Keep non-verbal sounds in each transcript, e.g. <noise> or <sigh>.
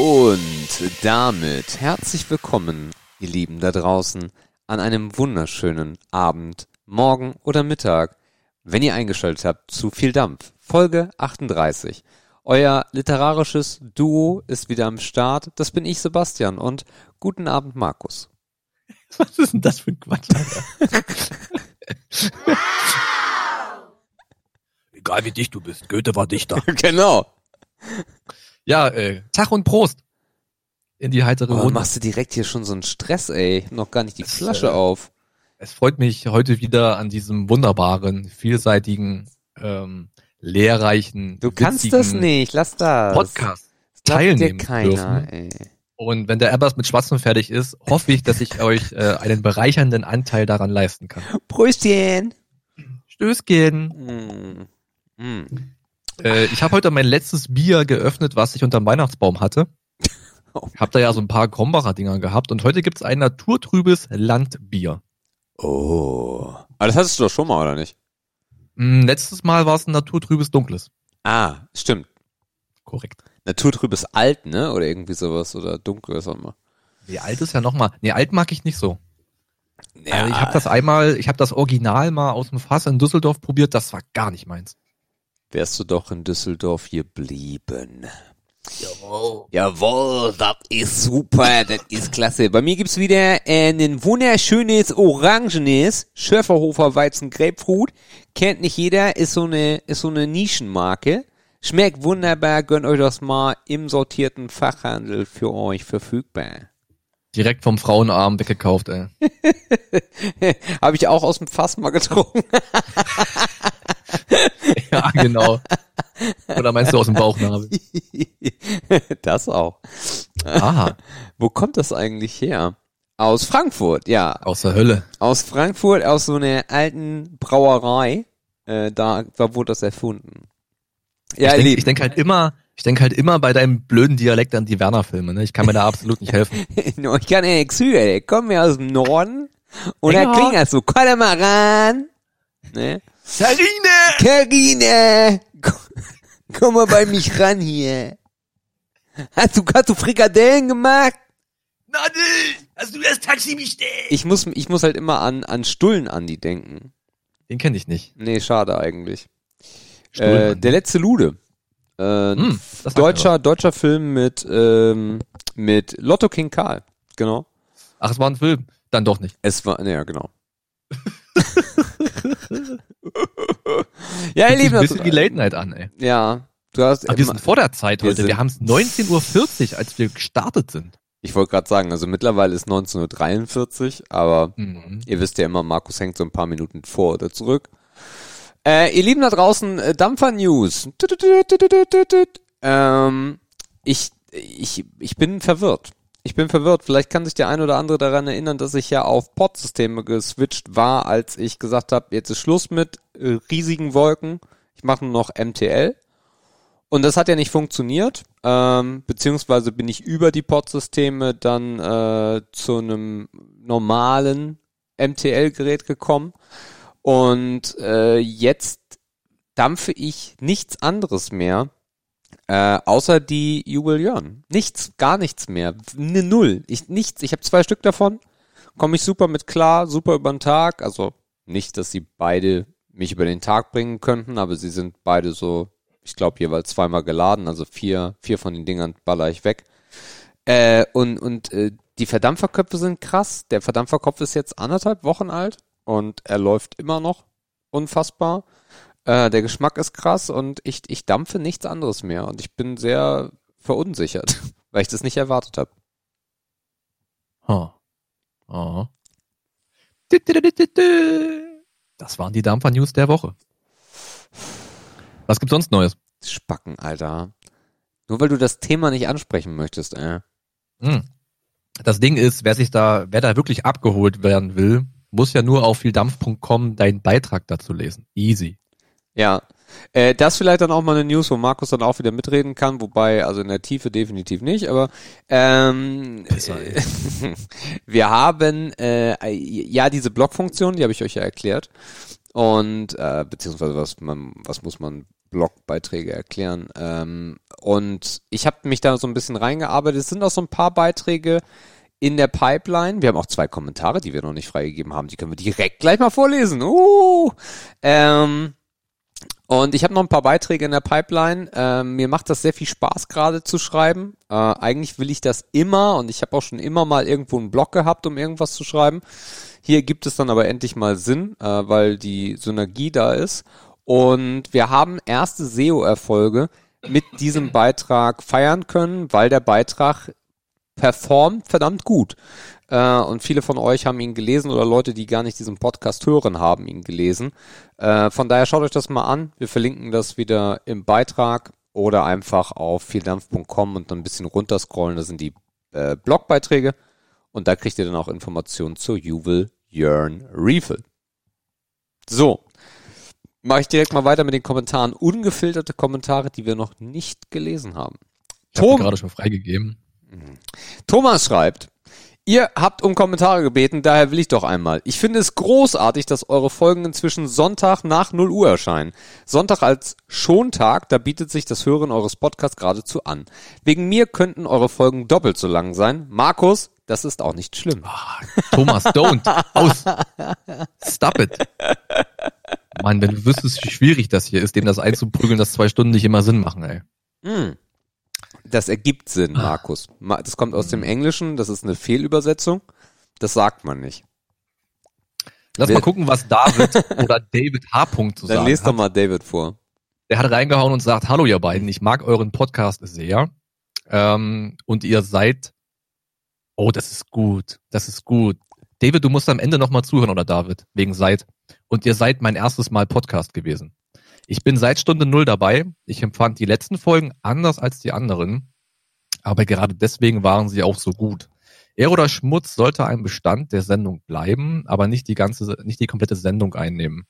Und damit herzlich willkommen, ihr Lieben da draußen, an einem wunderschönen Abend, Morgen oder Mittag, wenn ihr eingeschaltet habt zu Viel Dampf, Folge 38. Euer literarisches Duo ist wieder am Start. Das bin ich, Sebastian, und guten Abend, Markus. <laughs> Was ist denn das für ein Quatsch? <laughs> Egal wie dicht du bist, Goethe war Dichter. <laughs> genau. Ja, äh, Tag und Prost. In die heitere Oh, Runde. machst du direkt hier schon so einen Stress, ey. Noch gar nicht die Das, Flasche äh, auf. Es freut mich heute wieder an diesem wunderbaren, vielseitigen, ähm, lehrreichen, Du kannst das nicht, lass das. Podcast Das glaubt dir teilnehmen keiner, dürfen. ey. Und wenn der Abbas mit Schwatzen fertig ist, hoffe ich, dass ich <laughs> euch äh, einen bereichernden Anteil daran leisten kann. Pröstchen. Stößchen. Mm. Mm. Äh, ich habe heute mein letztes Bier geöffnet, was ich unterm Weihnachtsbaum hatte. Oh. <laughs> Hab da ja so ein paar Krombacher Dinger gehabt und heute gibt's ein naturtrübes Landbier. Oh. Aber das hattest du doch schon mal, oder nicht? Hm, letztes Mal war es ein naturtrübes Dunkles. Ah, stimmt. Korrekt. Naturtrübes Alt, ne? Oder irgendwie sowas. Oder dunkel, was auch immer. Nee, alt ist ja nochmal. Nee, alt mag ich nicht so. Ja, Also ich habe das einmal, ich habe das Original mal aus dem Fass in Düsseldorf probiert, das war gar nicht meins. Wärst du doch in Düsseldorf geblieben. Jawohl. Jawohl, das ist super, das ist klasse. Bei mir gibt's wieder äh, ein wunderschönes orangenes Schöfferhofer Weizen Grapefruit. Kennt nicht jeder, ist so eine ist so eine Nischenmarke. Schmeckt wunderbar, gönnt euch das mal im sortierten Fachhandel für euch verfügbar. Direkt vom Frauenarm weggekauft, ey. <laughs> Habe ich auch aus dem Fass mal getrunken. <laughs> <laughs> ja, genau. Oder meinst du aus dem Bauchnabel? <laughs> das auch. Aha, Wo kommt das eigentlich her? Aus Frankfurt, ja. aus der Hölle. Aus Frankfurt, aus so einer alten Brauerei. Äh, da, da wurde das erfunden. Ja, ich denke denk halt immer, ich denk halt immer bei deinem blöden Dialekt an die Werner-Filme, ne? Ich kann mir da absolut nicht helfen. <laughs> No, ich kann ja nichts hören. Ich komme ja aus dem Norden. Und da Ja. klingt das so. Komm mal ran. Ne? Sarine! Karine! Komm mal bei mich ran hier. Hast du, hast du Frikadellen gemacht? Nadel! Hast du das Taxi bestellt? Ich muss, ich muss halt immer an, an Stullen Andi denken. Den kenne ich nicht. Nee, schade eigentlich. Äh, der letzte Lude. Äh, Hm, deutscher, deutscher Film mit, ähm, mit Lotto King Karl. Genau. Ach, es war ein Film. Dann doch nicht. Es war, ne, ja, genau. <laughs> <laughs> ja, ihr Lieben, ein das, bisschen wie Late Night an, ey. ja, du hast, Aber wir sind vor der Zeit wir heute. Wir haben es 19.40 Uhr, als wir gestartet sind. ich wollte gerade sagen, also mittlerweile ist 19.43 Uhr, aber Mhm. ihr wisst ja immer, Markus hängt so ein paar Minuten vor oder zurück. Äh, ihr Lieben da draußen, äh, Dampfer News. Ähm, ich, ich, ich bin verwirrt. Ich bin verwirrt. Vielleicht kann sich der ein oder andere daran erinnern, dass ich ja auf Pod-Systeme geswitcht war, als ich gesagt habe, jetzt ist Schluss mit äh, riesigen Wolken. Ich mache nur noch MTL. Und das hat ja nicht funktioniert. Ähm, beziehungsweise bin ich über die Pod-Systeme dann äh, zu einem normalen MTL-Gerät gekommen. Und äh, jetzt dampfe ich nichts anderes mehr, äh, außer die Jubiläen. Nichts, gar nichts mehr. Ne Null. Ich, nichts. Ich habe zwei Stück davon. Komme ich super mit klar, super über den Tag. Also nicht, dass sie beide mich über den Tag bringen könnten, aber sie sind beide so, ich glaube, jeweils zweimal geladen. Also vier, vier von den Dingern baller ich weg. Äh, und und äh, die Verdampferköpfe sind krass. Der Verdampferkopf ist jetzt anderthalb Wochen alt und er läuft immer noch unfassbar. Äh, der Geschmack ist krass und ich, ich dampfe nichts anderes mehr und ich bin sehr verunsichert, <laughs> weil ich das nicht erwartet habe. Ha. Aha. Das waren die Dampfer-News der Woche. Was gibt's sonst Neues? Spacken, Alter. Nur weil du das Thema nicht ansprechen möchtest, äh. Hm. Das Ding ist, wer sich da, wer da wirklich abgeholt werden will, muss ja nur auf vieldampf.com deinen Beitrag dazu lesen. Easy. Ja. Äh, das vielleicht dann auch mal eine News, wo Markus dann auch wieder mitreden kann, wobei, also in der Tiefe definitiv nicht, aber ähm, Besser, ey. <laughs> wir haben äh, ja diese Blockfunktion, die habe ich euch ja erklärt. Und äh, beziehungsweise was man, was muss man Blogbeiträge erklären. Ähm, und ich habe mich da so ein bisschen reingearbeitet. Es sind auch so ein paar Beiträge in der Pipeline. Wir haben auch zwei Kommentare, die wir noch nicht freigegeben haben. Die können wir direkt gleich mal vorlesen. Uh, ähm, und ich habe noch ein paar Beiträge in der Pipeline. Ähm, mir macht das sehr viel Spaß gerade zu schreiben. Äh, eigentlich will ich das immer und ich habe auch schon immer mal irgendwo einen Blog gehabt, um irgendwas zu schreiben. Hier gibt es dann aber endlich mal Sinn, äh, weil die Synergie da ist. Und wir haben erste SEO-Erfolge mit diesem Beitrag feiern können, weil der Beitrag performt verdammt gut. Äh, und viele von euch haben ihn gelesen oder Leute, die gar nicht diesen Podcast hören, haben ihn gelesen. Äh, von daher schaut euch das mal an. Wir verlinken das wieder im Beitrag oder einfach auf vieldampf.com und dann ein bisschen runterscrollen. Das sind die äh, Blogbeiträge. Und da kriegt ihr dann auch Informationen zur Juwel Yearn Refill. So, mache ich direkt mal weiter mit den Kommentaren. Ungefilterte Kommentare, die wir noch nicht gelesen haben. Ich habe gerade schon freigegeben. Thomas schreibt, Ihr habt um Kommentare gebeten, daher will ich doch einmal. Ich finde es großartig, dass eure Folgen inzwischen Sonntag nach 0 Uhr erscheinen. Sonntag als Schontag, da bietet sich das Hören eures Podcasts geradezu an. Wegen mir könnten eure Folgen doppelt so lang sein. Markus, das ist auch nicht schlimm. Oh, Thomas, don't. Aus. Stop it. Mann, wenn du wüsstest, wie schwierig das hier ist, dem das einzuprügeln, dass zwei Stunden nicht immer Sinn machen, ey. Mm. Das ergibt Sinn, ah. Markus. Das kommt aus dem Englischen, das ist eine Fehlübersetzung. Das sagt man nicht. Lass mal gucken, was David <laughs> oder David H. zu sagen Dann lest doch mal David vor. Der hat reingehauen und sagt, hallo ihr beiden, ich mag euren Podcast sehr. Ähm, und ihr seid, oh, das ist gut, das ist gut. David, du musst am Ende nochmal zuhören, oder David, wegen seid. Und ihr seid mein erstes Mal Podcast gewesen. Ich bin seit Stunde Null dabei. Ich empfand die letzten Folgen anders als die anderen. Aber gerade deswegen waren sie auch so gut. Er oder Schmutz sollte ein Bestand der Sendung bleiben, aber nicht die ganze, nicht die komplette Sendung einnehmen.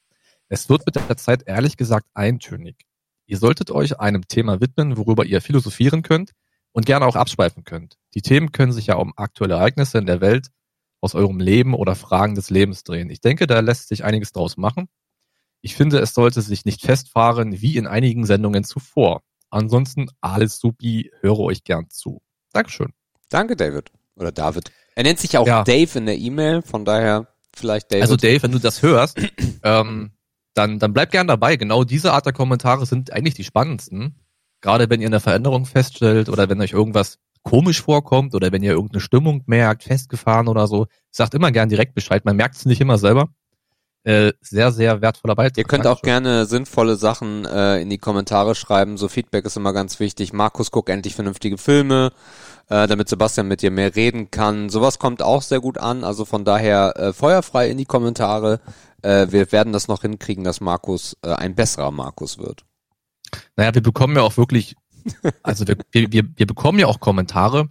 Es wird mit der Zeit ehrlich gesagt eintönig. Ihr solltet euch einem Thema widmen, worüber ihr philosophieren könnt und gerne auch abschweifen könnt. Die Themen können sich ja um aktuelle Ereignisse in der Welt, aus eurem Leben oder Fragen des Lebens drehen. Ich denke, da lässt sich einiges draus machen. Ich finde, es sollte sich nicht festfahren wie in einigen Sendungen zuvor. Ansonsten alles supi, höre euch gern zu. Dankeschön. Danke, David. Oder David. Er nennt sich auch ja. Dave in der E-Mail, von daher vielleicht David. Also Dave, wenn du das hörst, <clears throat> ähm, dann, dann bleib gern dabei. Genau diese Art der Kommentare sind eigentlich die spannendsten. Gerade wenn ihr eine Veränderung feststellt oder wenn euch irgendwas komisch vorkommt oder wenn ihr irgendeine Stimmung merkt, festgefahren oder so, sagt immer gern direkt Bescheid. Man merkt es nicht immer selber. Äh, sehr, sehr wertvoller Beitrag. Ihr könnt auch gerne sinnvolle Sachen äh, in die Kommentare schreiben. So Feedback ist immer ganz wichtig. Markus, guck endlich vernünftige Filme, äh, damit Sebastian mit dir mehr reden kann. Sowas kommt auch sehr gut an. Also von daher äh, feuerfrei in die Kommentare. Äh, wir werden das noch hinkriegen, dass Markus äh, ein besserer Markus wird. Naja, wir bekommen ja auch wirklich, <laughs> also wir, wir, wir bekommen ja auch Kommentare.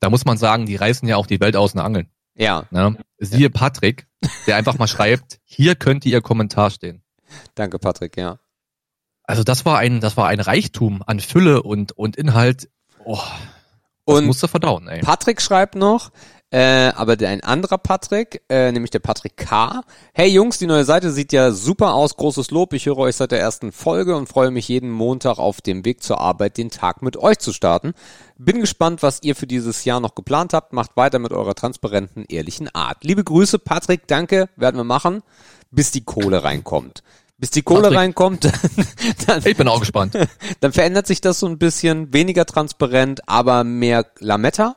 Da muss man sagen, die reißen ja auch die Welt aus den Angeln. Ja. Ne? Siehe Patrick, der einfach mal schreibt, hier könnte Ihr Kommentar stehen. Danke, Patrick, ja. Also das war ein, das war ein Reichtum an Fülle und, und Inhalt. Oh, das und musste verdauen, ey. Patrick schreibt noch, äh, aber der, ein anderer Patrick, äh, nämlich der Patrick K. Hey Jungs, die neue Seite sieht ja super aus, großes Lob. Ich höre euch seit der ersten Folge und freue mich jeden Montag auf dem Weg zur Arbeit den Tag mit euch zu starten. Bin gespannt, was ihr für dieses Jahr noch geplant habt. Macht weiter mit eurer transparenten, ehrlichen Art. Liebe Grüße, Patrick, danke, werden wir machen, bis die Kohle reinkommt. Bis die Kohle Patrick. reinkommt, <laughs> dann, dann, ich bin auch gespannt. <laughs> Dann verändert sich das so ein bisschen, weniger transparent, aber mehr Lametta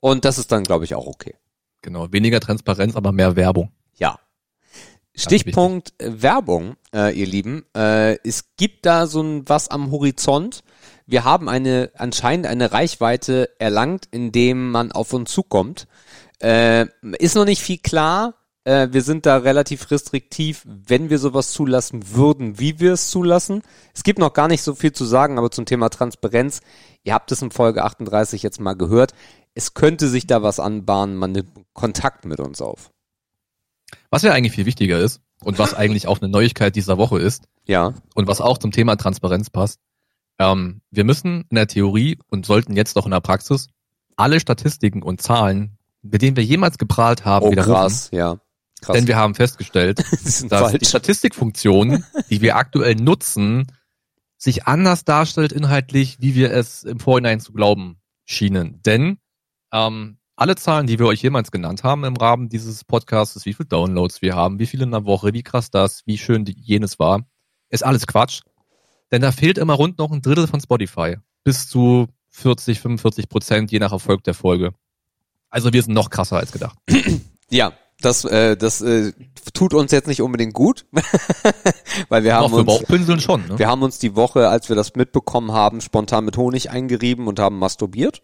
und das ist dann, glaube ich, auch okay. Genau, weniger Transparenz, aber mehr Werbung. Ja. Stichpunkt äh, Werbung, äh, ihr Lieben. Äh, es gibt da so ein was am Horizont. Wir haben eine anscheinend eine Reichweite erlangt, indem man auf uns zukommt. Äh, ist noch nicht viel klar. Äh, wir sind da relativ restriktiv, wenn wir sowas zulassen würden, wie wir es zulassen. Es gibt noch gar nicht so viel zu sagen, aber zum Thema Transparenz. Ihr habt es in Folge 38 jetzt mal gehört es könnte sich da was anbahnen, man nimmt Kontakt mit uns auf. Was ja eigentlich viel wichtiger ist und was <laughs> eigentlich auch eine Neuigkeit dieser Woche ist. Ja. Und was auch zum Thema Transparenz passt. Ähm, wir müssen in der Theorie und sollten jetzt auch in der Praxis alle Statistiken und Zahlen, mit denen wir jemals geprahlt haben, oh, wieder krass, ja. Krass. Denn wir haben festgestellt, <laughs> dass falsch. die Statistikfunktionen, die wir aktuell nutzen, sich anders darstellt inhaltlich, wie wir es im Vorhinein zu glauben schienen. Denn ähm, alle Zahlen, die wir euch jemals genannt haben im Rahmen dieses Podcasts, wie viele Downloads wir haben, wie viele in der Woche, wie krass das, wie schön die, jenes war, ist alles Quatsch. Denn da fehlt immer rund noch ein Drittel von Spotify. Bis zu 40, 45 Prozent, je nach Erfolg der Folge. Also wir sind noch krasser als gedacht. Ja, das, äh, das äh, tut uns jetzt nicht unbedingt gut, <laughs> weil wir haben Doch, für uns, Bauchpinseln schon. Ne? wir haben uns die Woche, als wir das mitbekommen haben, spontan mit Honig eingerieben und haben masturbiert,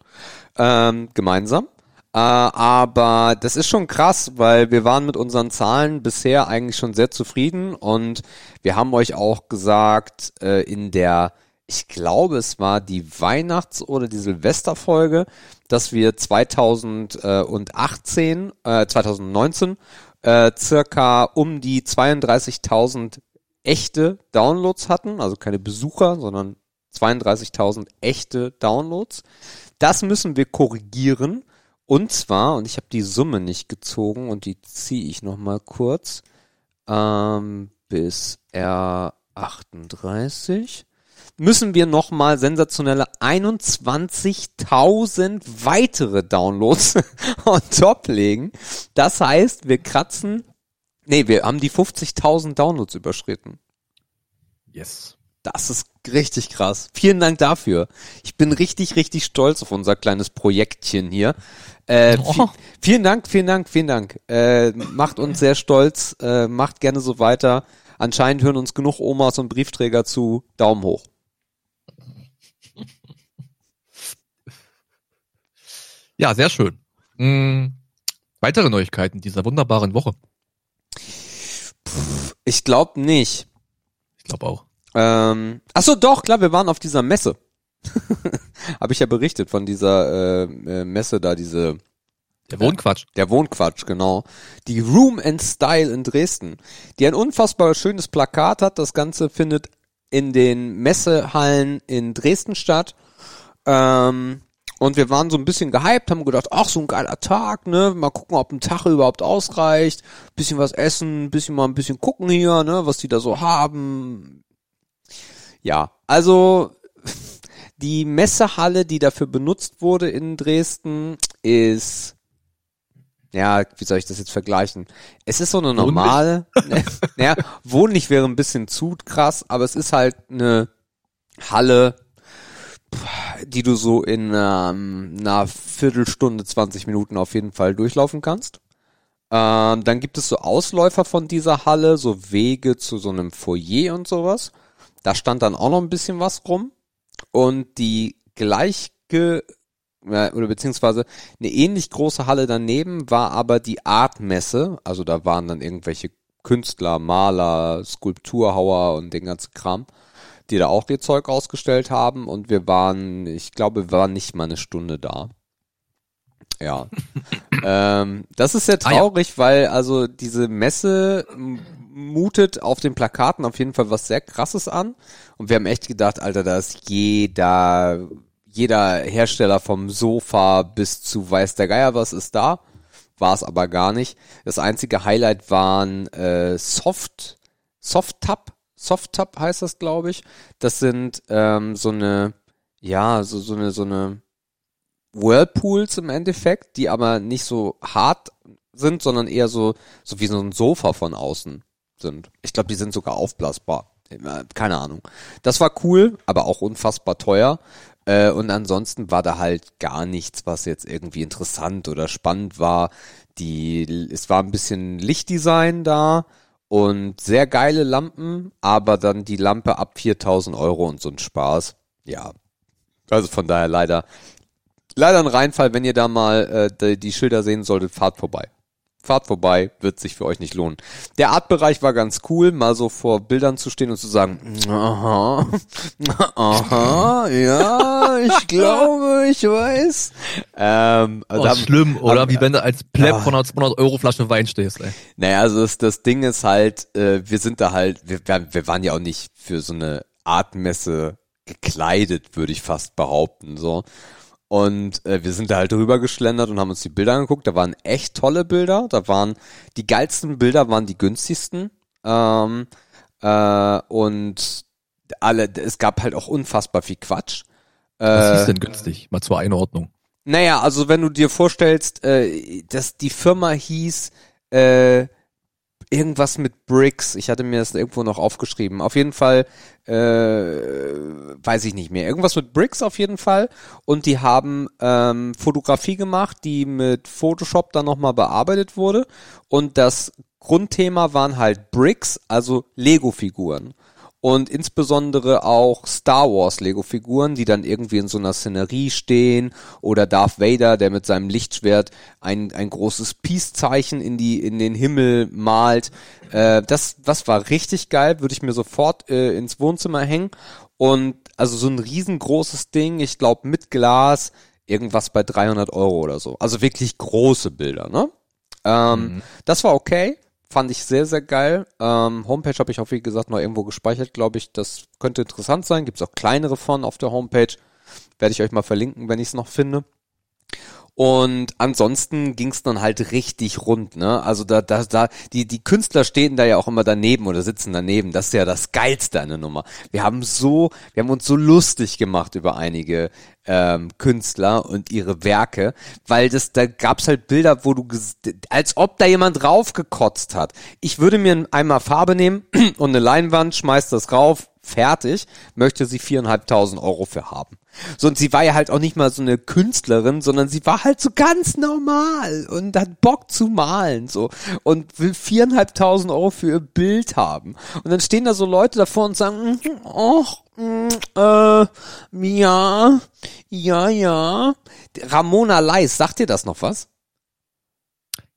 ähm, gemeinsam. Äh, aber das ist schon krass, weil wir waren mit unseren Zahlen bisher eigentlich schon sehr zufrieden und wir haben euch auch gesagt, äh, in der, ich glaube, es war die Weihnachts- oder die Silvesterfolge, dass wir 2018, äh, 2019 äh, circa um die 32.000 echte Downloads hatten, also keine Besucher, sondern 32.000 echte Downloads. Das müssen wir korrigieren. Und zwar, und ich habe die Summe nicht gezogen und die ziehe ich noch mal kurz, ähm, bis R38, müssen wir noch mal sensationelle 21.000 weitere Downloads <laughs> on top legen. Das heißt, wir kratzen, nee, wir haben die 50.000 Downloads überschritten. Yes. Das ist richtig krass. Vielen Dank dafür. Ich bin richtig, richtig stolz auf unser kleines Projektchen hier. Äh, Oh. vi- vielen Dank, vielen Dank, vielen Dank. Äh, macht uns sehr stolz. Äh, macht gerne so weiter. Anscheinend hören uns genug Omas und Briefträger zu. Daumen hoch. Ja, sehr schön. Hm, weitere Neuigkeiten dieser wunderbaren Woche. Ich glaube nicht. Ich glaube auch. Ähm, ach so, doch, klar, wir waren auf dieser Messe. <laughs> Habe ich ja berichtet von dieser äh, äh, Messe da, diese Der Wohnquatsch. Der Wohnquatsch, genau. Die Room and Style in Dresden, die ein unfassbar schönes Plakat hat. Das Ganze findet in den Messehallen in Dresden statt. Ähm, und wir waren so ein bisschen gehypt, haben gedacht, ach, so ein geiler Tag, ne? Mal gucken, ob ein Tag überhaupt ausreicht. Bisschen was essen, bisschen mal ein bisschen gucken hier, ne? Was die da so haben. Ja, also <laughs> die Messehalle, die dafür benutzt wurde in Dresden, ist ja, wie soll ich das jetzt vergleichen? Es ist so eine normale, naja, <laughs> wohnlich wäre ein bisschen zu krass, aber es ist halt eine Halle, die du so in ähm, einer Viertelstunde, 20 Minuten auf jeden Fall durchlaufen kannst. Ähm, dann gibt es so Ausläufer von dieser Halle, so Wege zu so einem Foyer und sowas. Da stand dann auch noch ein bisschen was rum. Und die gleiche, oder beziehungsweise eine ähnlich große Halle daneben war aber die Artmesse. Also da waren dann irgendwelche Künstler, Maler, Skulpturhauer und den ganzen Kram, die da auch ihr Zeug ausgestellt haben. Und wir waren, ich glaube, wir waren nicht mal eine Stunde da. Ja. <laughs> ähm, das ist sehr Ah, ja. traurig, weil also diese Messe mutet auf den Plakaten auf jeden Fall was sehr krasses an. Und wir haben echt gedacht, Alter, da ist jeder, jeder Hersteller vom Sofa bis zu weiß der Geier was ist da. War es aber gar nicht. Das einzige Highlight waren äh, Soft, Soft-Tap. Soft-Tap heißt das, glaube ich. Das sind ähm, so eine, ja, so, so eine, so eine Whirlpools im Endeffekt, die aber nicht so hart sind, sondern eher so, so wie so ein Sofa von außen sind. Ich glaube, die sind sogar aufblasbar. Keine Ahnung. Das war cool, aber auch unfassbar teuer. Äh, und ansonsten war da halt gar nichts, was jetzt irgendwie interessant oder spannend war. Die, es war ein bisschen Lichtdesign da und sehr geile Lampen, aber dann die Lampe ab 4000 Euro und so ein Spaß. Ja. Also von daher leider, leider ein Reinfall, wenn ihr da mal äh, die, die Schilder sehen solltet, fahrt vorbei. Fahrt vorbei, wird sich für euch nicht lohnen. Der Artbereich war ganz cool, mal so vor Bildern zu stehen und zu sagen, aha, <laughs> aha, ja, ich <laughs> glaube, ich weiß. Ähm, Oh, da- schlimm, oder? hab- Wie wenn du als Pleb von einer 200 Euro Flasche Wein stehst, ey. Naja, also das, das Ding ist halt, äh, wir sind da halt, wir, wir wir waren ja auch nicht für so eine Artmesse gekleidet, würde ich fast behaupten, so. Und äh, wir sind da halt drüber geschlendert und haben uns die Bilder angeguckt. Da waren echt tolle Bilder. Da waren die geilsten Bilder waren die günstigsten. Ähm, äh, und alle, es gab halt auch unfassbar viel Quatsch. Was Äh, ist denn günstig? Mal zur Einordnung. naja, also wenn du dir vorstellst, äh, dass die Firma hieß äh, irgendwas mit Bricks, ich hatte mir das irgendwo noch aufgeschrieben. Auf jeden Fall, äh, weiß ich nicht mehr. Irgendwas mit Bricks auf jeden Fall. Und die haben ähm, Fotografie gemacht, die mit Photoshop dann nochmal bearbeitet wurde. Und das Grundthema waren halt Bricks, also Lego-Figuren und insbesondere auch Star Wars Lego Figuren, die dann irgendwie in so einer Szenerie stehen oder Darth Vader, der mit seinem Lichtschwert ein, ein großes Peace-Zeichen in die in den Himmel malt. Äh, das das war richtig geil, würde ich mir sofort äh, ins Wohnzimmer hängen und also so ein riesengroßes Ding, ich glaube mit Glas, irgendwas bei 300 Euro oder so. Also wirklich große Bilder, ne? Ähm, Das war okay. Fand ich sehr, sehr geil. Ähm, Homepage habe ich auch, wie gesagt, noch irgendwo gespeichert, glaube ich. Das könnte interessant sein. Gibt es auch kleinere von auf der Homepage. Werde ich euch mal verlinken, wenn ich es noch finde. Und ansonsten ging es dann halt richtig rund, ne? Also da, da, da, die, die Künstler stehen da ja auch immer daneben oder sitzen daneben. Das ist ja das Geilste an der Nummer. Wir haben so, wir haben uns so lustig gemacht über einige ähm, Künstler und ihre Werke, weil das, da gab's halt Bilder, wo du, als ob da jemand raufgekotzt hat. Ich würde mir Eimer Farbe nehmen <clears throat> und eine Leinwand, schmeiß das rauf, fertig, möchte sie viereinhalbtausend Euro für haben. So, und sie war ja halt auch nicht mal so eine Künstlerin, sondern sie war halt so ganz normal und hat Bock zu malen, so. Und will viereinhalbtausend Euro für ihr Bild haben. Und dann stehen da so Leute davor und sagen, oh, äh, ja, ja, ja. Ramona Leis, sagt dir das noch was?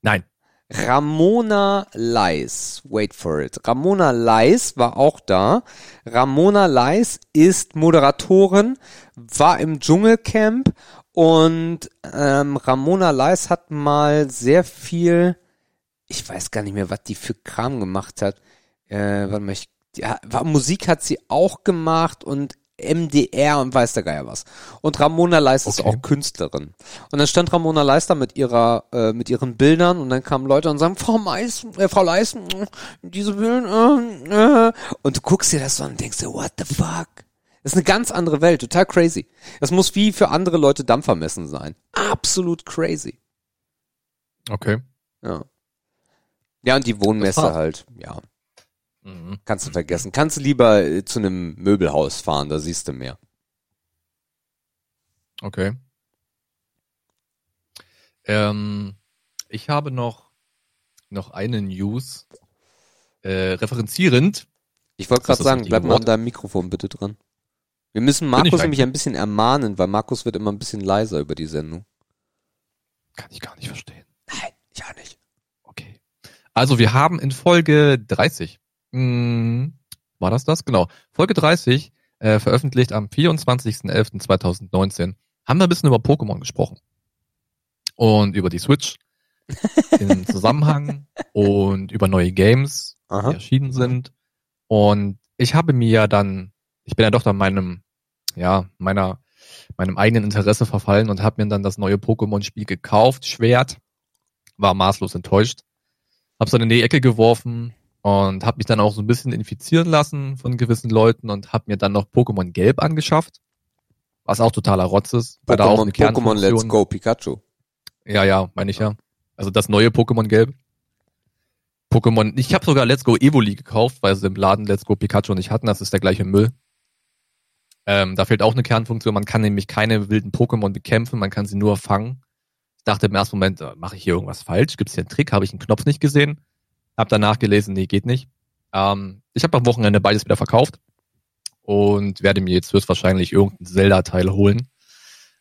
Nein. Ramona Leis, wait for it. Ramona Leis war auch da. Ramona Leis ist Moderatorin, war im Dschungelcamp und ähm, Ramona Leis hat mal sehr viel, ich weiß gar nicht mehr, was die für Kram gemacht hat. Äh, warte mal, ich, ja, Musik hat sie auch gemacht und MDR und weiß der Geier was. Und Ramona Leis ist Okay. auch Künstlerin. Und dann stand Ramona Leis da mit ihrer, äh, mit ihren Bildern und dann kamen Leute und sagen, Frau Mais, äh, Frau Leis, äh, diese Bilder, äh, äh. und du guckst dir das so an und denkst dir, what the fuck? Das ist eine ganz andere Welt, total crazy. Das muss wie für andere Leute Dampfermessen sein. Absolut crazy. Okay. Ja. Ja, und die Wohnmesse halt, ja. Mhm. Kannst du vergessen. Kannst du lieber äh, zu einem Möbelhaus fahren, da siehst du mehr. Okay. Ähm, ich habe noch, noch eine News, äh, referenzierend. Ich wollte gerade sagen, bleib mal an deinem Mikrofon bitte dran. Wir müssen Markus nämlich ein bisschen ermahnen, weil Markus wird immer ein bisschen leiser über die Sendung. Kann ich gar nicht verstehen. Nein, ja nicht. Okay. Also wir haben in Folge 30, mh, war das das? Genau. Folge 30, äh, veröffentlicht am 24.11.2019, haben wir ein bisschen über Pokémon gesprochen. Und über die Switch <laughs> im Zusammenhang und über neue Games, die Aha. erschienen sind. Und ich habe mir ja dann, ich bin ja doch dann meinem, ja, meiner, meinem eigenen Interesse verfallen und habe mir dann das neue Pokémon-Spiel gekauft, Schwert, war maßlos enttäuscht, hab's dann in die Ecke geworfen und habe mich dann auch so ein bisschen infizieren lassen von gewissen Leuten und habe mir dann noch Pokémon Gelb angeschafft, was auch totaler Rotz ist, da auch eine Pokémon, Pokémon Let's Go Pikachu. ja, ja, meine ich ja. Also das neue Pokémon Gelb. Pokémon, ich habe sogar Let's Go Evoli gekauft, weil sie im Laden Let's Go Pikachu nicht hatten. Das ist der gleiche Müll. Ähm, da fehlt auch eine Kernfunktion. Man kann nämlich keine wilden Pokémon bekämpfen, man kann sie nur fangen. Ich dachte im ersten Moment, äh, mache ich hier irgendwas falsch? Gibt es hier einen Trick? Habe ich einen Knopf nicht gesehen? Hab danach gelesen, nee, geht nicht. Ähm, ich habe am Wochenende beides wieder verkauft und werde mir jetzt höchstwahrscheinlich irgendeinen Zelda-Teil holen.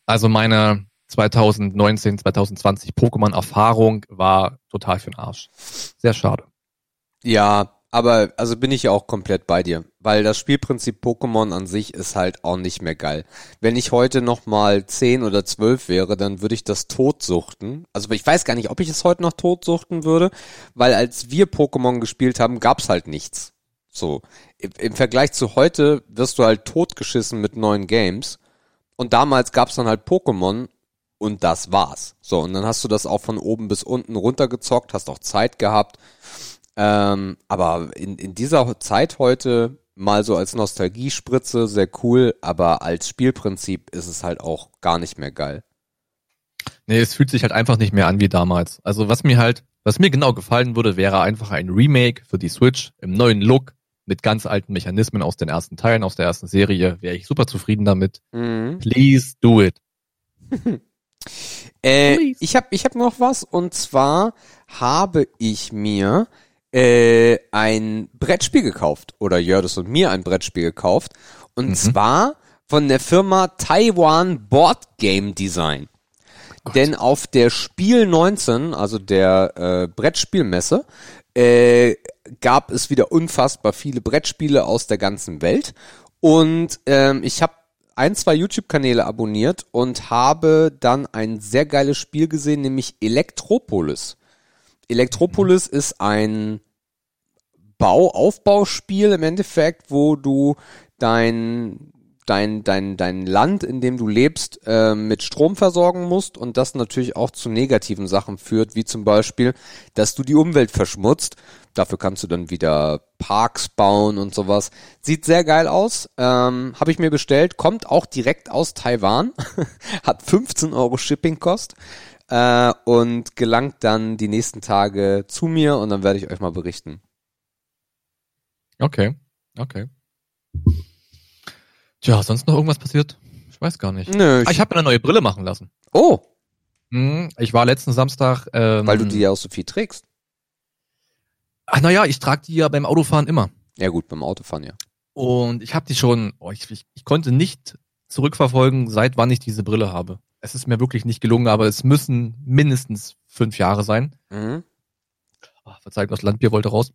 Also meine 2019, 2020 Pokémon-Erfahrung war total für den Arsch. Sehr schade. Ja, aber also bin ich auch komplett bei dir, weil das Spielprinzip Pokémon an sich ist halt auch nicht mehr geil. Wenn ich heute noch mal 10 oder 12 wäre, dann würde ich das totsuchten. Also ich weiß gar nicht, ob ich es heute noch totsuchten würde, weil als wir Pokémon gespielt haben, gab's halt nichts. So, im, im Vergleich zu heute wirst du halt totgeschissen mit neuen Games und damals gab's dann halt Pokémon und das war's. So, und dann hast du das auch von oben bis unten runtergezockt, hast auch Zeit gehabt. Ähm, aber in, in dieser Zeit heute mal so als Nostalgiespritze sehr cool, aber als Spielprinzip ist es halt auch gar nicht mehr geil. Nee, es fühlt sich halt einfach nicht mehr an wie damals. Also was mir halt, was mir genau gefallen würde, wäre einfach ein Remake für die Switch im neuen Look mit ganz alten Mechanismen aus den ersten Teilen, aus der ersten Serie. Wäre ich super zufrieden damit. Mhm. Please do it. <laughs> Äh, Please. ich habe ich hab noch was und zwar habe ich mir äh, ein Brettspiel gekauft oder Jördis und mir ein Brettspiel gekauft und Mhm. zwar von der Firma Taiwan Board Game Design. Denn auf der Spiel 19, also der äh, Brettspielmesse, äh, gab es wieder unfassbar viele Brettspiele aus der ganzen Welt. Und ähm, ich habe ein, zwei YouTube-Kanäle abonniert und habe dann ein sehr geiles Spiel gesehen, nämlich Elektropolis. Elektropolis ist ein Bau-Aufbauspiel im Endeffekt, wo du dein dein, dein, dein Land, in dem du lebst, äh, mit Strom versorgen musst und das natürlich auch zu negativen Sachen führt, wie zum Beispiel, dass du die Umwelt verschmutzt. Dafür kannst du dann wieder Parks bauen und sowas. Sieht sehr geil aus. Ähm, Habe ich mir bestellt. Kommt auch direkt aus Taiwan. <laughs> Hat 15 Euro Shipping-Kost. Äh, und gelangt dann die nächsten Tage zu mir und dann werde ich euch mal berichten. Okay, okay. Tja, sonst noch irgendwas passiert? Ich weiß gar nicht. Nö. Ah, ich habe mir eine neue Brille machen lassen. oh, Hm, Ich war letzten Samstag. Ähm, weil du die ja auch so viel trägst. Ach naja, ich trage die ja beim Autofahren immer. Ja gut, beim Autofahren, ja. Und ich habe die schon, oh, ich, ich, ich konnte nicht zurückverfolgen, seit wann ich diese Brille habe. Es ist mir wirklich nicht gelungen, aber es müssen mindestens fünf Jahre sein. Mhm. Oh, verzeiht, das Landbier wollte raus.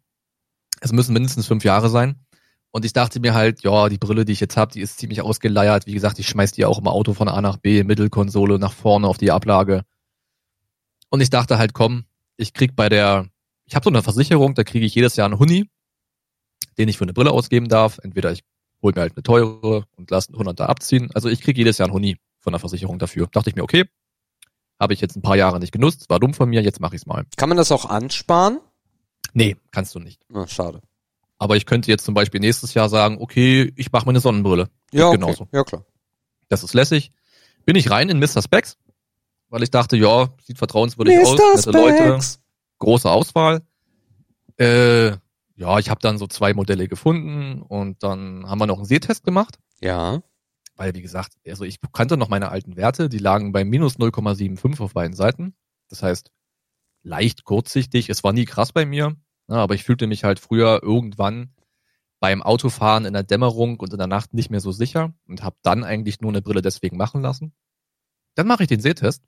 Es müssen mindestens fünf Jahre sein. Und ich dachte mir halt, ja, die Brille, die ich jetzt habe, die ist ziemlich ausgeleiert. Wie gesagt, ich schmeiß die auch im Auto von A nach B, Mittelkonsole nach vorne auf die Ablage. Und ich dachte halt, komm, ich krieg bei der, ich habe so eine Versicherung, da kriege ich jedes Jahr einen Huni, den ich für eine Brille ausgeben darf. Entweder ich hole mir halt eine teure und lasse einen 100 da abziehen. Also ich kriege jedes Jahr einen Huni von der Versicherung dafür. Dachte ich mir, okay, habe ich jetzt ein paar Jahre nicht genutzt, war dumm von mir, jetzt mache ich's mal. Kann man das auch ansparen? Nee, kannst du nicht. Ah, schade. Aber ich könnte jetzt zum Beispiel nächstes Jahr sagen, okay, ich mache mir eine Sonnenbrille. Ja, okay. genauso. Ja, klar. Das ist lässig. Bin ich rein in Mr. Specs, weil ich dachte, ja, sieht vertrauenswürdig aus, nette Leute, große Auswahl. Äh, ja, ich habe dann so zwei Modelle gefunden und dann haben wir noch einen Sehtest gemacht, Ja. Weil wie gesagt, also ich kannte noch meine alten Werte, die lagen bei minus 0,75 auf beiden Seiten. Das heißt, leicht kurzsichtig, es war nie krass bei mir, ne, aber ich fühlte mich halt früher irgendwann beim Autofahren in der Dämmerung und in der Nacht nicht mehr so sicher und habe dann eigentlich nur eine Brille deswegen machen lassen. Dann mache ich den Sehtest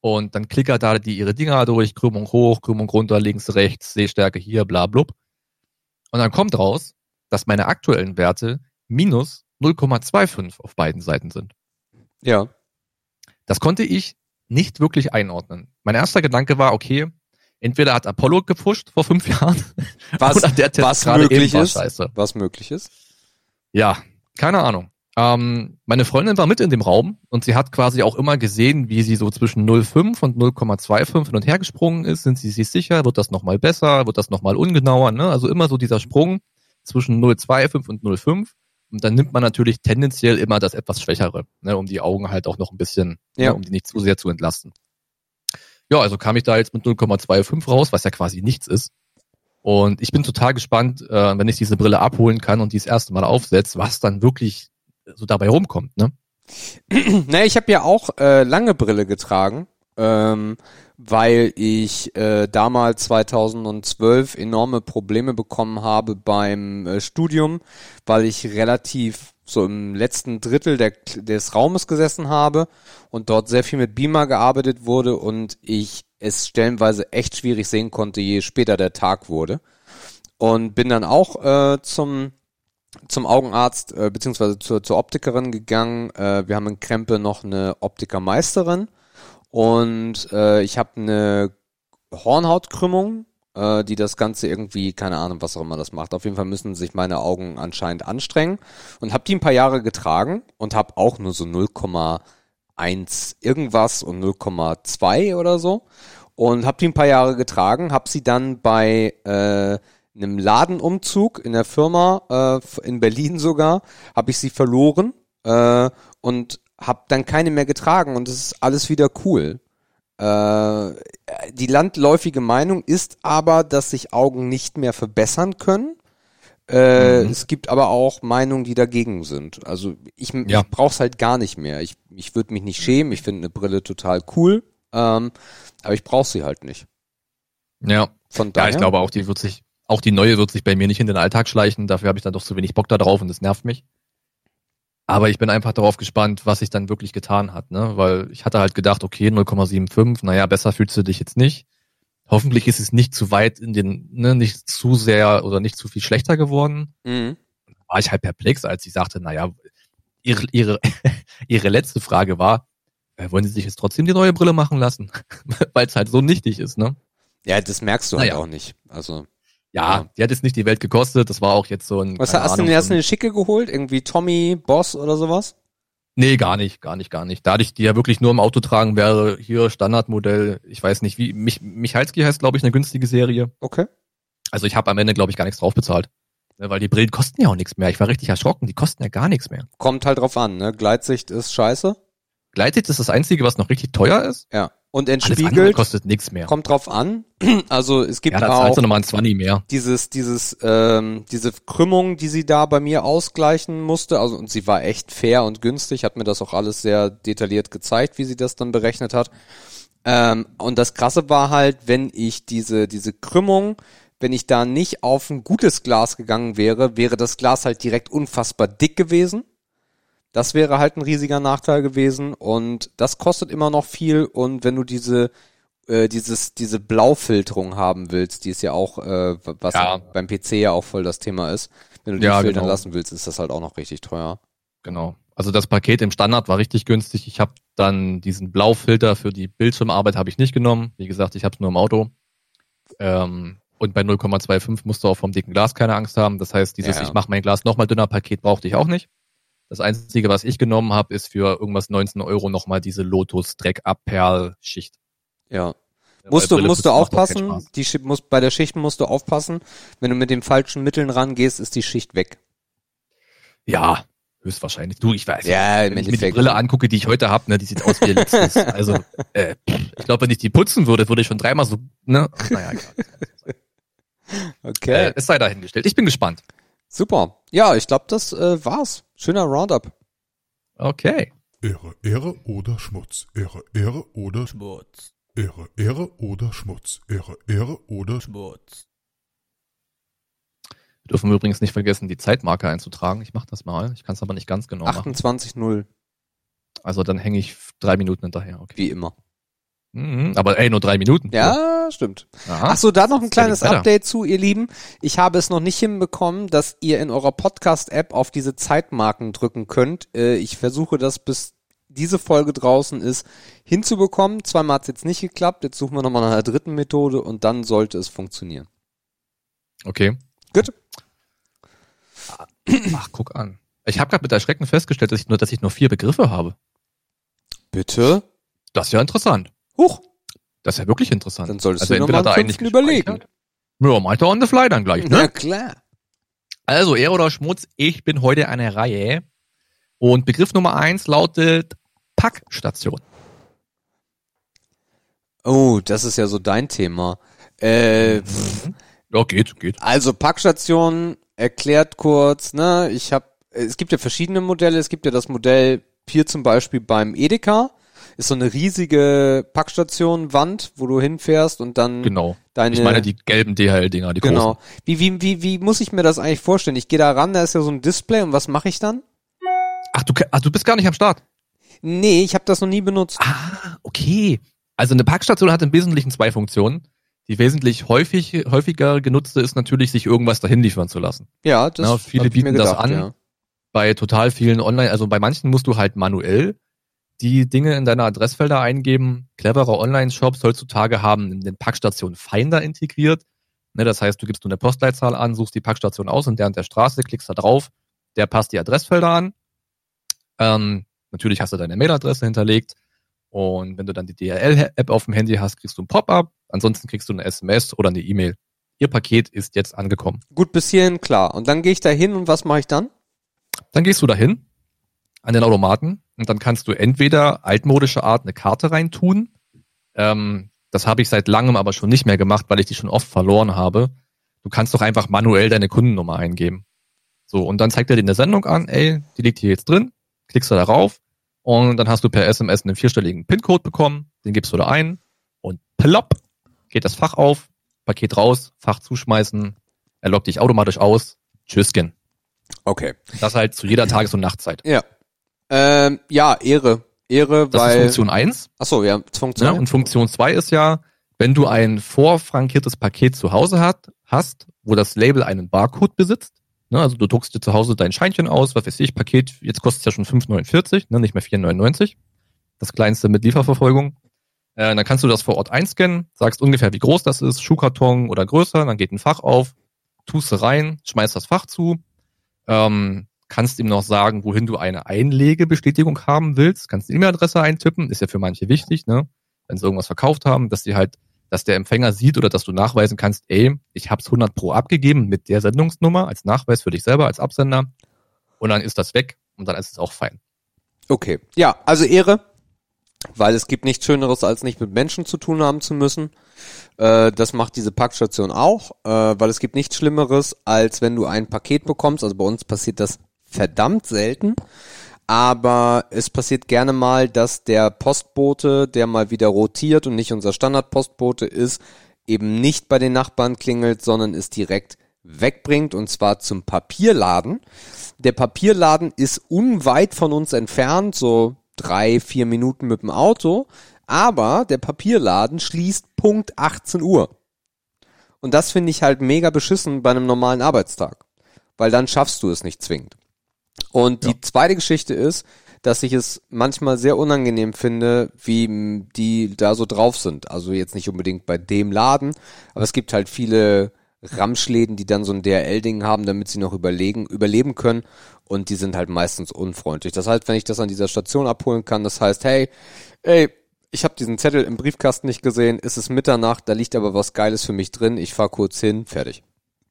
und dann klickert da die ihre Dinger durch, Krümmung hoch, Krümmung runter, links, rechts, Sehstärke hier, bla blub. Und dann kommt raus, dass meine aktuellen Werte minus 0,25 auf beiden Seiten sind. Ja. Das konnte ich nicht wirklich einordnen. Mein erster Gedanke war, okay, entweder hat Apollo gepusht vor fünf Jahren <laughs> Was, oder der Test was gerade möglich ist. scheiße. Was möglich ist. Ja, keine Ahnung. Ähm, meine Freundin war mit in dem Raum und sie hat quasi auch immer gesehen, wie sie so zwischen 0,5 und 0,25 hin und her gesprungen ist. Sind sie sich sicher? Wird das nochmal besser? Wird das nochmal ungenauer? Ne? Also immer so dieser Sprung zwischen 0,25 und 0,5. Und dann nimmt man natürlich tendenziell immer das etwas Schwächere, ne, um die Augen halt auch noch ein bisschen, Ja. ne, um die nicht zu sehr zu entlasten. Ja, also kam ich da jetzt mit 0,25 raus, was ja quasi nichts ist. Und ich bin total gespannt, äh, wenn ich diese Brille abholen kann und die das erste Mal aufsetze, was dann wirklich so dabei rumkommt, ne? <clears throat> naja, ich habe ja auch äh, lange Brille getragen, ähm, weil ich äh, damals 2012 enorme Probleme bekommen habe beim äh, Studium, weil ich relativ so im letzten Drittel der, des Raumes gesessen habe und dort sehr viel mit Beamer gearbeitet wurde und ich es stellenweise echt schwierig sehen konnte, je später der Tag wurde. Und bin dann auch äh, zum zum Augenarzt äh, beziehungsweise zur, zur Optikerin gegangen. Äh, wir haben in Krempe noch eine Optikermeisterin und äh, ich habe eine Hornhautkrümmung, äh, die das Ganze irgendwie, keine Ahnung, was auch immer das macht. Auf jeden Fall müssen sich meine Augen anscheinend anstrengen. Und habe die ein paar Jahre getragen und habe auch nur so 0,1 irgendwas und 0,2 oder so. Und habe die ein paar Jahre getragen, habe sie dann bei äh, einem Ladenumzug in der Firma, äh, in Berlin sogar, habe ich sie verloren. Äh, und habe dann keine mehr getragen und es ist alles wieder cool. Äh, die landläufige Meinung ist aber, dass sich Augen nicht mehr verbessern können. Äh, Mhm. Es gibt aber auch Meinungen, die dagegen sind. Also ich, Ja. ich brauch's halt gar nicht mehr. Ich, ich würde mich nicht schämen. Ich finde eine Brille total cool, ähm, aber ich brauche sie halt nicht. Ja. Von Ja, daher. ich glaube auch, die wird sich, auch die neue wird sich bei mir nicht in den Alltag schleichen. Dafür habe ich dann doch zu wenig Bock da drauf und das nervt mich. Aber ich bin einfach darauf gespannt, was sich dann wirklich getan hat, ne? Weil ich hatte halt gedacht, okay, 0,75, naja, besser fühlst du dich jetzt nicht. Hoffentlich ist es nicht zu weit in den, ne, nicht zu sehr oder nicht zu viel schlechter geworden. Mhm. War ich halt perplex, als sie sagte, naja, ihre, ihre, <laughs> ihre letzte Frage war, äh, wollen Sie sich jetzt trotzdem die neue Brille machen lassen? <laughs> Weil es halt so nichtig ist, ne? Ja, das merkst du halt Naja. auch nicht. Also Ja, die hat jetzt nicht die Welt gekostet. Das war auch jetzt so ein. was hast du Ahnung, denn? Hast du ein- eine Schicke geholt? Irgendwie Tommy, Boss oder sowas? Nee, gar nicht, gar nicht, gar nicht. Da ich die ja wirklich nur im Auto tragen wäre, hier Standardmodell, ich weiß nicht, wie, Mich, Michalski heißt, glaube ich, eine günstige Serie. Okay. Also ich habe am Ende, glaube ich, gar nichts drauf bezahlt. Ja, Weil die Brillen kosten ja auch nichts mehr. Ich war richtig erschrocken, die kosten ja gar nichts mehr. Kommt halt drauf an, ne? Gleitsicht ist scheiße. Gleitsicht ist das Einzige, was noch richtig teuer ist. Ja. Und entspiegelt kostet nichts mehr. kommt drauf an. <clears throat> Also es gibt Ja, auch nochmal ein 20 mehr. dieses, dieses, ähm, diese Krümmung, die sie da bei mir ausgleichen musste, also und sie war echt fair und günstig, hat mir das auch alles sehr detailliert gezeigt, wie sie das dann berechnet hat. Ähm, und das Krasse war halt, wenn ich diese, diese Krümmung, wenn ich da nicht auf ein gutes Glas gegangen wäre, wäre das Glas halt direkt unfassbar dick gewesen. Das wäre halt ein riesiger Nachteil gewesen und das kostet immer noch viel und wenn du diese äh, dieses diese Blaufilterung haben willst, die ist ja auch äh, was Ja. beim PC ja auch voll das Thema ist. Wenn du die Ja, filtern genau. lassen willst, ist das halt auch noch richtig teuer. Genau. Also das Paket im Standard war richtig günstig. Ich habe dann diesen Blaufilter für die Bildschirmarbeit habe ich nicht genommen. Wie gesagt, ich habe es nur im Auto. Ähm, und bei 0,25 musst du auch vom dicken Glas keine Angst haben. Das heißt, dieses Ja. ich mache mein Glas nochmal dünner Paket brauchte ich auch nicht. Das Einzige, was ich genommen habe, ist für irgendwas 19 Euro nochmal diese Lotus Dreck Abperl Schicht. Ja. Musst du, musst du aufpassen, die Schi- musst, bei der Schicht musst du aufpassen, wenn du mit den falschen Mitteln rangehst, ist die Schicht weg. Ja, höchstwahrscheinlich. Du, ich weiß. Ja, wenn ich mir die. Brille angucke, die ich heute habe, ne, die sieht aus wie letztes. <laughs> Also, äh, ich glaube, wenn ich die putzen würde, würde ich schon dreimal so, ne? Naja, egal. <laughs> Okay. Äh, es sei dahingestellt. Ich bin gespannt. Super. Ja, ich glaube, das äh, war's. Schöner Roundup. Okay. Ehre, Ehre oder Schmutz. Ehre, Ehre oder Schmutz, Ehre, Ehre oder Schmutz. Ehre, Ehre oder Schmutz. Wir dürfen übrigens nicht vergessen, die Zeitmarke einzutragen. Ich mache das mal. Ich kann es aber nicht ganz genau machen. 28-0, Also dann hänge ich drei Minuten hinterher. Okay. wie immer. Mhm, aber ey, nur drei Minuten. Ja, stimmt. Aha. Ach so, da noch ein kleines. Update zu, ihr Lieben. Ich habe es noch nicht hinbekommen, dass ihr in eurer Podcast-App auf diese Zeitmarken drücken könnt. Äh, ich versuche das bis diese Folge draußen ist hinzubekommen. Zweimal hat es jetzt nicht geklappt. Jetzt suchen wir nochmal nach einer dritten Methode und dann sollte es funktionieren. Okay. Gut. Ach, guck an. Ich habe gerade mit Erschrecken festgestellt, dass ich nur, dass ich nur vier Begriffe habe. Bitte? Das ist ja interessant. Huch, Das ist ja wirklich interessant. dann solltest Also du entweder hat er eigentlich überlegen. Ja, er on the fly dann gleich, Na ne? klar. Also, Ehre oder Schmutz, ich bin heute eine Reihe. Und Begriff Nummer eins lautet Packstation. Oh, das ist ja so dein Thema. Äh, pff, Ja, geht, geht. Also Packstation erklärt kurz, ne, ich habe, es gibt ja verschiedene Modelle, es gibt ja das Modell hier zum Beispiel beim Edeka, ist so eine riesige Packstation-Wand, wo du hinfährst und dann Genau. deine, Ich meine die gelben DHL-Dinger, die großen. genau. Wie, wie, wie, wie muss ich mir das eigentlich vorstellen? Ich gehe da ran, da ist ja so ein Display und was mache ich dann? Ach du, ach, du bist gar nicht am Start. Nee, ich habe das noch nie benutzt. Ah, okay. Also eine Packstation hat im Wesentlichen zwei Funktionen. Die wesentlich häufig, häufiger genutzte ist natürlich, sich irgendwas dahin liefern zu lassen. Ja, das Ja, viele bieten das gedacht, an. Ja. Bei total vielen Online, also bei manchen musst du halt manuell die Dinge in deine Adressfelder eingeben. Clevere Online-Shops heutzutage haben den Packstation Finder integriert. Ne, das heißt, du gibst nur eine Postleitzahl an, suchst die Packstation aus und der an der Straße, klickst da drauf, der passt die Adressfelder an. Ähm, natürlich hast du deine Mailadresse hinterlegt und wenn du dann die DRL-App auf dem Handy hast, kriegst du ein Pop-up. Ansonsten kriegst du eine SMS oder eine E-Mail. Ihr Paket ist jetzt angekommen. Gut, bis hierhin klar. Und dann gehe ich da hin und was mache ich dann? Dann gehst du dahin an den Automaten und dann kannst du entweder altmodische Art eine Karte reintun. Ähm, das habe ich seit langem aber schon nicht mehr gemacht, weil ich die schon oft verloren habe. Du kannst doch einfach manuell deine Kundennummer eingeben. So, und dann zeigt er dir in der Sendung an, ey, die liegt hier jetzt drin, klickst du darauf und dann hast du per SMS einen vierstelligen PIN-Code bekommen, den gibst du da ein und plopp, geht das Fach auf, Paket raus, Fach zuschmeißen, er loggt dich automatisch aus, tschüssken. Okay. Das halt zu jeder Tages- und Nachtzeit. Ja. Ähm, ja, Ehre. Ehre, Das weil. ist Funktion 1. Achso, ja, das Ne? funktioniert. Und Funktion 2 ist ja, wenn du ein vorfrankiertes Paket zu Hause hat, hast, wo das Label einen Barcode besitzt, ne? also du druckst dir zu Hause dein Scheinchen aus, was weiß ich, Paket, jetzt kostet es ja schon 5,49, ne? nicht mehr 4,99. Das kleinste mit Lieferverfolgung. Äh, dann kannst du das vor Ort einscannen, sagst ungefähr, wie groß das ist, Schuhkarton oder größer, dann geht ein Fach auf, tust du rein, schmeißt das Fach zu, ähm, kannst ihm noch sagen, wohin du eine Einlegebestätigung haben willst, kannst die E-Mail-Adresse eintippen, ist ja für manche wichtig, ne? wenn sie irgendwas verkauft haben, dass die halt, dass der Empfänger sieht oder dass du nachweisen kannst, ey, ich hab's 100 pro abgegeben mit der Sendungsnummer als Nachweis für dich selber als Absender und dann ist das weg und dann ist es auch fein. Okay. Ja, also Ehre, weil es gibt nichts Schöneres, als nicht mit Menschen zu tun haben zu müssen. Äh, das macht diese Packstation auch, äh, weil es gibt nichts Schlimmeres, als wenn du ein Paket bekommst. Also bei uns passiert das verdammt selten. Aber es passiert gerne mal, dass der Postbote, der mal wieder rotiert und nicht unser Standardpostbote ist, eben nicht bei den Nachbarn klingelt, sondern es direkt wegbringt und zwar zum Papierladen. Der Papierladen ist unweit von uns entfernt, so drei, vier Minuten mit dem Auto, aber der Papierladen schließt Punkt 18 Uhr. Und das finde ich halt mega beschissen bei einem normalen Arbeitstag, weil dann schaffst du es nicht zwingend. Und die zweite Geschichte ist, dass ich es manchmal sehr unangenehm finde, wie die da so drauf sind. Also jetzt nicht unbedingt bei dem Laden, aber es gibt halt viele Ramschläden, die dann so ein DRL-Ding haben, damit sie noch überlegen, überleben können. Und die sind halt meistens unfreundlich. Das heißt, wenn ich das an dieser Station abholen kann, das heißt, hey, ey, ich habe diesen Zettel im Briefkasten nicht gesehen, es ist Mitternacht, da liegt aber was Geiles für mich drin, ich fahr kurz hin, fertig.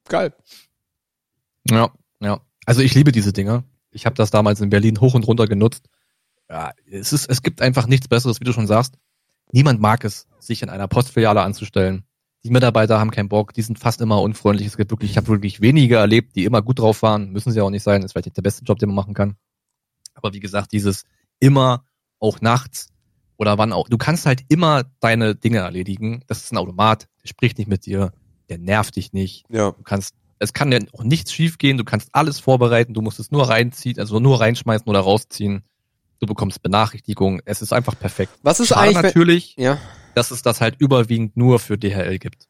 Geil. Ja, ja. Also ich liebe diese Dinger. Ich habe das damals in Berlin hoch und runter genutzt. Ja, es ist, es gibt einfach nichts Besseres, wie du schon sagst. Niemand mag es, sich in einer Postfiliale anzustellen. Die Mitarbeiter haben keinen Bock, die sind fast immer unfreundlich. Es gibt wirklich, ich habe wirklich wenige erlebt, die immer gut drauf waren. Müssen sie auch nicht sein, ist vielleicht nicht der beste Job, den man machen kann. Aber wie gesagt, dieses immer, auch nachts oder wann auch, du kannst halt immer deine Dinge erledigen. Das ist ein Automat, der spricht nicht mit dir, der nervt dich nicht. Ja. Du kannst, es kann ja auch nichts schiefgehen. du kannst alles vorbereiten, du musst es nur reinziehen, also nur reinschmeißen oder rausziehen. Du bekommst Benachrichtigungen, es ist einfach perfekt. Was ist Schade eigentlich, wenn, natürlich, ja. dass es das halt überwiegend nur für DHL gibt.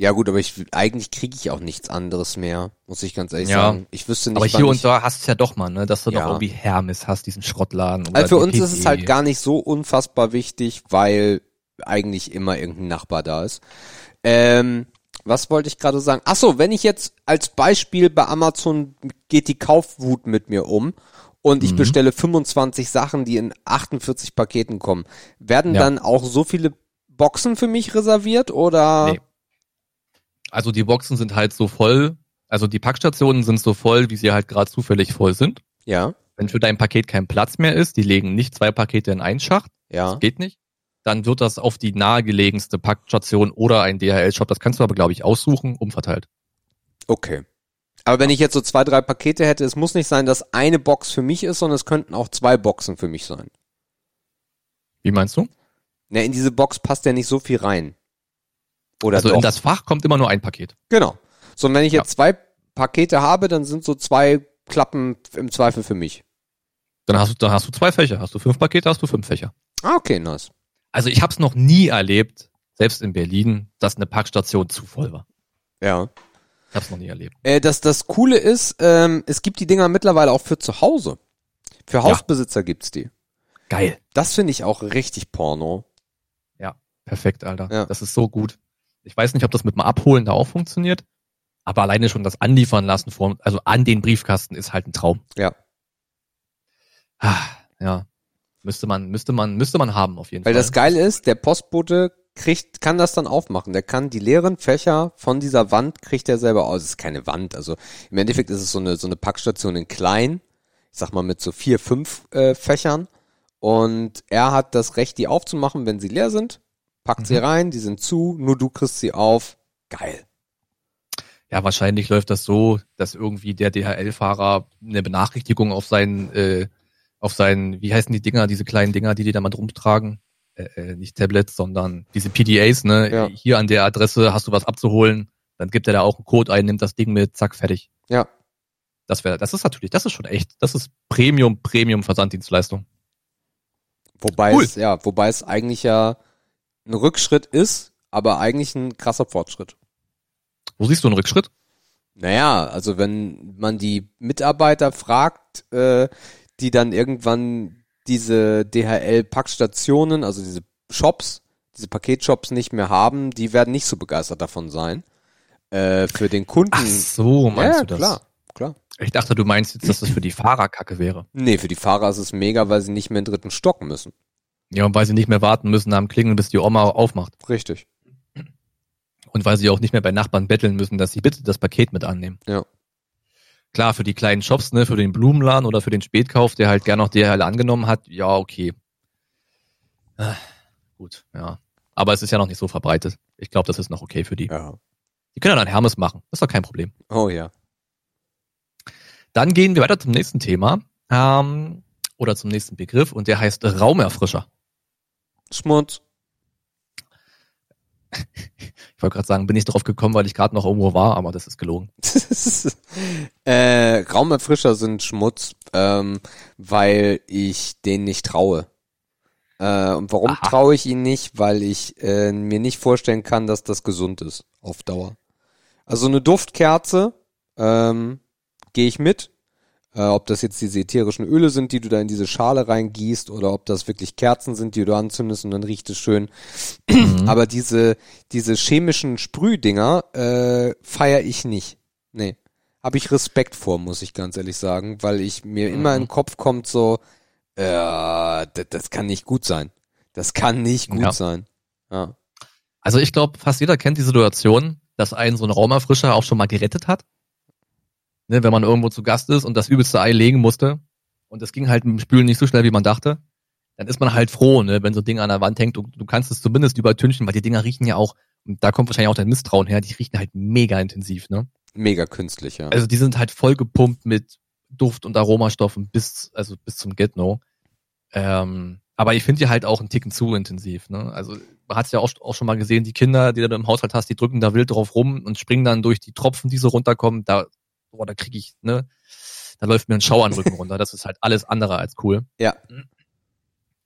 Ja gut, aber ich eigentlich kriege ich auch nichts anderes mehr, muss ich ganz ehrlich Ja. sagen. Ich wüsste nicht, Aber hier und da hast du es ja doch mal, ne, dass du Ja. noch irgendwie Hermes hast, diesen Schrottladen. oder Also für uns ist DPD. es halt gar nicht so unfassbar wichtig, weil eigentlich immer irgendein Nachbar da ist. Ähm, was wollte ich gerade sagen? Ach so, wenn ich jetzt als Beispiel bei Amazon geht die Kaufwut mit mir um und ich Mhm. bestelle 25 Sachen, die in 48 Paketen kommen, werden Ja. dann auch so viele Boxen für mich reserviert oder? Nee. Also die Boxen sind halt so voll, also die Packstationen sind so voll, wie sie halt gerade zufällig voll sind. Ja, Wenn für dein Paket kein Platz mehr ist, die legen nicht zwei Pakete in einen Schacht, ja. das geht nicht, dann wird das auf die nahegelegenste Packstation oder ein DHL-Shop, das kannst du aber, glaube ich, aussuchen, umverteilt. Okay. Aber wenn ich jetzt so zwei, drei Pakete hätte, es muss nicht sein, dass eine Box für mich ist, sondern es könnten auch zwei Boxen für mich sein. Wie meinst du? Na, in diese Box passt ja nicht so viel rein. Oder also doch? in das Fach kommt immer nur ein Paket. genau. So, und wenn ich Ja. jetzt zwei Pakete habe, dann sind so zwei Klappen im Zweifel für mich. Dann hast du, dann hast du zwei Fächer. Hast du fünf Pakete, hast du fünf Fächer. Ah, okay, nice. Also ich habe es noch nie erlebt, selbst in Berlin, dass eine Packstation zu voll war. Ja. Ich habe es noch nie erlebt. Äh, das, das Coole ist, ähm, es gibt die Dinger mittlerweile auch für zu Hause. Für Hausbesitzer gibt's die. Geil. Das finde ich auch richtig Porno. Perfekt, Alter. Ja. Das ist so gut. Ich weiß nicht, ob das mit dem Abholen da auch funktioniert, aber alleine schon das Anliefern lassen vor, also an den Briefkasten ist halt ein Traum. Ja. Ah, ja. Müsste man, müsste man, müsste man haben auf jeden Weil Fall. das Geile ist, der Postbote kriegt, kann das dann aufmachen. Der kann die leeren Fächer von dieser Wand kriegt er selber aus. Es ist keine Wand, also im Endeffekt ist es so eine so eine Packstation in klein, ich sag mal mit so vier, fünf äh, Fächern. Und er hat das Recht, die aufzumachen, wenn sie leer sind. Packt sie rein, die sind zu, nur du kriegst sie auf. Geil. Ja, wahrscheinlich läuft das so, dass irgendwie der DHL-Fahrer eine Benachrichtigung auf seinen, äh, auf seinen, wie heißen die Dinger, diese kleinen Dinger, die die da mal rumtragen? Äh, äh, nicht Tablets, sondern diese PDAs, ne? Ja. Hier an der Adresse hast du was abzuholen. Dann gibt er da auch einen Code ein, nimmt das Ding mit, zack, fertig. Ja. Das wäre, das ist natürlich, das ist schon echt, das ist Premium, Premium Versanddienstleistung. Wobei Cool. es, ja, wobei es eigentlich ja ein Rückschritt ist, aber eigentlich ein krasser Fortschritt. Wo siehst du einen Rückschritt? Naja, also wenn man die Mitarbeiter fragt, äh, die dann irgendwann diese DHL-Packstationen, also diese Shops, diese Paketshops nicht mehr haben, die werden nicht so begeistert davon sein. Äh, für den Kunden. Ach so, meinst ja, du das? klar, klar. Ich dachte, du meinst jetzt, dass das für die Fahrer kacke wäre. Nee, für die Fahrer ist es mega, weil sie nicht mehr in den dritten Stock müssen. Ja, und weil sie nicht mehr warten müssen am Klingeln, bis die Oma aufmacht. Richtig. Und weil sie auch nicht mehr bei Nachbarn betteln müssen, dass sie bitte das Paket mit annehmen. Ja. Klar, für die kleinen Shops, ne, für den Blumenladen oder für den Spätkauf, der halt gern noch DHL angenommen hat, ja, okay. Äh, gut, ja. Aber es ist ja noch nicht so verbreitet. Ich glaube, das ist noch okay für die. Ja. Die können ja dann Hermes machen. Das ist doch kein Problem. Oh ja. Dann gehen wir weiter zum nächsten Thema. Ähm, oder zum nächsten Begriff und der heißt Raumerfrischer. Schmutz. <laughs> Ich wollte gerade sagen, bin ich drauf gekommen, weil ich gerade noch irgendwo war, aber das ist gelogen. <laughs> äh, Raumerfrischer sind Schmutz, ähm, weil ich denen nicht traue. Äh, und warum traue ich ihnen nicht? Weil ich äh, mir nicht vorstellen kann, dass das gesund ist auf Dauer. Also eine Duftkerze ähm, gehe ich mit. Äh, ob das jetzt diese ätherischen Öle sind, die du da in diese Schale reingießt, oder ob das wirklich Kerzen sind, die du anzündest und dann riecht es schön. Aber diese, diese chemischen Sprühdinger äh, feiere ich nicht. Nee. Habe ich Respekt vor, muss ich ganz ehrlich sagen, weil ich mir immer in den Kopf kommt so, äh, das, das kann nicht gut sein. Das kann nicht gut Ja. sein. Ja. Also ich glaube, fast jeder kennt die Situation, dass einen so ein Raumerfrischer auch schon mal gerettet hat. Ne, wenn man irgendwo zu Gast ist und das übelste Ei legen musste und das ging halt dem Spülen nicht so schnell, wie man dachte, dann ist man halt froh, ne, wenn so ein Ding an der Wand hängt und du kannst es zumindest übertünchen, weil die Dinger riechen ja auch, und da kommt wahrscheinlich auch dein Misstrauen her, die riechen halt mega intensiv, ne? Mega künstlich, ja. Also die sind halt voll gepumpt mit Duft- und Aromastoffen bis, also bis zum Get-No. Ähm, aber ich finde die halt auch einen Ticken zu intensiv. Ne? Also man hat es ja auch, auch schon mal gesehen, die Kinder, die du im Haushalt hast, die drücken da wild drauf rum und springen dann durch die Tropfen, die so runterkommen. Da, boah, da krieg ich, ne, da läuft mir ein Schauer an den Rücken runter. Das ist halt alles andere als cool. Ja.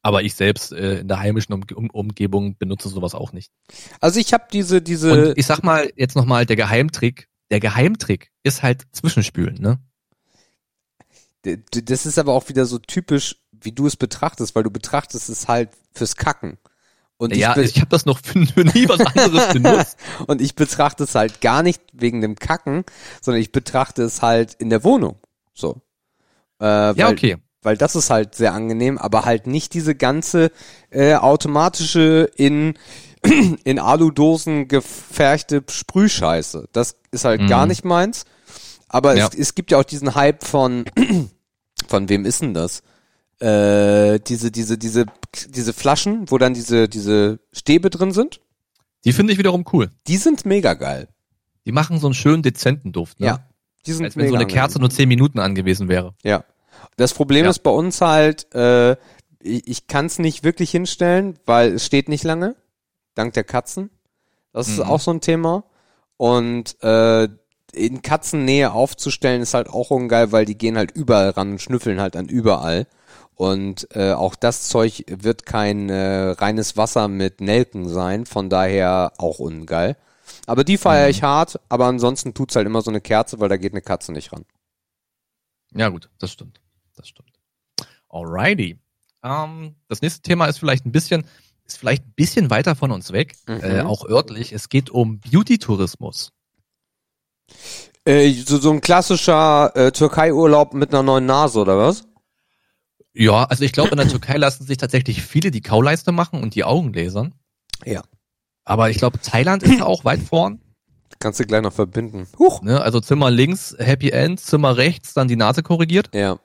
Aber ich selbst äh, in der heimischen um um Umgebung benutze sowas auch nicht. Also ich habe diese, diese, Und ich sag mal jetzt nochmal, der Geheimtrick, der Geheimtrick ist halt Zwischenspülen, ne? Das ist aber auch wieder so typisch, wie du es betrachtest, weil du betrachtest es halt fürs Kacken. Und ja, ich, ich habe das noch für, für nie was anderes <laughs> benutzt. und ich betrachte es halt gar nicht wegen dem Kacken, sondern ich betrachte es halt in der Wohnung. So. Äh, Ja, weil, okay. Weil das ist halt sehr angenehm, aber halt nicht diese ganze äh, automatische in <clears throat> in Aludosen gefärchte Sprühscheiße. Das ist halt Mhm. gar nicht meins. Aber Ja. es, es gibt ja auch diesen Hype von <clears throat> von wem ist denn das? Äh, diese diese diese diese Flaschen, wo dann diese diese Stäbe drin sind. Die finde ich wiederum cool. Die sind mega geil. Die machen so einen schönen dezenten Duft, ne? Ja. Die sind Als wenn so mega eine Kerze nur zehn Minuten angewiesen wäre. Ja. Das Problem Ja. ist bei uns halt, äh, ich, ich kann es nicht wirklich hinstellen, weil es steht nicht lange, dank der Katzen. Das ist Mhm. auch so ein Thema. Und äh, in Katzennähe aufzustellen ist halt auch ungeil, weil die gehen halt überall ran und schnüffeln halt an überall. Und äh, auch das Zeug wird kein äh, reines Wasser mit Nelken sein, von daher auch ungeil. Aber die feiere ich hart, aber ansonsten tut's halt immer so eine Kerze, weil da geht eine Katze nicht ran. Ja, gut, das stimmt. Das stimmt. Alrighty. Ähm, das nächste Thema ist vielleicht ein bisschen, ist vielleicht ein bisschen weiter von uns weg, Mhm. äh, auch örtlich. Es geht um Beauty-Tourismus. Äh, so, so ein klassischer äh, Türkei-Urlaub mit einer neuen Nase, oder was? Ja, also ich glaube, in der Türkei lassen sich tatsächlich viele die Kauleiste machen und die Augen lasern. Ja. Aber ich glaube, Thailand ist da auch weit vorn. Kannst du gleich noch verbinden. Huch. Ne? Also Zimmer links, Happy End, Zimmer rechts, dann die Nase korrigiert. Ja.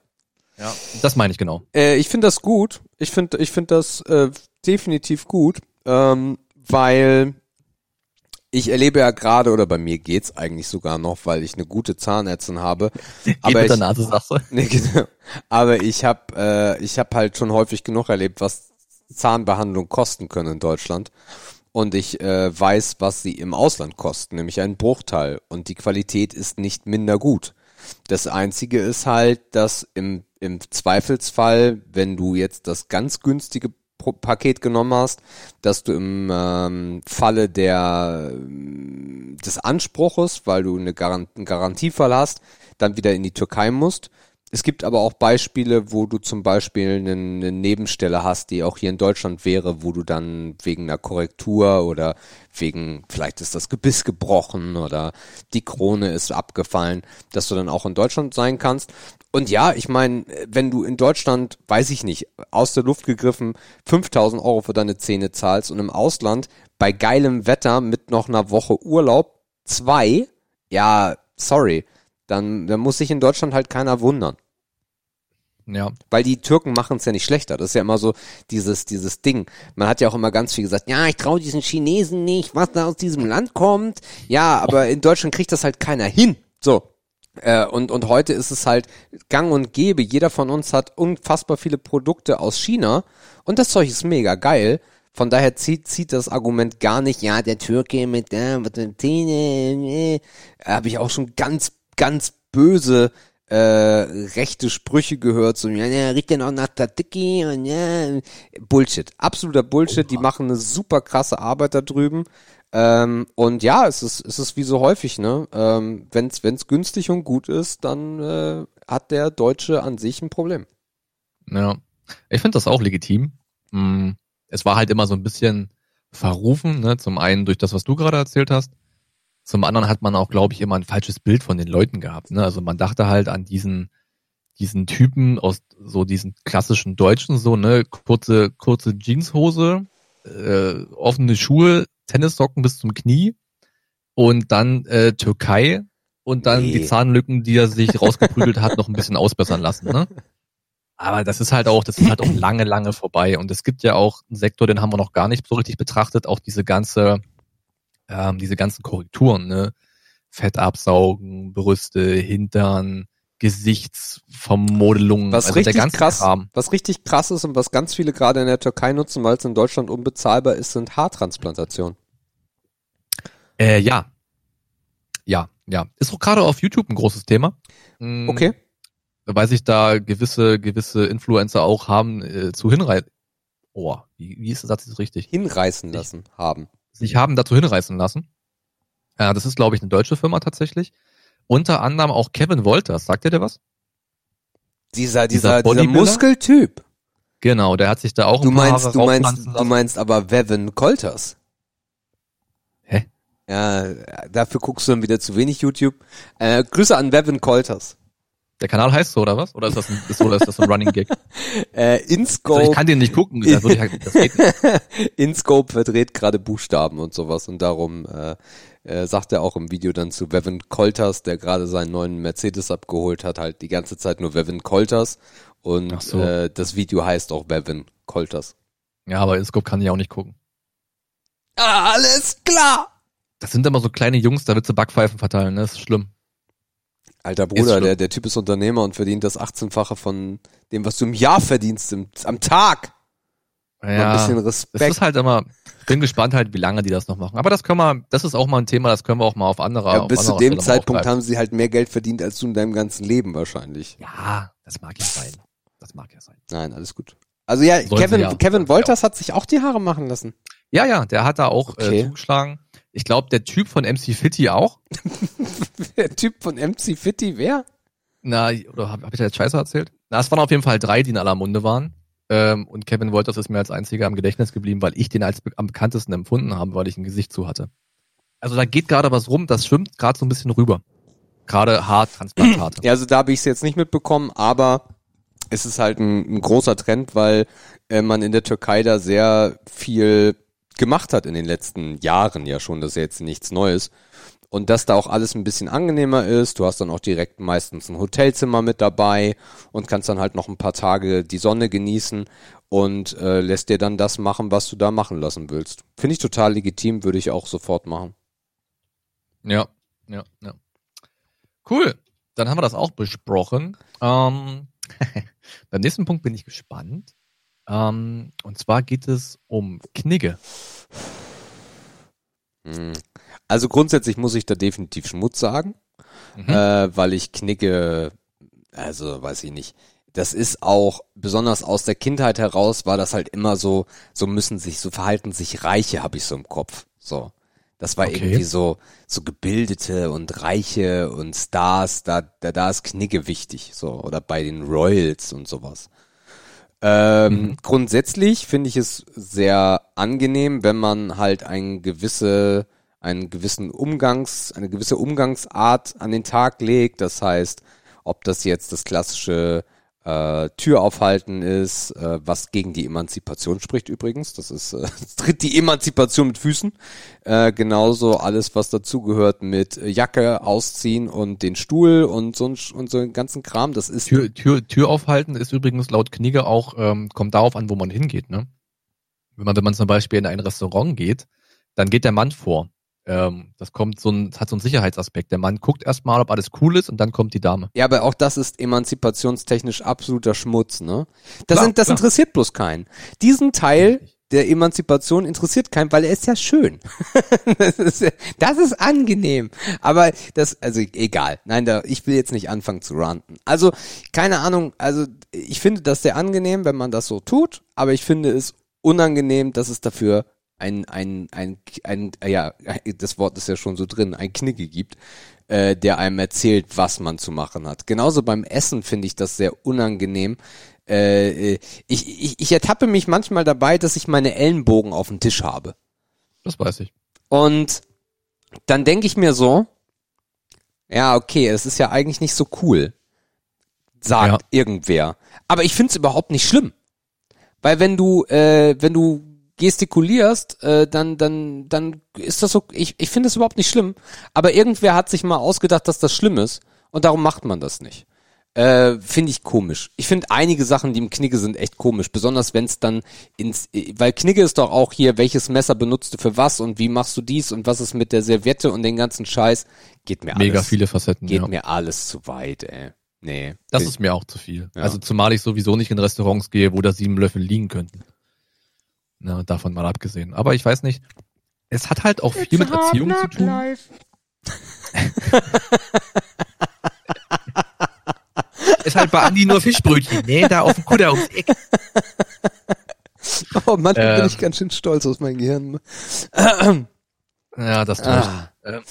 Ja. Das meine ich genau. Äh, ich finde das gut. Ich finde ich finde das äh, definitiv gut, ähm, weil ich erlebe ja gerade, oder bei mir geht's eigentlich sogar noch, weil ich eine gute Zahnärztin habe. <laughs> Aber ich, Nase? <laughs> Nee, genau. Aber ich habe äh, ich habe halt schon häufig genug erlebt, was Zahnbehandlung kosten können in Deutschland. Und ich äh, weiß, was sie im Ausland kosten, nämlich einen Bruchteil. Und die Qualität ist nicht minder gut. Das Einzige ist halt, dass im, im Zweifelsfall, wenn du jetzt das ganz günstige Paket genommen hast, dass du im ähm, Falle der, ähm, des Anspruches, weil du eine Garant einen Garantiefall hast, dann wieder in die Türkei musst. Es gibt aber auch Beispiele, wo du zum Beispiel eine, eine Nebenstelle hast, die auch hier in Deutschland wäre, wo du dann wegen einer Korrektur oder wegen, vielleicht ist das Gebiss gebrochen oder die Krone ist abgefallen, dass du dann auch in Deutschland sein kannst. Und ja, ich meine, wenn du in Deutschland, weiß ich nicht, aus der Luft gegriffen 5000 Euro für deine Zähne zahlst und im Ausland bei geilem Wetter mit noch einer Woche Urlaub zwei, ja, sorry, dann, dann muss sich in Deutschland halt keiner wundern. Ja. Weil die Türken machen es ja nicht schlechter. Das ist ja immer so dieses, dieses Ding. Man hat ja auch immer ganz viel gesagt, ja, ich traue diesen Chinesen nicht, was da aus diesem Land kommt. Ja, aber in Deutschland kriegt das halt keiner hin. So. Äh, und, und heute ist es halt gang und gäbe. Jeder von uns hat unfassbar viele Produkte aus China. Und das Zeug ist mega geil. Von daher zieht, zieht das Argument gar nicht, ja, der Türke mit der, mit den Zähnen, äh, habe ich auch schon ganz, ganz böse äh, rechte Sprüche gehört, so, ja, ja, riecht ja noch nach Tzatziki und ja, Bullshit. Absoluter Bullshit. Die machen eine super krasse Arbeit da drüben. Ähm, und ja, es ist, es ist wie so häufig, ne? Ähm, Wenn es günstig und gut ist, dann äh, hat der Deutsche an sich ein Problem. Ja. Ich finde das auch legitim. Mm, Es war halt immer so ein bisschen verrufen, ne? Zum einen durch das, was du gerade erzählt hast. Zum anderen hat man auch, glaube ich, immer ein falsches Bild von den Leuten gehabt. Ne? Also man dachte halt an diesen, diesen Typen aus so diesen klassischen Deutschen, so, ne, kurze, kurze Jeanshose, äh, offene Schuhe, Tennissocken bis zum Knie und dann äh, Türkei und dann Nee. die Zahnlücken, die er sich rausgeprügelt hat, noch ein bisschen ausbessern lassen, ne? Aber das ist halt auch, das ist halt auch lange, lange vorbei. Und es gibt ja auch einen Sektor, den haben wir noch gar nicht so richtig betrachtet, auch diese ganze, ähm, diese ganzen Korrekturen, ne? Fett absaugen, Brüste, Hintern, Gesichtsvermodelung, Was also richtig krass, Kram. was richtig krass ist und was ganz viele gerade in der Türkei nutzen, weil es in Deutschland unbezahlbar ist, sind Haartransplantationen. Äh, ja. Ja, ja. Ist auch gerade auf YouTube ein großes Thema. Mm, Okay. Weil sich da gewisse, gewisse Influencer auch haben äh, zu hinreißen. Oh, wie, wie ist der Satz jetzt richtig? Hinreißen lassen haben. sich haben dazu hinreißen lassen. Ja, das ist, glaube ich, eine deutsche Firma tatsächlich. Unter anderem auch Kevin Wolters. Sagt ihr dir was? Dieser, Dieser dieser, dieser? Muskeltyp. Genau, der hat sich da auch Du ein paar meinst, Haare du meinst, raufpflanzen du lassen. meinst aber Vevin Colters. Hä? Ja, dafür guckst du dann wieder zu wenig YouTube. Äh, Grüße an Vevin Colters. Der Kanal heißt so, oder was? Oder ist das ein, ist, oder ist das ein Running Gag? <laughs> Äh, Also ich InScope, kann den nicht gucken, das, würde ich, halt- das geht nicht. <laughs> InScope verdreht gerade Buchstaben und sowas und darum äh, äh, sagt er auch im Video dann zu Vevin Colters, der gerade seinen neuen Mercedes abgeholt hat, halt die ganze Zeit nur Vevin Colters und so. äh, das Video heißt auch Vevin Colters. Ja, aber InScope kann ich auch nicht gucken. Ah, alles klar! Das sind immer so kleine Jungs, da willst du Backpfeifen verteilen, ne? Das ist schlimm. Alter Bruder, der, der Typ ist Unternehmer und verdient das 18-fache von dem, was du im Jahr verdienst, im, am Tag. Ja, ein bisschen es Respekt. ist halt immer, ich bin gespannt halt, wie lange die das noch machen. Aber das können wir, das ist auch mal ein Thema, das können wir auch mal auf andere ja, bis zu dem Stelle Zeitpunkt haben sie halt mehr Geld verdient als du in deinem ganzen Leben wahrscheinlich. Ja, das mag ja sein. Das mag ja sein. Nein, alles gut. Also ja, Sollten Kevin, ja. Kevin Wolters hat sich auch die Haare machen lassen. Ja, ja, der hat da auch Okay. äh, zugeschlagen. Ich glaube, der Typ von MC Fitty auch. <laughs> Der Typ von MC Fitty, wer? Na, oder habe hab ich da jetzt Scheiße erzählt? Na, es waren auf jeden Fall drei, die in aller Munde waren. Ähm, und Kevin Wolters ist mir als einziger am Gedächtnis geblieben, weil ich den als be am bekanntesten empfunden habe, weil ich ein Gesicht zu hatte. Also da geht gerade was rum, das schwimmt gerade so ein bisschen rüber. Gerade Haartransplantate. Ja, also da habe ich es jetzt nicht mitbekommen, aber es ist halt ein, ein großer Trend, weil äh, man in der Türkei da sehr viel gemacht hat in den letzten Jahren ja schon, das ist ja jetzt nichts Neues. Und dass da auch alles ein bisschen angenehmer ist. Du hast dann auch direkt meistens ein Hotelzimmer mit dabei und kannst dann halt noch ein paar Tage die Sonne genießen und äh, lässt dir dann das machen, was du da machen lassen willst. Finde ich total legitim, würde ich auch sofort machen. Ja, ja, ja. Cool. Dann haben wir das auch besprochen. Ähm, <laughs> beim nächsten Punkt bin ich gespannt. Ähm, und zwar geht es um Knigge. Hm. Also grundsätzlich muss ich da definitiv Schmutz sagen, Mhm. äh, weil ich Knicke, also weiß ich nicht. Das ist auch, besonders aus der Kindheit heraus, war das halt immer so, so müssen sich, so verhalten sich Reiche, habe ich so im Kopf. So. Das war Okay. irgendwie so, so Gebildete und Reiche und Stars, da, da, da ist Knigge wichtig, so, oder bei den Royals und sowas. Ähm, Mhm. Grundsätzlich finde ich es sehr angenehm, wenn man halt ein gewisse, einen gewissen Umgangs, eine gewisse Umgangsart an den Tag legt. Das heißt, ob das jetzt das klassische äh, Türaufhalten ist, äh, was gegen die Emanzipation spricht übrigens. Das ist, äh, <laughs> tritt die Emanzipation mit Füßen. Äh, genauso alles, was dazugehört mit Jacke ausziehen und den Stuhl und so, ein, und so einen ganzen Kram. Das ist Tür, Tür, Tür aufhalten ist übrigens laut Knigge auch, ähm, kommt darauf an, wo man hingeht, ne? Wenn man, wenn man zum Beispiel in ein Restaurant geht, dann geht der Mann vor. Ähm, das kommt so ein, hat so einen Sicherheitsaspekt. Der Mann guckt erstmal, ob alles cool ist und dann kommt die Dame. Ja, aber auch das ist emanzipationstechnisch absoluter Schmutz, ne? Das, Klar, sind, das klar. interessiert bloß keinen. Diesen Teil der Emanzipation interessiert keinen, weil er ist ja schön. <laughs> das, ist, das ist angenehm. Aber das, also egal. Nein, da, ich will jetzt nicht anfangen zu ranten. Also, keine Ahnung, also ich finde das sehr angenehm, wenn man das so tut, aber ich finde es unangenehm, dass es dafür ein, ein, ein, ein, äh, ja, das Wort ist ja schon so drin, ein Knicke gibt, äh, der einem erzählt, was man zu machen hat. Genauso beim Essen finde ich das sehr unangenehm. Äh, äh, ich, ich, ich ertappe mich manchmal dabei, dass ich meine Ellenbogen auf dem Tisch habe. Das weiß ich. Und dann denke ich mir so, ja, okay, es ist ja eigentlich nicht so cool, sagt Ja. irgendwer. Aber ich finde es überhaupt nicht schlimm. Weil wenn du, äh, wenn du gestikulierst, äh, dann, dann, dann ist das so, ich, ich finde es überhaupt nicht schlimm. Aber irgendwer hat sich mal ausgedacht, dass das schlimm ist und darum macht man das nicht. Äh, finde ich komisch. Ich finde einige Sachen, die im Knigge sind, echt komisch. Besonders wenn es dann ins, äh, weil Knigge ist doch auch hier, welches Messer benutzt du für was und wie machst du dies und was ist mit der Serviette und den ganzen Scheiß. Geht mir Mega alles, viele Facetten. geht ja. mir alles zu weit, ey. Nee. Das ist mir auch zu viel. Ja. Also zumal ich sowieso nicht in Restaurants gehe, wo da sieben Löffel liegen könnten. Na, davon mal abgesehen. Aber ich weiß nicht. Es hat halt auch viel mit Erziehung zu tun. <laughs> Ist halt bei Andi nur Fischbrötchen. Nee, da auf dem Kutter ums Eck. Oh, manchmal bin Ähm. ich ganz schön stolz aus meinem Gehirn. Ja, das täuscht. Ah. Ähm,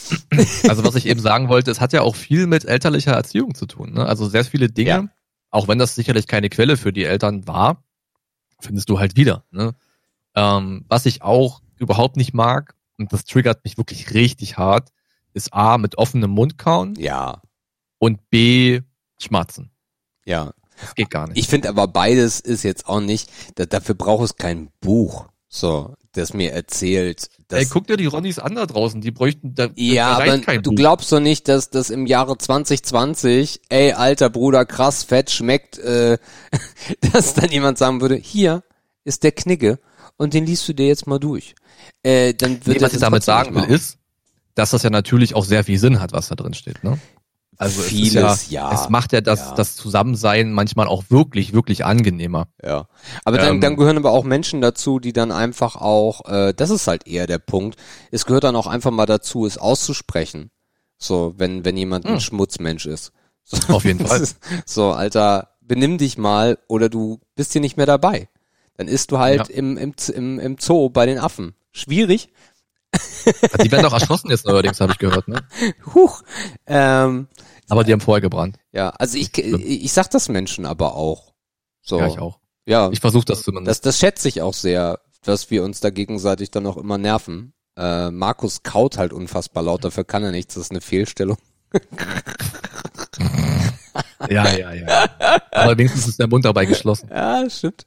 Also was ich eben sagen wollte, es hat ja auch viel mit elterlicher Erziehung zu tun. Ne? Also sehr viele Dinge, Ja. auch wenn das sicherlich keine Quelle für die Eltern war, findest du halt wieder. Ne? Ähm, was ich auch überhaupt nicht mag, und das triggert mich wirklich richtig hart, ist A, mit offenem Mund kauen Ja, und B, schmatzen. ja. Das geht gar nicht. Ich finde aber beides ist jetzt auch nicht, da, dafür braucht es kein Buch, so, das mir erzählt, dass, Ey, guck dir die Ronnies an da draußen, die bräuchten, da, ja, aber du Buch. glaubst doch nicht, dass das im Jahre 2020, ey, alter Bruder, krass, fett, schmeckt, äh, <laughs> dass dann jemand sagen würde, hier ist der Knigge und den liest du dir jetzt mal durch. Äh, dann wird Nee, was ich damit sagen will, ist, dass das ja natürlich auch sehr viel Sinn hat, was da drin steht. Ne? Also es Vieles, ja, ja. Es macht ja das, Ja. das Zusammensein manchmal auch wirklich, wirklich angenehmer. Ja. Aber dann, Ähm, dann gehören aber auch Menschen dazu, die dann einfach auch, äh, das ist halt eher der Punkt, es gehört dann auch einfach mal dazu, es auszusprechen. So, wenn, wenn jemand ein Hm. Schmutzmensch ist. So, Auf jeden <laughs> Fall. Ist, so, Alter, benimm dich mal oder du bist hier nicht mehr dabei. Dann isst du halt Ja. im, im, im, im Zoo bei den Affen. Schwierig. Die werden doch erschossen jetzt neuerdings, habe ich gehört. Ne? <laughs> Huch. Ähm, Aber die haben vorher gebrannt. ja, also ich, ich sag das Menschen aber auch. So. Ja, ich auch. Ja. Ich versuche das zumindest. Das, das schätze ich auch sehr, dass wir uns da gegenseitig dann auch immer nerven. Äh, Markus kaut halt unfassbar laut, dafür kann er nichts, das ist eine Fehlstellung. <laughs> Ja, ja, ja. Aber wenigstens ist der Mund dabei geschlossen. Ja, stimmt.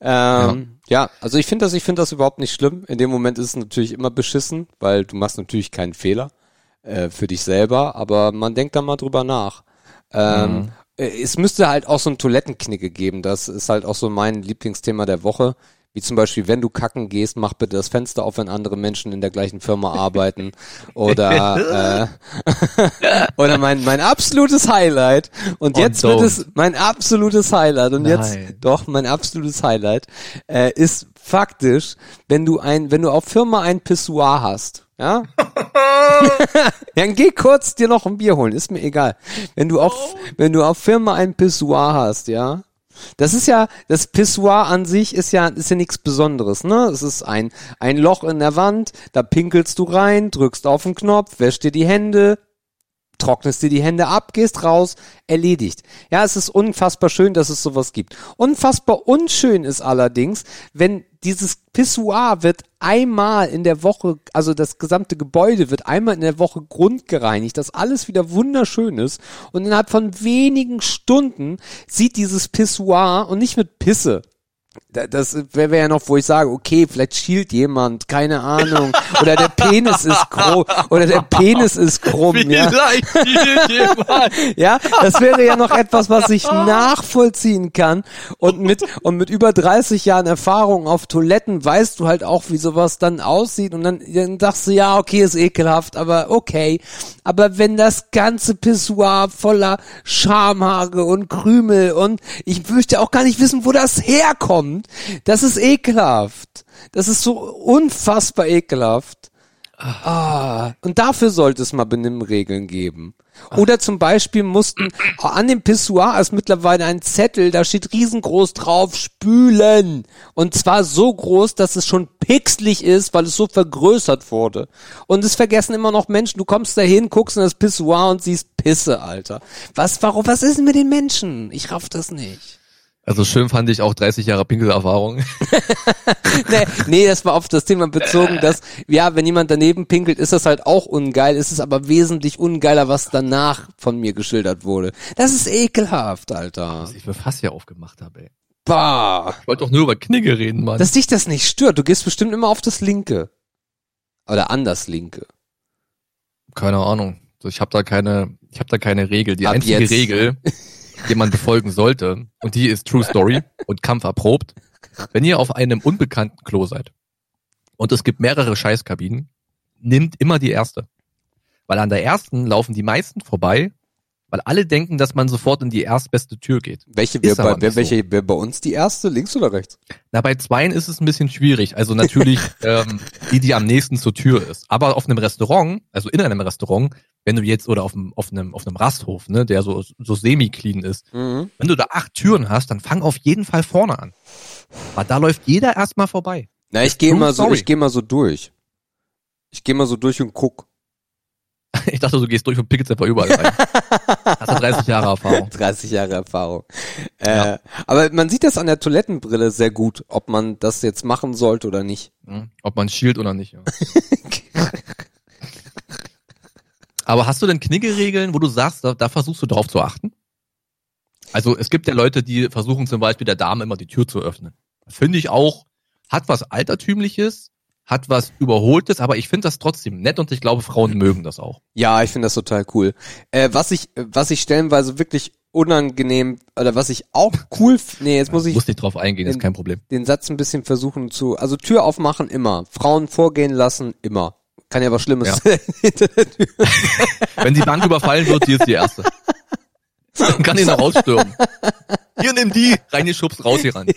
Ähm, ja. also ich finde das, ich finde das überhaupt nicht schlimm. In dem Moment ist es natürlich immer beschissen, weil du machst natürlich keinen Fehler äh, für dich selber, aber man denkt da mal drüber nach. Ähm, Mhm. äh, Es müsste halt auch so ein Toilettenknicke geben. Das ist halt auch so mein Lieblingsthema der Woche. Wie zum Beispiel, wenn du kacken gehst, mach bitte das Fenster auf, wenn andere Menschen in der gleichen Firma <laughs> arbeiten. Oder, <laughs> äh, <laughs> oder mein, mein absolutes Highlight. Und Und jetzt wird es mein absolutes Highlight. Und jetzt, Nein. doch, mein absolutes Highlight, äh, ist faktisch, wenn du ein, wenn du auf Firma ein Pissoir hast, ja? Dann geh kurz dir noch ein Bier holen, ist mir egal. Wenn du auf, wenn du auf Firma ein Pissoir hast, ja? Das ist ja, das Pissoir an sich ist ja, ist ja nichts Besonderes, ne? Es ist ein, ein Loch in der Wand, da pinkelst du rein, drückst auf den Knopf, wäschst dir die Hände, trocknest dir die Hände ab, gehst raus, erledigt. Ja, es ist unfassbar schön, dass es sowas gibt. Unfassbar unschön ist allerdings, wenn dieses Pissoir wird einmal in der Woche, also das gesamte Gebäude wird einmal in der Woche grundgereinigt, dass alles wieder wunderschön ist. Und innerhalb von wenigen Stunden sieht dieses Pissoir und nicht mit Pisse, Das wäre wär ja noch, wo ich sage, okay, vielleicht schielt jemand, keine Ahnung. Oder der Penis ist krumm. Oder der Penis ist krumm, ja. <laughs> Ja, das wäre ja noch etwas, was ich nachvollziehen kann. Und mit, und mit über 30 Jahren Erfahrung auf Toiletten weißt du halt auch, wie sowas dann aussieht. Und dann, dann sagst du, ja, okay, ist ekelhaft, aber okay. Aber wenn das ganze Pissoir voller Schamhaare und Krümel und ich möchte auch gar nicht wissen, wo das herkommt. Das ist ekelhaft. Das ist so unfassbar ekelhaft. Ah, und dafür sollte es mal Benimmregeln geben. Oder zum Beispiel mussten an dem Pissoir ist mittlerweile ein Zettel, da steht riesengroß drauf, spülen. Und zwar so groß, dass es schon pixelig ist, weil es so vergrößert wurde. Und es vergessen immer noch Menschen. Du kommst da hin, guckst in das Pissoir und siehst Pisse, Alter. Was, warum, was ist denn mit den Menschen? Ich raff das nicht. Also schön fand ich auch 30 Jahre Pinkelerfahrung. <laughs> nee, nee, das war auf das Thema bezogen, dass, ja, wenn jemand daneben pinkelt, ist das halt auch ungeil, ist es aber wesentlich ungeiler, was danach von mir geschildert wurde. Das ist ekelhaft, Alter. Was ich für Fass hier aufgemacht habe, ey. Bah. Ich wollte doch nur über Knigge reden, Mann. Dass dich das nicht stört, du gehst bestimmt immer auf das Linke. Oder an das Linke. Keine Ahnung. Ich habe da keine, ich habe da keine Regel. Die Ab einzige jetzt. Regel, <laughs> die man befolgen sollte, und die ist True Story und Kampf erprobt. Wenn ihr auf einem unbekannten Klo seid und es gibt mehrere Scheißkabinen, nimmt immer die erste. Weil an der ersten laufen die meisten vorbei, weil alle denken, dass man sofort in die erstbeste Tür geht. Welche wäre bei, wer, nicht welche wär bei uns die erste, links oder rechts? Na, bei zweien ist es ein bisschen schwierig. Also natürlich <laughs> ähm, die, die am nächsten zur Tür ist. Aber auf einem Restaurant, also in einem Restaurant, wenn du jetzt oder auf einem, auf einem, auf einem Rasthof, ne, der so, so semi-clean ist, Mhm. wenn du da acht Türen hast, dann fang auf jeden Fall vorne an. Weil da läuft jeder erstmal vorbei. Na, ich gehe mal so, ich gehe mal so durch. Ich gehe mal so durch und guck. <laughs> Ich dachte, du gehst durch und pickelst einfach überall rein. <laughs> Hast du 30 Jahre Erfahrung. <laughs> 30 Jahre Erfahrung. Äh, Aber man sieht das an der Toilettenbrille sehr gut, ob man das jetzt machen sollte oder nicht. Hm? Ob man schielt oder nicht. Ja. Aber hast du denn Kniggeregeln, wo du sagst, da, da versuchst du drauf zu achten? Also es gibt ja Leute, die versuchen zum Beispiel der Dame immer die Tür zu öffnen. Finde ich auch, hat was Altertümliches, hat was Überholtes, aber ich finde das trotzdem nett und ich glaube, Frauen mögen das auch. Ja, ich finde das total cool. Äh, was ich, was ich stellenweise wirklich unangenehm oder was ich auch cool, nee, jetzt muss ich Muss nicht drauf eingehen, ist den- kein Problem. den Satz ein bisschen versuchen zu, also Tür aufmachen immer, Frauen vorgehen lassen immer. Kann ja was Schlimmes Ja. sein <laughs> hinter der Tür. <laughs> Wenn die Bank überfallen wird, die ist die erste. Dann kann die noch rausstürmen. Hier, nimm die, reingeschubst, raus hier ran. <laughs>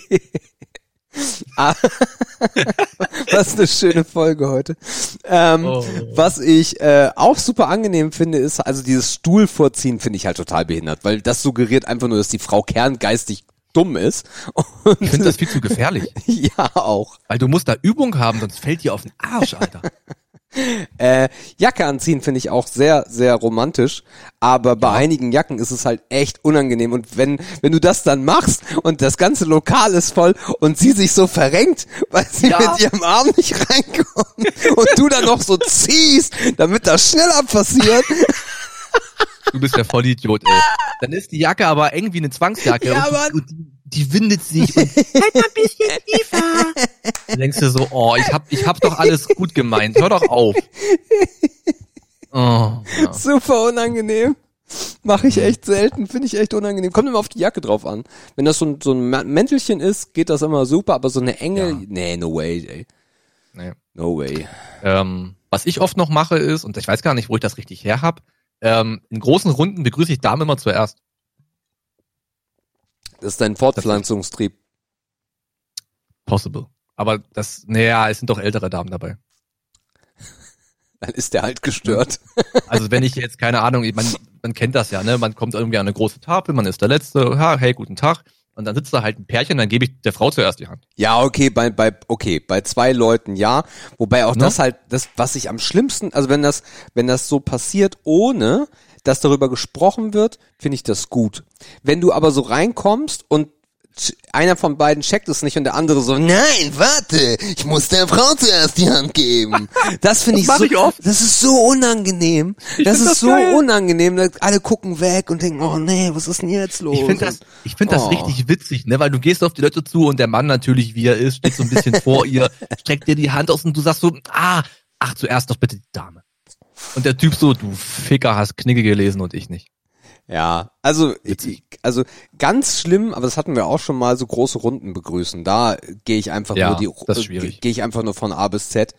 Ah, was eine schöne Folge heute. Ähm, Oh. Was ich äh, auch super angenehm finde, ist, also dieses Stuhl vorziehen finde ich halt total behindert, weil das suggeriert einfach nur, dass die Frau kerngeistig dumm ist. Und Ich finde das viel zu gefährlich. ja auch. Weil du musst da Übung haben, sonst fällt dir auf den Arsch, Alter. Äh, Jacke anziehen finde ich auch sehr, sehr romantisch, aber bei einigen Jacken ist es halt echt unangenehm und wenn, wenn du das dann machst und das ganze Lokal ist voll und sie sich so verrenkt, weil sie Ja. mit ihrem Arm nicht reinkommt und du dann noch so ziehst, damit das schneller passiert. Du bist ja voll Idiot, ey. Dann ist die Jacke aber eng wie eine Zwangsjacke. Ja, und, Mann. und die, die windet sich und <laughs> halt mal ein bisschen tiefer. Dann denkst du so, oh, ich hab, ich hab doch alles gut gemeint. Hör doch auf. <laughs> Oh, ja. Super unangenehm. Mache ich echt selten, finde ich echt unangenehm. Kommt immer auf die Jacke drauf an. Wenn das so ein, so ein Mäntelchen ist, geht das immer super, aber so eine enge, Ja. nee, no way, ey. Nee. No way. Ähm, was ich oft noch mache ist, und ich weiß gar nicht, wo ich das richtig her hab, ähm, in großen Runden begrüße ich Damen immer zuerst. Das ist dein Fortpflanzungstrieb. Possible. Aber das, naja, es sind doch ältere Damen dabei. <laughs> Dann ist der halt gestört. <laughs> Also wenn ich jetzt, keine Ahnung, man, man kennt das ja, ne? Man kommt irgendwie an eine große Tafel, man ist der Letzte, ha, hey, guten Tag. Und dann sitzt da halt ein Pärchen, dann gebe ich der Frau zuerst die Hand. Ja, okay, bei, bei, okay, bei zwei Leuten ja. Wobei auch Ne? das halt, das, was ich am schlimmsten, also wenn das, wenn das so passiert, ohne dass darüber gesprochen wird, finde ich das gut. Wenn du aber so reinkommst und einer von beiden checkt es nicht und der andere so, nein, warte, ich muss der Frau zuerst die Hand geben. <laughs> Das finde ich mach so, ich oft. das ist so unangenehm. das find ist das so geil. unangenehm. Alle gucken weg und denken, oh nee, was ist denn jetzt los? Ich finde das, ich finde das Oh. richtig witzig, ne? Weil du gehst auf die Leute zu und der Mann natürlich, wie er ist, steht so ein bisschen vor ihr, <laughs> streckt dir die Hand aus und du sagst so, ah, ach, zuerst doch bitte die Dame. Und der Typ so, du Ficker hast Knigge gelesen und ich nicht. Ja, also ich, also ganz schlimm, aber das hatten wir auch schon mal so große Runden begrüßen. Da gehe ich einfach Ja, nur die äh, gehe ich einfach nur von A bis Z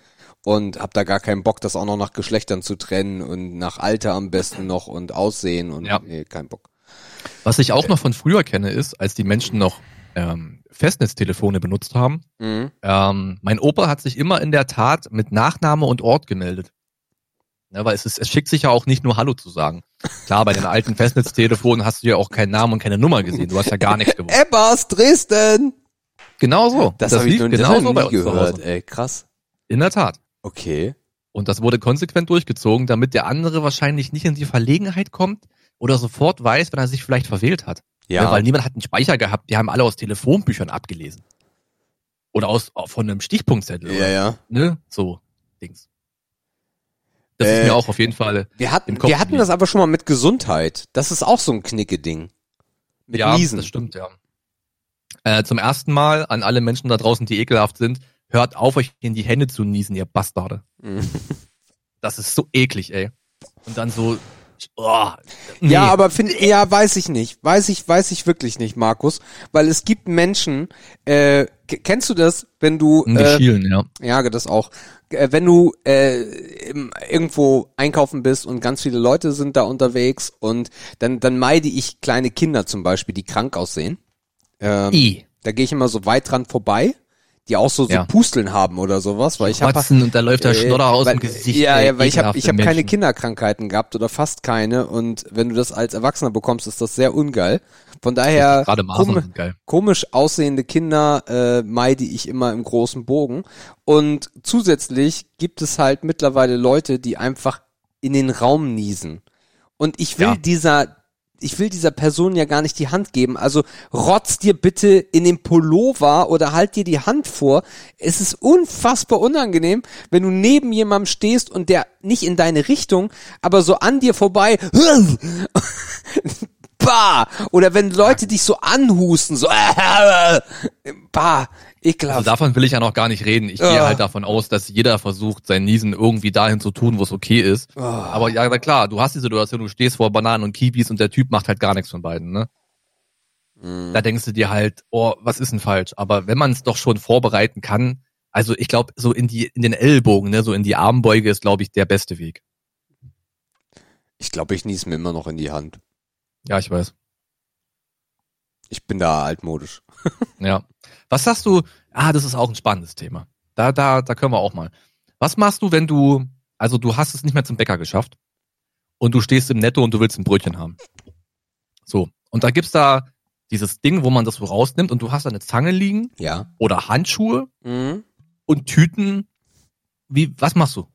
und hab da gar keinen Bock, das auch noch nach Geschlechtern zu trennen und nach Alter am besten noch und Aussehen und Ja. nee, kein Bock. Was ich auch noch von früher kenne, ist, als die Menschen noch ähm, Festnetztelefone benutzt haben, Mhm. ähm, mein Opa hat sich immer in der Tat mit Nachname und Ort gemeldet. Ja, weil es, ist, es schickt sich ja auch nicht nur Hallo zu sagen. Klar, bei den alten Festnetztelefonen hast du ja auch keinen Namen und keine Nummer gesehen. Du hast ja gar nichts gewusst. <laughs> Ebbers, Dresden! Genau so. Das, habe ich das genau so bei uns gehört, ey, krass. In der Tat. Okay. Und das wurde konsequent durchgezogen, damit der andere wahrscheinlich nicht in die Verlegenheit kommt oder sofort weiß, wenn er sich vielleicht verwählt hat. Ja, Ja, weil niemand hat einen Speicher gehabt, die haben alle aus Telefonbüchern abgelesen. Oder aus von einem Stichpunktzettel. ja, oder, ja. Ne? So, Dings. Das Äh, ist mir auch auf jeden Fall. Wir hatten, wir hatten das aber schon mal mit Gesundheit. Das ist auch so ein Knicke-Ding. Mit ja, Niesen. das stimmt, ja. Äh, zum ersten Mal an alle Menschen da draußen, die ekelhaft sind, hört auf, euch in die Hände zu niesen, ihr Bastarde. Mhm. Das ist so eklig, ey. Und dann so, oh, nee. Ja, aber find, ja, weiß ich nicht. Weiß ich, weiß ich wirklich nicht, Markus. Weil es gibt Menschen, äh, kennst du das, wenn du, äh, schielen, ja. ja, das auch, äh, wenn du äh, irgendwo einkaufen bist und ganz viele Leute sind da unterwegs und dann, dann meide ich kleine Kinder zum Beispiel, die krank aussehen. Ähm, I. da gehe ich immer so weit dran vorbei, die auch so, so Ja. Pusteln haben oder sowas, weil ich habe und da läuft der äh, Schnodder aus weil, dem Gesicht. Ja, ja, weil ich habe ich hab keine. Kinderkrankheiten gehabt oder fast keine und wenn du das als Erwachsener bekommst, ist das sehr ungeil. Von daher Gerade kom komisch aussehende Kinder äh, meide ich immer im großen Bogen und zusätzlich gibt es halt mittlerweile Leute, die einfach in den Raum niesen. Und ich will Ja. dieser ich will dieser Person ja gar nicht die Hand geben. Also rotz dir bitte in den Pullover oder halt dir die Hand vor. Es ist unfassbar unangenehm, wenn du neben jemandem stehst und der nicht in deine Richtung, aber so an dir vorbei. <laughs> bah! Oder wenn Leute dich so anhusten, so <laughs> bah, ekelhaft. Also davon will ich ja noch gar nicht reden. Ich Ja. gehe halt davon aus, dass jeder versucht, sein Niesen irgendwie dahin zu tun, wo es okay ist. Aber ja, na klar, du hast die Situation, du stehst vor Bananen und Kiwis und der Typ macht halt gar nichts von beiden, ne? Da denkst du dir halt, oh, was ist denn falsch? Aber wenn man es doch schon vorbereiten kann, also ich glaube, so in die, in den Ellbogen, ne, so in die Armbeuge ist, glaube ich, der beste Weg. Ich glaube, ich nies mir immer noch in die Hand. Ja, ich weiß. Ich bin da altmodisch. Ja. Was sagst du? Ah, das ist auch ein spannendes Thema. Da, da, da können wir auch mal. Was machst du, wenn du, also du hast es nicht mehr zum Bäcker geschafft und du stehst im Netto und du willst ein Brötchen haben. So. Und da gibt's da dieses Ding, wo man das so rausnimmt und du hast da eine Zange liegen Ja. oder Handschuhe Mhm. und Tüten. Wie, was machst du?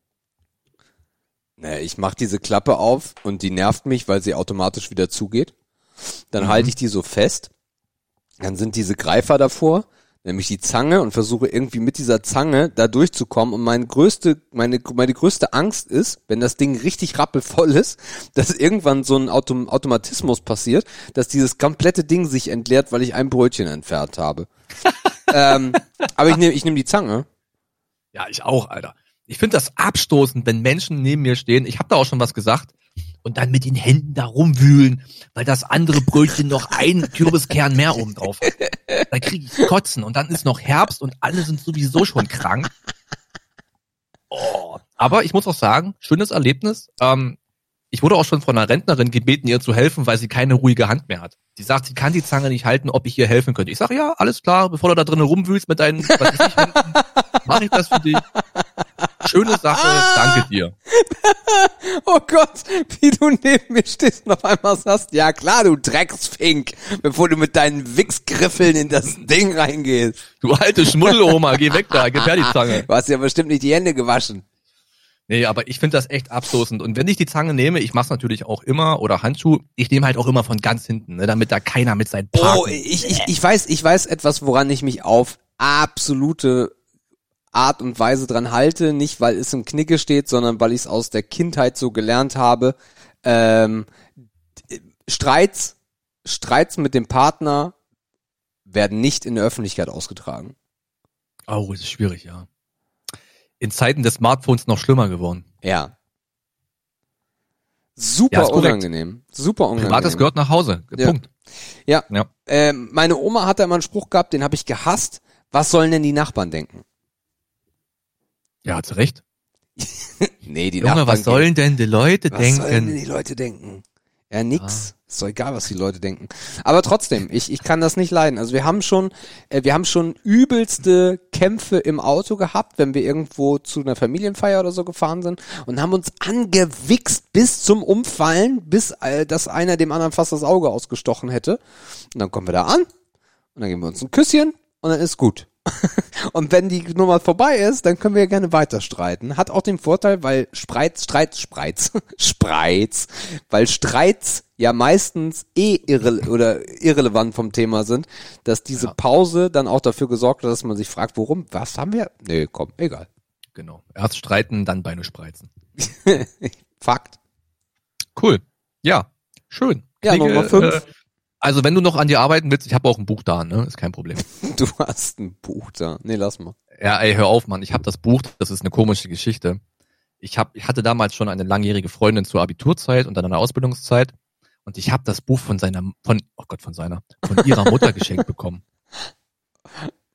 Naja, ich mach diese Klappe auf und die nervt mich, weil sie automatisch wieder zugeht. Dann Mhm. halte ich die so fest. Dann sind diese Greifer davor. nämlich die Zange und versuche irgendwie mit dieser Zange da durchzukommen. Und meine größte, meine, meine größte Angst ist, wenn das Ding richtig rappelvoll ist, <laughs> dass irgendwann so ein Autom Automatismus passiert, dass dieses komplette Ding sich entleert, weil ich ein Brötchen entfernt habe. <laughs> ähm, aber ich nehme ich nehm die Zange. Ja, ich auch, Alter. Ich finde das abstoßend, wenn Menschen neben mir stehen. Ich habe da auch schon was gesagt. Und dann mit den Händen da rumwühlen, weil das andere Brötchen noch einen <laughs> Kürbiskern mehr oben drauf hat. Da kriege ich Kotzen und dann ist noch Herbst und alle sind sowieso schon krank. Oh. Aber ich muss auch sagen, schönes Erlebnis. Ähm, ich wurde auch schon von einer Rentnerin gebeten, ihr zu helfen, weil sie keine ruhige Hand mehr hat. Die sagt, sie kann die Zange nicht halten, ob ich ihr helfen könnte. Ich sage, ja, alles klar, bevor du da drinnen rumwühlst mit deinen, was ich, Händen, <laughs> mache ich das für dich. Schöne Sache, danke dir. <laughs> Oh Gott, wie du neben mir stehst und auf einmal sagst, ja klar, du Drecksfink, bevor du mit deinen Wichsgriffeln in das Ding reingehst. Du alte Schmuddeloma, geh weg da, die Zange. Du hast ja bestimmt nicht die Hände gewaschen. Nee, aber ich finde das echt abstoßend. Und wenn ich die Zange nehme, ich mach's natürlich auch immer, oder Handschuh, ich nehme halt auch immer von ganz hinten, ne, damit da keiner mit seinen Parken. Oh, ich, ich, ich weiß, ich weiß etwas, woran ich mich auf absolute Art und Weise dran halte, nicht weil es im Knicke steht, sondern weil ich es aus der Kindheit so gelernt habe. Ähm, Streits, Streits mit dem Partner werden nicht in der Öffentlichkeit ausgetragen. Oh, das ist schwierig, ja. In Zeiten des Smartphones noch schlimmer geworden. Ja. Super Ja, unangenehm. Super unangenehm. Privates gehört nach Hause. Ja. Punkt. Ja. Ja. Ähm, meine Oma hat da immer einen Spruch gehabt, den habe ich gehasst. Was sollen denn die Nachbarn denken? Ja, hat sie recht. <laughs> Nee, die Junge, Nachbarn was sollen denn die Leute Was sollen denn denken? die Leute denken? Ja, nix. Ist doch egal, was die Leute denken. Aber trotzdem, ich, ich kann das nicht leiden. Also wir haben schon, äh, wir haben schon übelste Kämpfe im Auto gehabt, wenn wir irgendwo zu einer Familienfeier oder so gefahren sind und haben uns angewichst bis zum Umfallen, bis äh, dass einer dem anderen fast das Auge ausgestochen hätte. Und dann kommen wir da an und dann geben wir uns ein Küsschen und dann ist gut. <laughs> Und wenn die Nummer vorbei ist, dann können wir ja gerne weiter streiten. Hat auch den Vorteil, weil Spreiz, Streit, Spreiz, <laughs> Spreiz, weil Streits ja meistens eh irre oder irrelevant vom Thema sind, dass diese Ja. Pause dann auch dafür gesorgt hat, dass man sich fragt, worum, was haben wir? Nee, komm, egal. Genau. Erst streiten, dann Beine spreizen. <laughs> Fakt. Cool. Ja, schön. Ja, Kriege, Nummer fünf. Äh, also wenn du noch an dir arbeiten willst, ich habe auch ein Buch da, ne? Ist kein Problem. <laughs> Du hast ein Buch da. Nee, lass mal. Ja, ey, hör auf, Mann. Ich habe das Buch, das ist eine komische Geschichte. Ich, hab, ich hatte damals schon eine langjährige Freundin zur Abiturzeit und dann eine Ausbildungszeit. Und ich habe das Buch von seiner, von, oh Gott, von seiner, von ihrer Mutter geschenkt bekommen.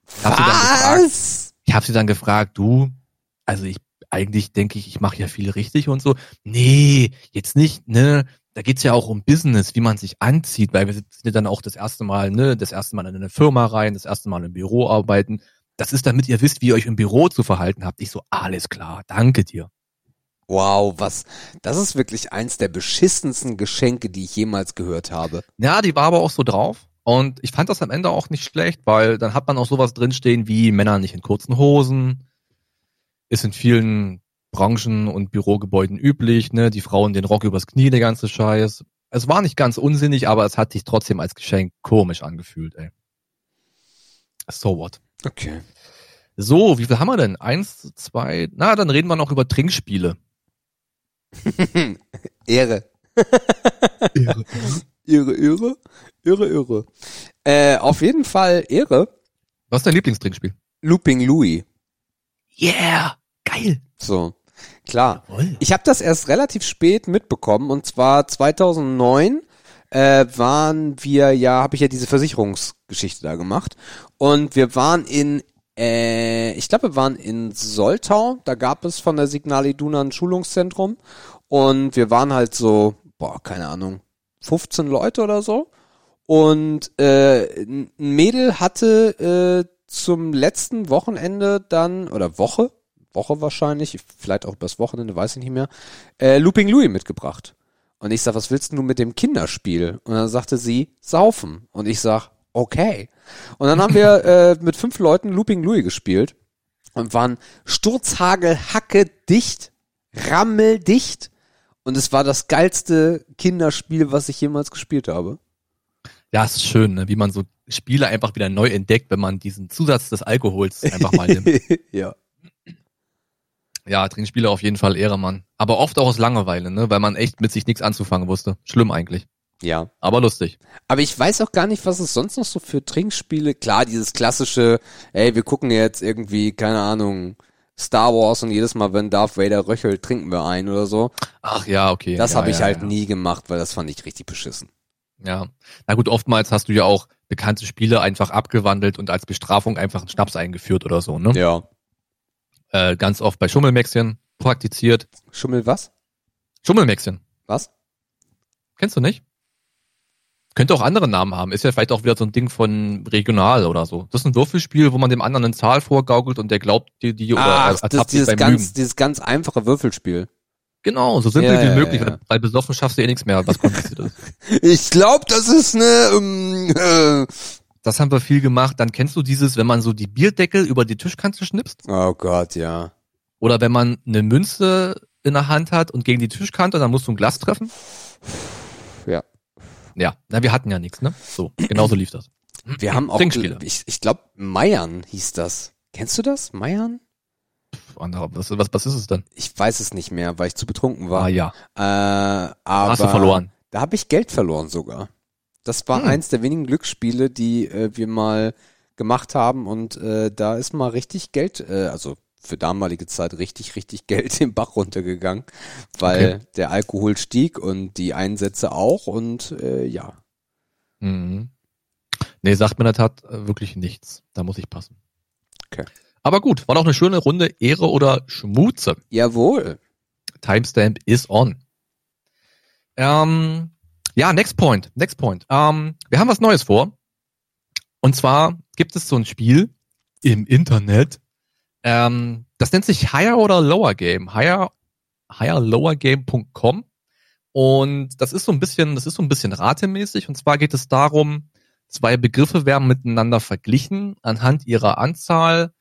Ich hab sie dann gefragt, Was? ich habe sie dann gefragt, du, also ich, eigentlich denke ich, ich mache ja viel richtig und so. Nee, jetzt nicht, ne? Da geht's ja auch um Business, wie man sich anzieht, weil wir sind ja dann auch das erste Mal, ne, das erste Mal in eine Firma rein, das erste Mal im Büro arbeiten. Das ist damit ihr wisst, wie ihr euch im Büro zu verhalten habt. Ich so, alles klar, danke dir. Wow, was? Das ist wirklich eins der beschissensten Geschenke, die ich jemals gehört habe. Ja, die war aber auch so drauf. Und ich fand das am Ende auch nicht schlecht, weil dann hat man auch sowas drinstehen wie Männer nicht in kurzen Hosen. Ist in vielen Branchen und Bürogebäuden üblich, ne? Die Frauen den Rock übers Knie, der ganze Scheiß. Es war nicht ganz unsinnig, aber es hat sich trotzdem als Geschenk komisch angefühlt, ey. So what? Okay. So, wie viel haben wir denn? Eins, zwei, na, dann reden wir noch über Trinkspiele. <laughs> Ehre. Irre, irre, irre, irre. Äh, auf jeden Fall Ehre. Was ist dein Lieblingstrinkspiel? Looping Louis. Yeah! Geil! So, klar. Jawohl. Ich habe das erst relativ spät mitbekommen und zwar 2009 äh, waren wir ja, habe ich ja diese Versicherungsgeschichte da gemacht und wir waren in, äh, ich glaube, wir waren in Soltau. Da gab es von der Signal Iduna ein Schulungszentrum und wir waren halt so, boah, keine Ahnung, 15 Leute oder so. Und äh, ein Mädel hatte äh, zum letzten Wochenende dann, oder Woche, Woche wahrscheinlich, vielleicht auch übers Wochenende, weiß ich nicht mehr, äh, Looping Louis mitgebracht. Und ich sag, was willst du mit dem Kinderspiel? Und dann sagte sie, saufen. Und ich sag, okay. Und dann haben wir <laughs> äh, mit fünf Leuten Looping Louis gespielt und waren Sturzhagel, Hacke dicht, rammeldicht. Und es war das geilste Kinderspiel, was ich jemals gespielt habe. Ja, es ist schön, ne? wie man so Spiele einfach wieder neu entdeckt, wenn man diesen Zusatz des Alkohols einfach mal nimmt. <laughs> ja. Ja, Trinkspiele auf jeden Fall Ehre, Mann. Aber oft auch aus Langeweile, ne? Weil man echt mit sich nichts anzufangen wusste. Schlimm eigentlich. Ja. Aber lustig. Aber ich weiß auch gar nicht, was es sonst noch so für Trinkspiele. Klar, dieses klassische, ey, wir gucken jetzt irgendwie, keine Ahnung, Star Wars und jedes Mal, wenn Darth Vader röchelt, trinken wir ein oder so. Ach ja, okay. Das ja, habe ich ja, halt ja. nie gemacht, weil das fand ich richtig beschissen. Ja. Na gut, oftmals hast du ja auch bekannte Spiele einfach abgewandelt und als Bestrafung einfach einen Schnaps eingeführt oder so, ne? Ja. Äh, ganz oft bei Schummelmäxchen praktiziert. Schummel was? Schummelmäxchen. Was? Kennst du nicht? Könnte auch andere Namen haben. Ist ja vielleicht auch wieder so ein Ding von regional oder so. Das ist ein Würfelspiel, wo man dem anderen eine Zahl vorgaukelt und der glaubt die, die oder Ah, das, ertappt sich dieses beim ganz, Lügen. dieses ganz einfache Würfelspiel. Genau, so simpel Ja, wie ja, möglich, ja, weil bei besoffen schaffst du eh nichts mehr, was kompliziert ist. <laughs> Ich glaube, das ist eine, ähm, äh, Das haben wir viel gemacht. Dann kennst du dieses, wenn man so die Bierdeckel über die Tischkante schnipst Oh Gott, ja. oder wenn man eine Münze in der Hand hat und gegen die Tischkante, dann musst du ein Glas treffen. Ja. Ja, na, wir hatten ja nichts, ne? So, genauso lief das. Wir haben auch, ich, ich glaube, Meiern hieß das. Kennst du das? Meiern? Was, was, was ist es denn? Ich weiß es nicht mehr, weil ich zu betrunken Ah war. ja, Äh, aber hast du verloren. Da habe ich Geld verloren sogar. Das war Hm. eins der wenigen Glücksspiele, die äh, wir mal gemacht haben und äh, da ist mal richtig Geld, äh, also für damalige Zeit richtig, richtig <laughs> Geld den Bach runtergegangen, weil Okay. der Alkohol stieg und die Einsätze auch und äh, ja. Mhm. Nee, sagt mir in der Tat äh, wirklich nichts. Da muss ich passen. Okay. Aber gut, war doch eine schöne Runde Ehre oder Schmuze. Jawohl. Timestamp is on. Ähm, ja, next point, next point. Ähm, wir haben was Neues vor. Und zwar gibt es so ein Spiel im Internet. Ähm, das nennt sich Higher oder Lower Game. Higher, higherlowergame.com. Und das ist so ein bisschen, das ist so ein bisschen ratemäßig. Und zwar geht es darum, zwei Begriffe werden miteinander verglichen anhand ihrer Anzahl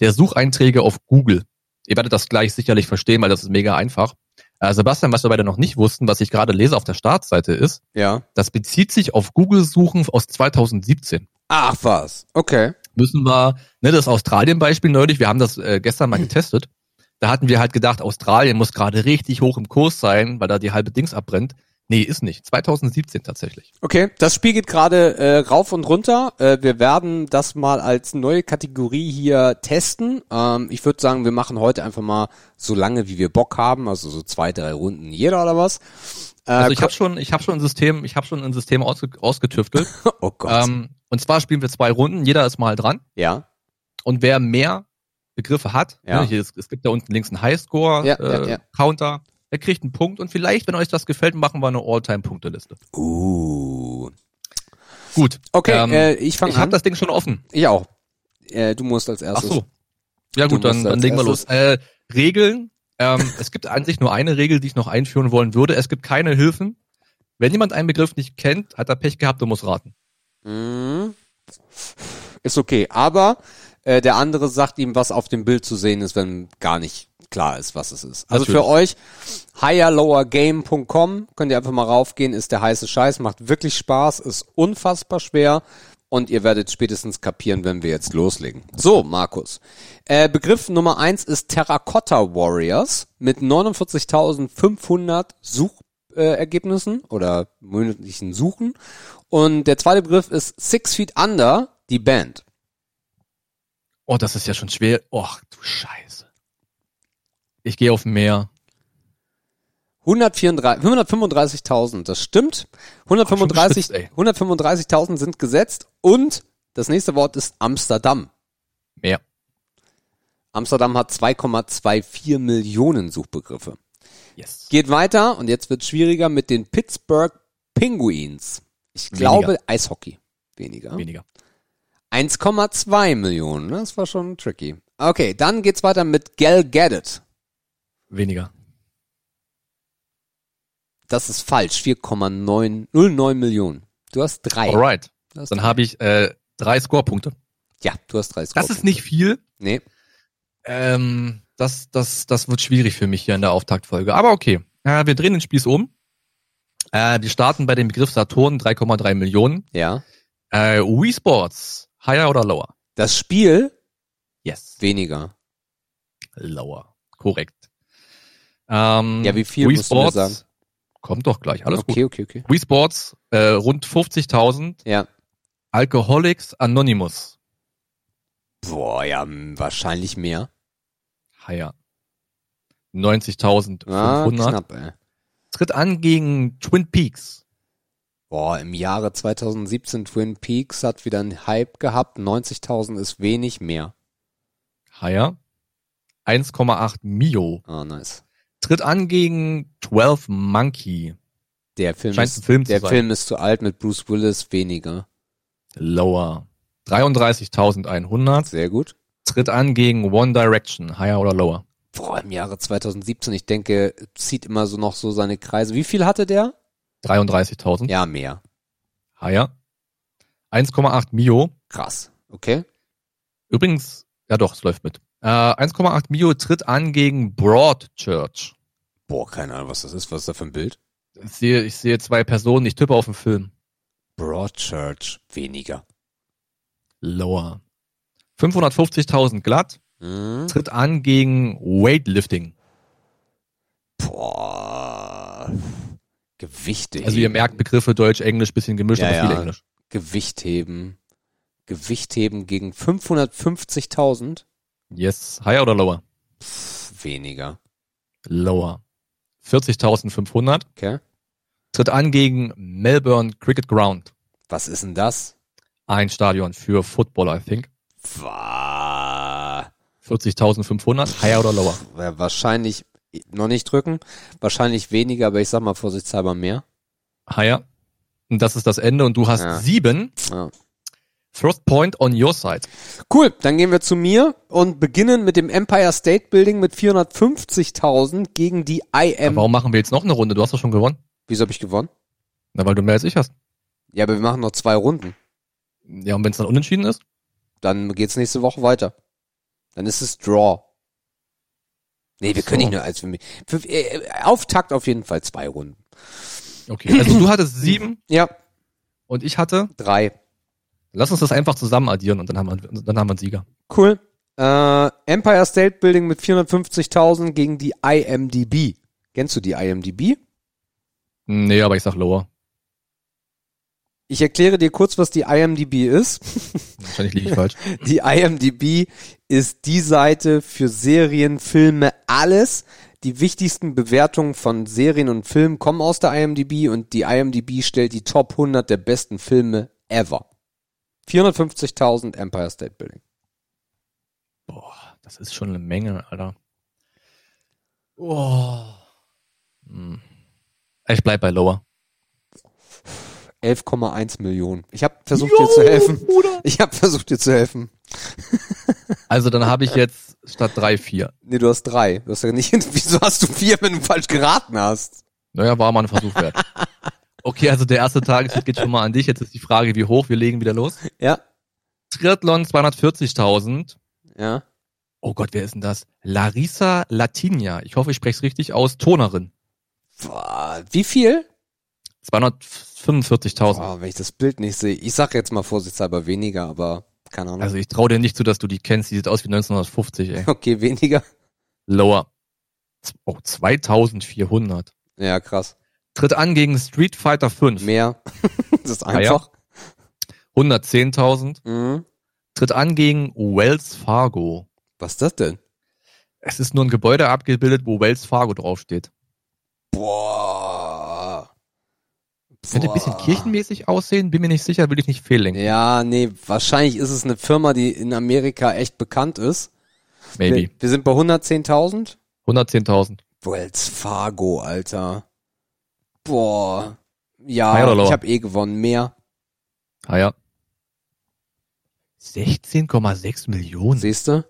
der Sucheinträge auf Google. Ihr werdet das gleich sicherlich verstehen, weil das ist mega einfach. Äh, Sebastian, was wir beide noch nicht wussten, was ich gerade lese auf der Startseite ist, Ja. das bezieht sich auf Google-Suchen aus 2017. Ach was. Okay. Müssen wir, ne, das Australien-Beispiel neulich, wir haben das äh, gestern mal getestet. Da hatten wir halt gedacht, Australien muss gerade richtig hoch im Kurs sein, weil da die halbe Dings abbrennt. Nee, ist nicht. 2017 tatsächlich. Okay, das Spiel geht gerade äh, rauf und runter. Äh, wir werden das mal als neue Kategorie hier testen. Ähm, ich würde sagen, wir machen heute einfach mal so lange, wie wir Bock haben, also so zwei, drei Runden jeder oder was. Äh, Also ich habe schon, ich habe schon ein System, ich habe schon ein System ausge ausgetüftelt. <laughs> oh Gott. ähm, und zwar spielen wir zwei Runden, jeder ist mal dran. ja. Und wer mehr Begriffe hat, Ja. ne, hier, es, es gibt da unten links einen Highscore Ja, äh, ja, ja. Counter, der kriegt einen Punkt und vielleicht, wenn euch das gefällt, machen wir eine All-Time-Punkteliste. Uh. Gut. Okay, ähm, äh, ich fange ich habe an. das Ding schon offen. ich auch. Äh, du musst als Ach erstes. so. Ja gut, dann, dann legen wir los. Äh, Regeln. Ähm, es gibt an sich nur eine Regel, die ich noch einführen wollen würde. Es gibt keine Hilfen. Wenn jemand einen Begriff nicht kennt, hat er Pech gehabt und muss raten. Mhm. Ist okay, aber äh, der andere sagt ihm, was auf dem Bild zu sehen ist, wenn gar nicht klar ist, was es ist. Also für Natürlich. euch higherlowergame.com könnt ihr einfach mal raufgehen, ist der heiße Scheiß, macht wirklich Spaß, ist unfassbar schwer und ihr werdet spätestens kapieren, wenn wir jetzt loslegen. So, Markus. Äh, Begriff Nummer eins ist Terracotta Warriors mit 49.500 Suchergebnissen äh, oder monatlichen Suchen. Und der zweite Begriff ist Six Feet Under, die Band. Oh, das ist ja schon schwer. Och, du Scheiße. Ich gehe auf mehr. 134 135.000, das stimmt. 135 Ach, schon gespitzt, ey. 135.000 sind gesetzt und das nächste Wort ist Amsterdam. Mehr. Amsterdam hat 2,24 Millionen Suchbegriffe. Yes. Geht weiter und jetzt wird schwieriger mit den Pittsburgh Penguins. Ich Weniger. glaube Eishockey. Weniger. Weniger. 1,2 Millionen, ne? das war schon tricky. Okay, dann geht's weiter mit Gal Gadget. Weniger. Das ist falsch, 4,909 Millionen. Du hast drei. Alright. Hast Dann habe ich äh, drei Scorepunkte. Ja, du hast drei Das Scorepunkte. ist nicht viel. Nee. Ähm, das, das, das wird schwierig für mich hier in der Auftaktfolge. Aber okay. Äh, wir drehen den Spieß um. Äh, wir starten bei dem Begriff Saturn 3,3 Millionen. Ja. Äh, Wii Sports, higher oder lower? Das Spiel Yes. weniger. Lower. Korrekt. Ähm, Ja, wie viel Wii musst du Sports, sagen? Kommt doch gleich, alles okay, okay, okay. gut. Wii Sports, äh, rund 50.000. Ja. Alcoholics Anonymous, Boah, ja, wahrscheinlich mehr. higher. 90.500. Ah, knapp, ey. Tritt an gegen Twin Peaks. Boah, im Jahre 2017 Twin Peaks hat wieder einen Hype gehabt. 90.000 ist wenig mehr. Higher. 1,8 Mio. Ah, nice. Tritt an gegen 12 Monkey. Der Film Scheint ist, ein Film zu der. Film ist zu alt mit Bruce Willis weniger. Lower. 33.100. Sehr gut. Tritt an gegen One Direction. Higher oder lower? Boah, im Jahre 2017, ich denke, zieht immer so noch so seine Kreise. Wie viel hatte der? 33.000. Ja, mehr. Higher. 1,8 Mio. Krass. Okay. Übrigens, ja doch, es läuft mit. Äh, 1,8 Mio tritt an gegen Broadchurch. Boah, keine Ahnung, was das ist. Was ist da für ein Bild? Ich sehe, ich sehe zwei Personen, ich tippe auf den Film. Broadchurch. Weniger. Lower. 550.000 glatt. Hm? Tritt an gegen Weightlifting. Boah. Gewichte Also ihr merkt Begriffe Deutsch, Englisch, bisschen gemischt, Ja, aber viel ja. Englisch. Gewicht heben. Gewicht heben gegen 550.000. Yes. Higher oder lower? Pff, Weniger. Lower. 40.500. Okay. Tritt an gegen Melbourne Cricket Ground. Was ist denn das? Ein Stadion für Football, I think. Wa- 40.500. Higher oder lower? wa- Wahrscheinlich noch nicht drücken. Wahrscheinlich weniger, aber ich sag mal vorsichtshalber mehr. Higher. Und das ist das Ende und du hast Ja. sieben. Ja. First point on your side. Cool, dann gehen wir zu mir und beginnen mit dem Empire State Building mit 450.000 gegen die IM. Warum machen wir jetzt noch eine Runde? Du hast doch schon gewonnen. Wieso habe ich gewonnen? Na, weil du mehr als ich hast. Ja, aber wir machen noch zwei Runden. Ja, und wenn es dann unentschieden ist? Dann geht's nächste Woche weiter. Dann ist es Draw. Nee, wir Ach können so. nicht nur als für mich. Für, äh, Auftakt auf jeden Fall zwei Runden. Okay. Also du hattest sieben Ja, und ich hatte. drei. Lass uns das einfach zusammen addieren und dann haben wir, dann haben wir einen Sieger. Cool. Äh, Empire State Building mit 450.000 gegen die IMDb. Kennst du die IMDb? Nee, aber ich sag lower. Ich erkläre dir kurz, was die IMDb ist. <laughs> Wahrscheinlich liege ich falsch. <laughs> Die IMDb ist die Seite für Serien, Filme, alles. Die wichtigsten Bewertungen von Serien und Filmen kommen aus der IMDb und die IMDb stellt die Top 100 der besten Filme ever. 450.000 Empire State Building. Boah, das ist schon eine Menge, Alter. Oh. Hm. Ich bleib bei lower. 11,1 Millionen. Ich habe versucht dir zu helfen. Bruder. Ich habe versucht dir zu helfen. Also dann habe ich jetzt statt drei vier. Nee, du hast drei. Du hast ja nicht, <laughs> wieso hast du vier, wenn du falsch geraten hast? Naja, war mal ein Versuch wert. <laughs> Okay, also der erste Tageshit geht schon mal an dich. Jetzt ist die Frage, wie hoch. Wir legen wieder los. Ja, Triathlon 240.000. ja. Oh Gott, wer ist denn das? Larissa Latinia. Ich hoffe, ich spreche es richtig aus. Tonerin. Wie viel? 245.000. Boah, wenn ich das Bild nicht sehe. Ich sag jetzt mal vorsichtshalber weniger, aber keine Ahnung. Also ich traue dir nicht zu, dass du die kennst. Die sieht aus wie 1950, ey. <laughs> okay, weniger. Lower. Oh, 2400. Ja, krass. Tritt an gegen Street Fighter 5. Mehr. <laughs> das ist ja. einfach. 110.000. Mhm. Tritt an gegen Wells Fargo. Was ist das denn? Es ist nur ein Gebäude abgebildet, wo Wells Fargo draufsteht. Boah. Könnte ein bisschen kirchenmäßig aussehen, bin mir nicht sicher, will ich nicht fehllenken. Ja, nee, wahrscheinlich ist es eine Firma, die in Amerika echt bekannt ist. Maybe. Wir, wir sind bei 110.000. 110.000. Wells Fargo, Alter. Boah. Ja, ich habe eh gewonnen. Mehr. Ah ja. 16,6 Millionen. Siehst du?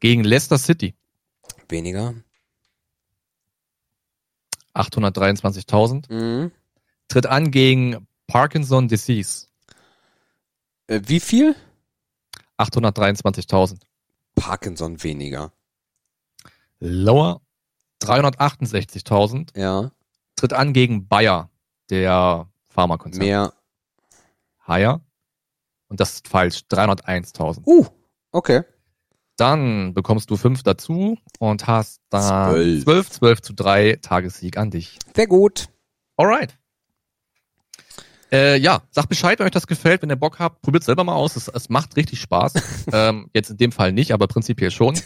Gegen Leicester City. Weniger. 823.000. Mhm. Tritt an gegen Parkinson Disease. Äh, wie viel? 823.000. Parkinson weniger. Lower 368.000. Ja. Tritt an gegen Bayer, der Pharmakonzern. Mehr. Higher. Und das ist falsch. 301.000. Uh, okay. Dann bekommst du fünf dazu und hast dann Zwölf. 12, 12 zu 3 Tagessieg an dich. Sehr gut. Alright. Äh, ja, sagt Bescheid, wenn euch das gefällt, wenn ihr Bock habt, probiert selber mal aus. Es, es macht richtig Spaß. <laughs> ähm, jetzt in dem Fall nicht, aber prinzipiell schon.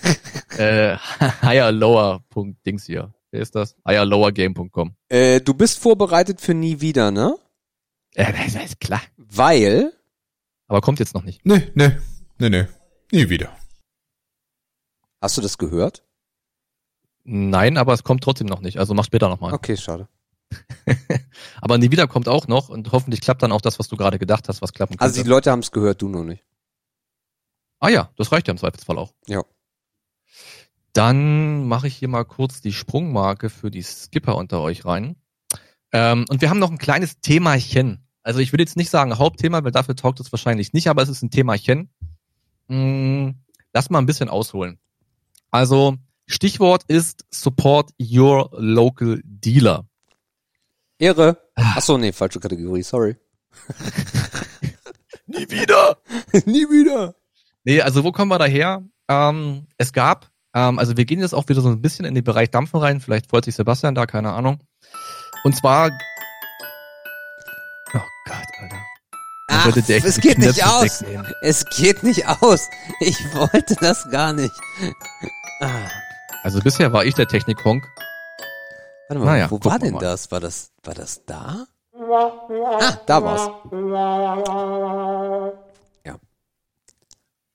äh, <laughs> higherlower.dings hier. Wer ist das? higherlowergame.com. Äh, du bist vorbereitet für nie wieder, ne? Äh, <laughs> das ist klar. Weil, Aber kommt jetzt noch nicht. Nee, nee, nee, nee. Nie wieder. hast du das gehört? Nein, aber es kommt trotzdem noch nicht. Also mach später nochmal. Okay, schade. <laughs> Aber nie wieder kommt auch noch und hoffentlich klappt dann auch das, was du gerade gedacht hast, was klappen könnte. Also die Leute haben es gehört, du noch nicht. ah ja, das reicht ja im Zweifelsfall auch. Ja. Dann mache ich hier mal kurz die Sprungmarke für die Skipper unter euch rein. Ähm, und wir haben noch ein kleines Themachen. Also ich würde jetzt nicht sagen Hauptthema, weil dafür taugt es wahrscheinlich nicht, aber es ist ein Themachen. Hm, lass mal ein bisschen ausholen. Also Stichwort ist Support Your Local Dealer. Ehre. Ach so, nee, falsche Kategorie, sorry. <laughs> Nie wieder! <laughs> nie wieder. Nee, also wo kommen wir daher? Ähm, es gab, ähm, also wir gehen jetzt auch wieder so ein bisschen in den Bereich Dampfen rein, vielleicht freut sich Sebastian da, keine Ahnung. Und zwar. Oh Gott, Alter. Ach, es geht nicht aus. Es geht nicht aus. Ich wollte das gar nicht. Ah. Also bisher war ich der Technik-Honk. Warte mal, Naja, wo war denn mal. das? War das, war das da? Ah, da war's.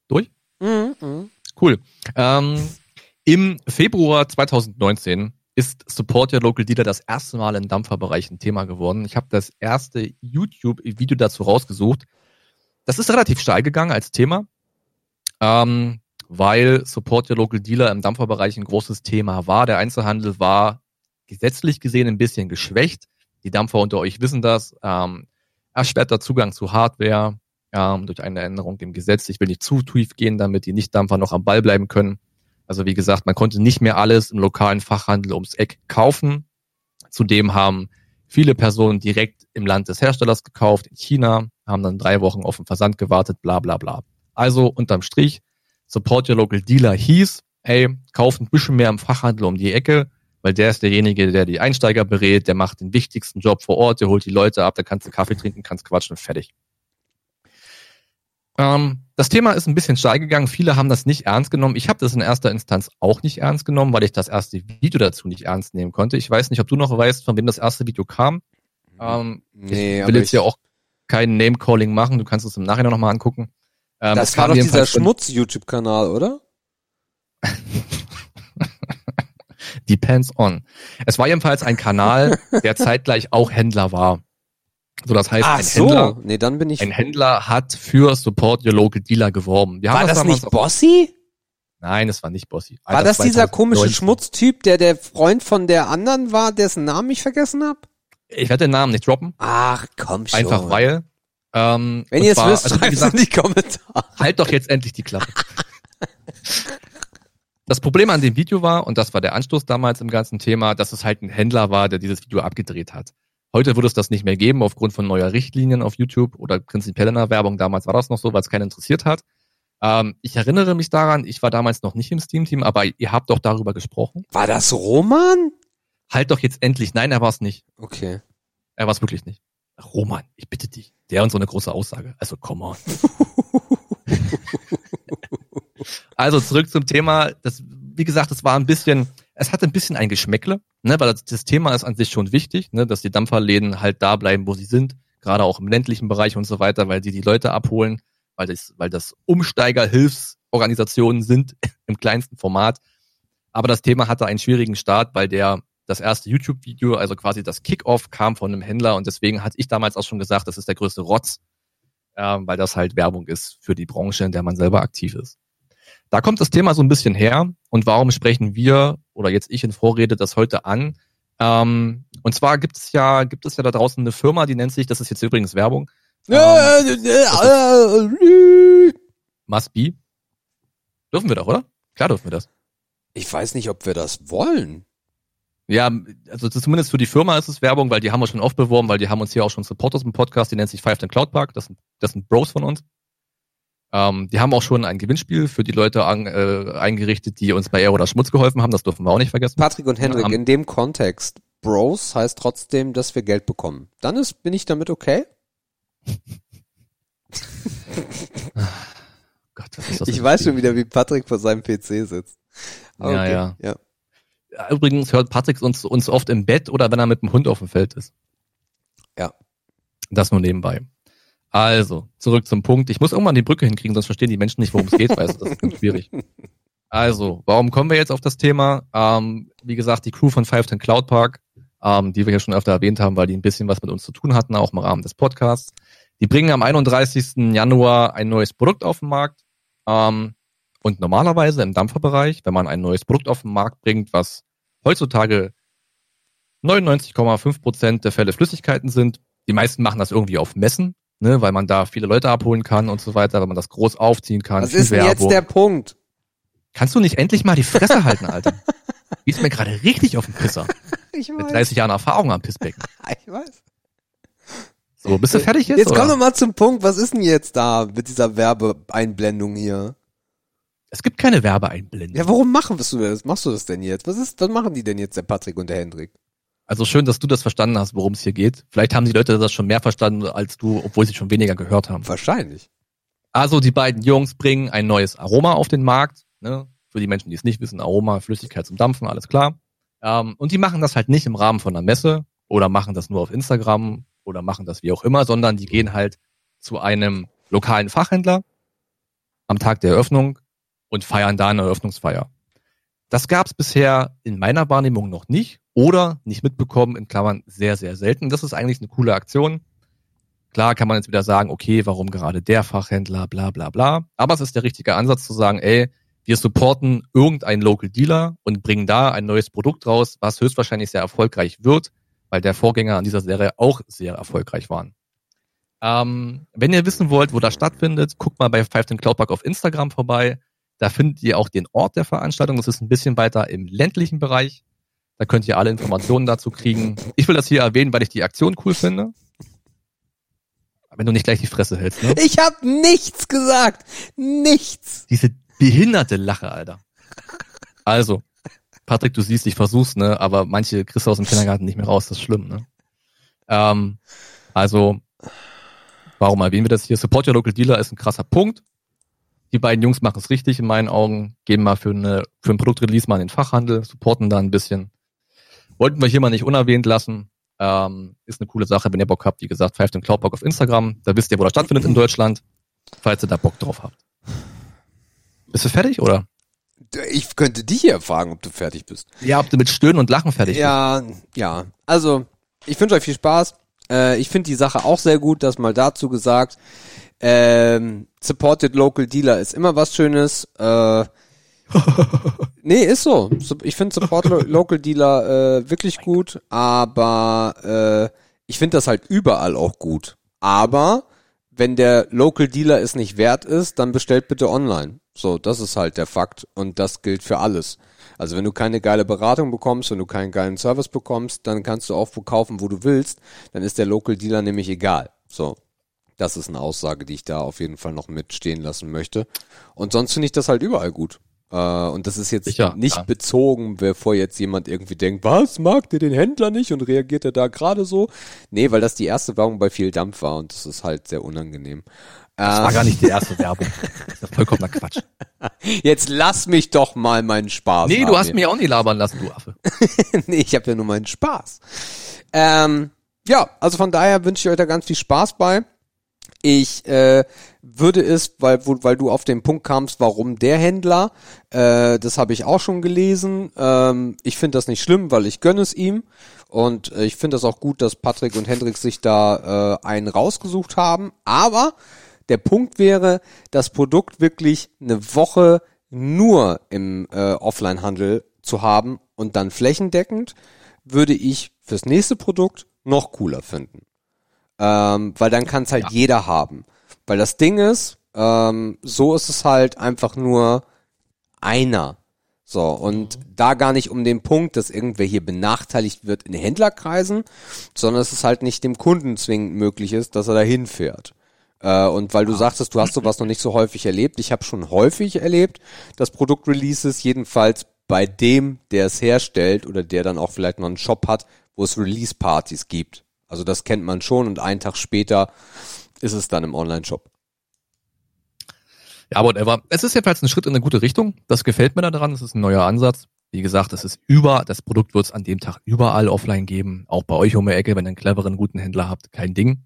Durch? Mhm, mhm. Cool. Ähm, Im Februar 2019 ist Support Your Local Dealer das erste Mal im Dampferbereich ein Thema geworden. Ich habe das erste YouTube-Video dazu rausgesucht. Das ist relativ steil gegangen als Thema, ähm, weil Support Your Local Dealer im Dampferbereich ein großes Thema war. Der Einzelhandel war gesetzlich gesehen ein bisschen geschwächt. Die Dampfer unter euch wissen das. Ähm, erschwerter Zugang zu Hardware ähm, durch eine Änderung im Gesetz. Ich will nicht zu tief gehen, damit die Nichtdampfer noch am Ball bleiben können. Also wie gesagt, man konnte nicht mehr alles im lokalen Fachhandel ums Eck kaufen. Zudem haben viele Personen direkt im Land des Herstellers gekauft, in China, haben dann drei Wochen auf den Versand gewartet, bla bla bla. Also unterm Strich, Support Your Local Dealer hieß, ey, kauft ein bisschen mehr im Fachhandel um die Ecke, weil der ist derjenige, der die Einsteiger berät, der macht den wichtigsten Job vor Ort, der holt die Leute ab, da kannst du Kaffee trinken, kannst quatschen fertig. Ähm, das Thema ist ein bisschen steil gegangen. Viele haben das nicht ernst genommen. Ich habe das in erster Instanz auch nicht ernst genommen, weil ich das erste Video dazu nicht ernst nehmen konnte. Ich weiß nicht, ob du noch weißt, von wem das erste Video kam. Ähm, Nee, ich will jetzt ich, ja auch kein Name-Calling machen. Du kannst es im Nachhinein nochmal angucken. Ähm, das es war doch dieser Schmutz-YouTube-Kanal, oder? <laughs> Depends on. Es war jedenfalls ein Kanal, der zeitgleich auch Händler war. So, das heißt, Ach ein so. Händler, Nee, dann bin ich. ein Händler hat für Support Your Local Dealer geworben. Wir war das damals nicht Bossy? Nein, es war nicht Bossy. War Alter, das dieser 2019. komische Schmutztyp, der der Freund von der anderen war, dessen Namen ich vergessen hab? Ich werde den Namen nicht droppen, Ach, komm schon. einfach weil. Ähm, Wenn ihr es wisst, also schreibt gesagt, in die Kommentare. halt doch jetzt endlich die Klappe. Das Problem an dem Video war, und das war der Anstoß damals im ganzen Thema, dass es halt ein Händler war, der dieses Video abgedreht hat. Heute würde es das nicht mehr geben, aufgrund von neuer Richtlinien auf YouTube oder prinzipiell in der Werbung. Damals war das noch so, weil es keinen interessiert hat. Ähm, ich erinnere mich daran, ich war damals noch nicht im Steam-Team, aber ihr habt doch darüber gesprochen. War das Roman? Halt doch jetzt endlich. Nein, er war es nicht. Okay. Er war es wirklich nicht. Roman, ich bitte dich. Der und so eine große Aussage. Also, come on. <laughs> also, zurück zum Thema. Das, wie gesagt, es war ein bisschen, es hatte ein bisschen ein Geschmäckle, ne, weil das, das Thema ist an sich schon wichtig, ne, dass die Dampferläden halt da bleiben, wo sie sind. Gerade auch im ländlichen Bereich und so weiter, weil die die Leute abholen, weil das, weil das Umsteigerhilfsorganisationen sind <laughs> im kleinsten Format. Aber das Thema hatte einen schwierigen Start, weil der das erste YouTube-Video, also quasi das Kickoff, kam von einem Händler und deswegen hatte ich damals auch schon gesagt, das ist der größte Rotz, ähm, weil das halt Werbung ist für die Branche, in der man selber aktiv ist. Da kommt das Thema so ein bisschen her und warum sprechen wir oder jetzt ich in Vorrede das heute an? Ähm, und zwar gibt es ja gibt es ja da draußen eine Firma, die nennt sich, das ist jetzt übrigens Werbung, Must Be. Dürfen wir doch, oder? Klar dürfen wir das. Ich weiß nicht, ob wir das wollen. Ja, also zumindest für die Firma ist es Werbung, weil die haben wir schon oft beworben, weil die haben uns hier auch schon Supporters im Podcast, die nennt sich Five Cloud Park, das sind, das sind Bros von uns. Ähm, die haben auch schon ein Gewinnspiel für die Leute an, äh, eingerichtet, die uns bei Air oder Schmutz geholfen haben, das dürfen wir auch nicht vergessen. Patrick und Hendrik, am- in dem Kontext, Bros heißt trotzdem, dass wir Geld bekommen. Dann ist, bin ich damit okay? <laughs> Gott, was ist das Ich weiß schon wieder, wie Patrick vor seinem PC sitzt. Ja, ja. ja. Ja, Übrigens hört Patrick uns, uns oft im Bett oder wenn er mit dem Hund auf dem Feld ist. Ja. Das nur nebenbei. Also, zurück zum Punkt. Ich muss irgendwann die Brücke hinkriegen, sonst verstehen die Menschen nicht, worum es geht, du, das ist ganz schwierig. <laughs> Also, warum kommen wir jetzt auf das Thema? Ähm, wie gesagt, die Crew von 510 Cloud Park, ähm, die wir hier schon öfter erwähnt haben, weil die ein bisschen was mit uns zu tun hatten, auch im Rahmen des Podcasts. Die bringen am 31. Januar ein neues Produkt auf den Markt. Ähm, und normalerweise im Dampferbereich, wenn man ein neues Produkt auf den Markt bringt, was heutzutage 99,5 Prozent der Fälle Flüssigkeiten sind, die meisten machen das irgendwie auf Messen, ne, weil man da viele Leute abholen kann und so weiter, weil man das groß aufziehen kann. Was viel ist denn jetzt der Punkt? Kannst du nicht endlich mal die Fresse halten, Alter? <laughs> Gehst mir gerade richtig auf den Pisser. <laughs> Ich Mit weiß. 30 Jahren Erfahrung am Pissbecken. <laughs> Ich weiß. So, bist du fertig jetzt? Jetzt komm oder? doch mal zum Punkt. Was ist denn jetzt da mit dieser Werbeeinblendung hier? Es gibt keine Werbeeinblendung. Ja, warum machen du das? Machst du das denn jetzt? Was ist, was machen die denn jetzt, der Patrick und der Hendrik? Also schön, dass du das verstanden hast, worum es hier geht. Vielleicht haben die Leute das schon mehr verstanden als du, obwohl sie schon weniger gehört haben. Wahrscheinlich. Also die beiden Jungs bringen ein neues Aroma auf den Markt. Ne? Für die Menschen, die es nicht wissen, Aroma, Flüssigkeit zum Dampfen, alles klar. Ähm, und die machen das halt nicht im Rahmen von einer Messe oder machen das nur auf Instagram oder machen das wie auch immer, sondern die gehen halt zu einem lokalen Fachhändler am Tag der Eröffnung und feiern da eine Eröffnungsfeier. Das gab es bisher in meiner Wahrnehmung noch nicht oder nicht mitbekommen, in Klammern sehr, sehr selten. Das ist eigentlich eine coole Aktion. Klar kann man jetzt wieder sagen, okay, warum gerade der Fachhändler, bla bla bla. Aber es ist der richtige Ansatz zu sagen, ey, wir supporten irgendeinen Local Dealer und bringen da ein neues Produkt raus, was höchstwahrscheinlich sehr erfolgreich wird, weil der Vorgänger an dieser Serie auch sehr erfolgreich waren. Ähm, wenn ihr wissen wollt, wo das stattfindet, guckt mal bei 15 Cloud Park auf Instagram vorbei. Da findet ihr auch den Ort der Veranstaltung. Das ist ein bisschen weiter im ländlichen Bereich. Da könnt ihr alle Informationen dazu kriegen. Ich will das hier erwähnen, weil ich die Aktion cool finde. Wenn du nicht gleich die Fresse hältst, ne? Ich hab nichts gesagt. Nichts. Diese behinderte Lache, Alter. Also, Patrick, du siehst, ich versuch's, ne? Aber manche kriegst du aus dem Kindergarten nicht mehr raus, das ist schlimm, ne? Ähm, also, warum erwähnen wir das hier? Support Your Local Dealer ist ein krasser Punkt. Die beiden Jungs machen es richtig in meinen Augen, gehen mal für, eine, für ein Produktrelease mal in den Fachhandel, supporten da ein bisschen. Wollten wir hier mal nicht unerwähnt lassen. Ähm, ist eine coole Sache, wenn ihr Bock habt. Wie gesagt, pfeift den Cloudbock auf Instagram. Da wisst ihr, wo das stattfindet in Deutschland, falls ihr da Bock drauf habt. Bist du fertig, oder? Ich könnte dich hier fragen, ob du fertig bist. Ja, ob du mit Stöhnen und Lachen fertig bist. Ja, ja. Also, ich wünsche euch viel Spaß. Äh, ich finde die Sache auch sehr gut, das mal dazu gesagt. Ähm, supported Local Dealer ist immer was Schönes. Äh, <laughs> nee, ist so. Ich finde Support Lo Local Dealer äh, wirklich gut, aber äh, ich finde das halt überall auch gut. Aber wenn der Local Dealer es nicht wert ist, dann bestellt bitte online. So, das ist halt der Fakt und das gilt für alles. Also wenn du keine geile Beratung bekommst, wenn du keinen geilen Service bekommst, dann kannst du auch wo kaufen, wo du willst, dann ist der Local Dealer nämlich egal. So, das ist eine Aussage, die ich da auf jeden Fall noch mitstehen lassen möchte. Und sonst finde ich das halt überall gut. Äh, und das ist jetzt Sicher, nicht ja. bezogen, bevor jetzt jemand irgendwie denkt, was, mag der den Händler nicht und reagiert er da gerade so? Nee, weil das die erste Werbung bei viel Dampf war und das ist halt sehr unangenehm. Das war gar nicht die erste Werbung. Das ist vollkommener Quatsch. <laughs> jetzt lass mich doch mal meinen Spaß Nee, du hast hier. mich auch nie labern lassen, du Affe. <laughs> nee, ich habe ja nur meinen Spaß. Ähm, ja, also von daher wünsche ich euch da ganz viel Spaß bei. Ich äh, würde es, weil, wo, weil du auf den Punkt kamst, warum der Händler, äh, das habe ich auch schon gelesen. Ähm, ich finde das nicht schlimm, weil ich gönne es ihm. Und äh, ich finde das auch gut, dass Patrick und Hendrik sich da äh, einen rausgesucht haben. Aber der Punkt wäre, das Produkt wirklich eine Woche nur im äh, Offline-Handel zu haben und dann flächendeckend, würde ich fürs nächste Produkt noch cooler finden. Ähm, weil dann kann es halt jeder haben. Weil das Ding ist, ähm, so ist es halt einfach nur einer. So, und da gar nicht um den Punkt, dass irgendwer hier benachteiligt wird in Händlerkreisen, sondern dass es halt nicht dem Kunden zwingend möglich ist, dass er da hinfährt. Äh, und weil du sagtest, du hast sowas noch nicht so häufig erlebt, ich habe schon häufig erlebt, dass Produktreleases jedenfalls bei dem, der es herstellt oder der dann auch vielleicht noch einen Shop hat, wo es Release-Partys gibt. Also das kennt man schon und einen Tag später ist es dann im Online-Shop. Ja, whatever. Es ist jedenfalls ein Schritt in eine gute Richtung. Das gefällt mir daran. Es ist ein neuer Ansatz. Wie gesagt, es ist über, das Produkt wird es an dem Tag überall offline geben. Auch bei euch um die Ecke, wenn ihr einen cleveren, guten Händler habt, kein Ding.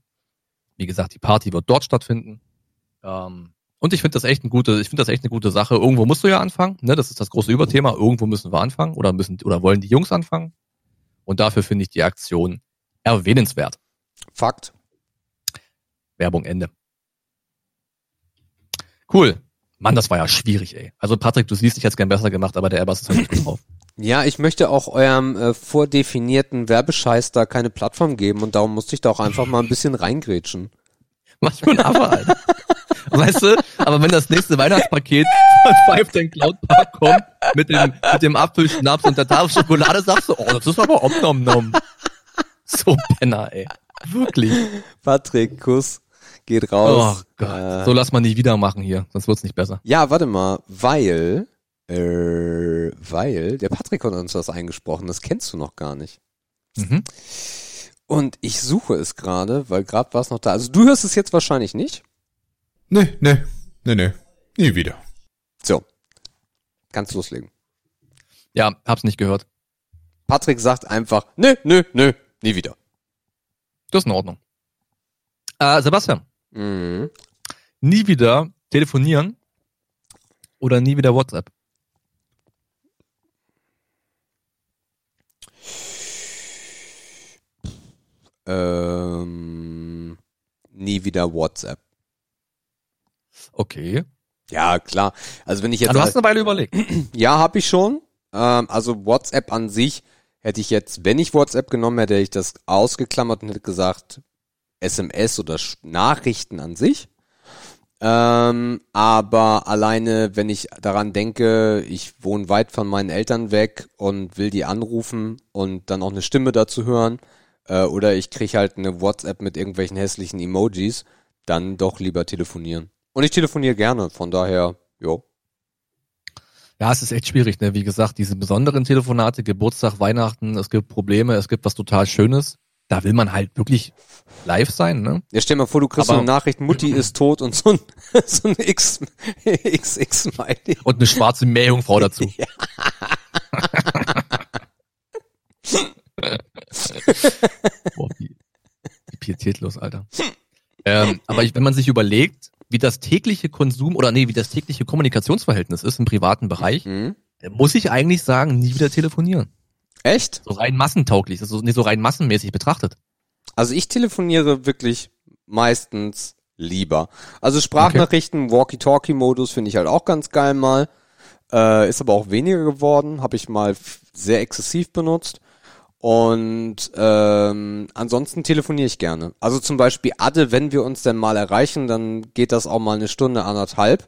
Wie gesagt, die Party wird dort stattfinden. Ähm, und ich finde das echt eine gute, ich finde das echt eine gute Sache. Irgendwo musst du ja anfangen, ne? Das ist das große Überthema. Irgendwo müssen wir anfangen oder müssen oder wollen die Jungs anfangen. Und dafür finde ich die Aktion erwähnenswert. Fakt. Werbung Ende. Cool. Mann, das war ja schwierig, ey. Also Patrick, du siehst, ich hätte es gern besser gemacht, aber der Airbus ist halt nicht gut drauf. Ja, ich möchte auch eurem äh, vordefinierten Werbescheiß da keine Plattform geben und darum musste ich da auch einfach mal ein bisschen reingrätschen. Was für ein Affe, Alter. Weißt du, aber wenn das nächste Weihnachtspaket von Five Ten Cloud Park kommt, mit dem, mit dem Apfelschnaps und der Tafel Schokolade, sagst du, oh, das ist aber Omnom Nom. <laughs> So Penner, ey. Wirklich. Patrick, Kuss geht raus. Oh Gott. Äh, So lass mal nie wieder machen hier, sonst wird's nicht besser. ja, warte mal, weil, äh, weil, der Patrick hat uns was eingesprochen, das kennst du noch gar nicht. Mhm. Und ich suche es gerade, weil gerade war es noch da. Also du hörst es jetzt wahrscheinlich nicht. Nee, nee, nee, nee. Nie wieder. So. Kannst loslegen. Ja, hab's nicht gehört. Patrick sagt einfach, nö, nö, nö, nie wieder. Das ist in Ordnung. Äh, Sebastian, Mhm. nie wieder telefonieren oder nie wieder WhatsApp. Ähm, nie wieder WhatsApp. Okay. Ja, klar. Also wenn ich jetzt Ja, du hast eine Weile überlegt. <clears throat> Ja, habe ich schon. Ähm, also WhatsApp an sich hätte ich jetzt, wenn ich WhatsApp genommen hätte, hätte ich das ausgeklammert und hätte gesagt SMS oder Nachrichten an sich. Ähm, aber alleine, wenn ich daran denke, ich wohne weit von meinen Eltern weg und will die anrufen und dann auch eine Stimme dazu hören, äh, oder ich krieg halt eine WhatsApp mit irgendwelchen hässlichen Emojis, dann doch lieber telefonieren. Und ich telefoniere gerne, von daher, jo. Ja, es ist echt schwierig, ne? Wie gesagt, diese besonderen Telefonate, Geburtstag, Weihnachten, es gibt Probleme, es gibt was total Schönes. Da will man halt wirklich live sein, ne? Ja, stell mal vor, du kriegst Aber- so eine Nachricht, Mutti ist tot und so ein, <laughs> so ein X, <laughs> XX-Smiley. Und eine schwarze Meerjungfrau dazu. <laughs> Boah, wie, wie pietätlos, Alter. Ähm, aber ich, wenn man sich überlegt, wie das tägliche Konsum oder nee, wie das tägliche Kommunikationsverhältnis ist im privaten Bereich, Hm? dann muss ich eigentlich sagen, nie wieder telefonieren. Echt? So rein massentauglich, also nee, so rein massenmäßig betrachtet. Also ich telefoniere wirklich meistens lieber. Also Sprachnachrichten, Walkie-Talkie-Modus finde ich halt auch ganz geil mal. Äh, ist aber auch weniger geworden, habe ich mal sehr exzessiv benutzt. Und ähm, ansonsten telefoniere ich gerne. Also zum Beispiel Adde, wenn wir uns denn mal erreichen, dann geht das auch mal eine Stunde, anderthalb.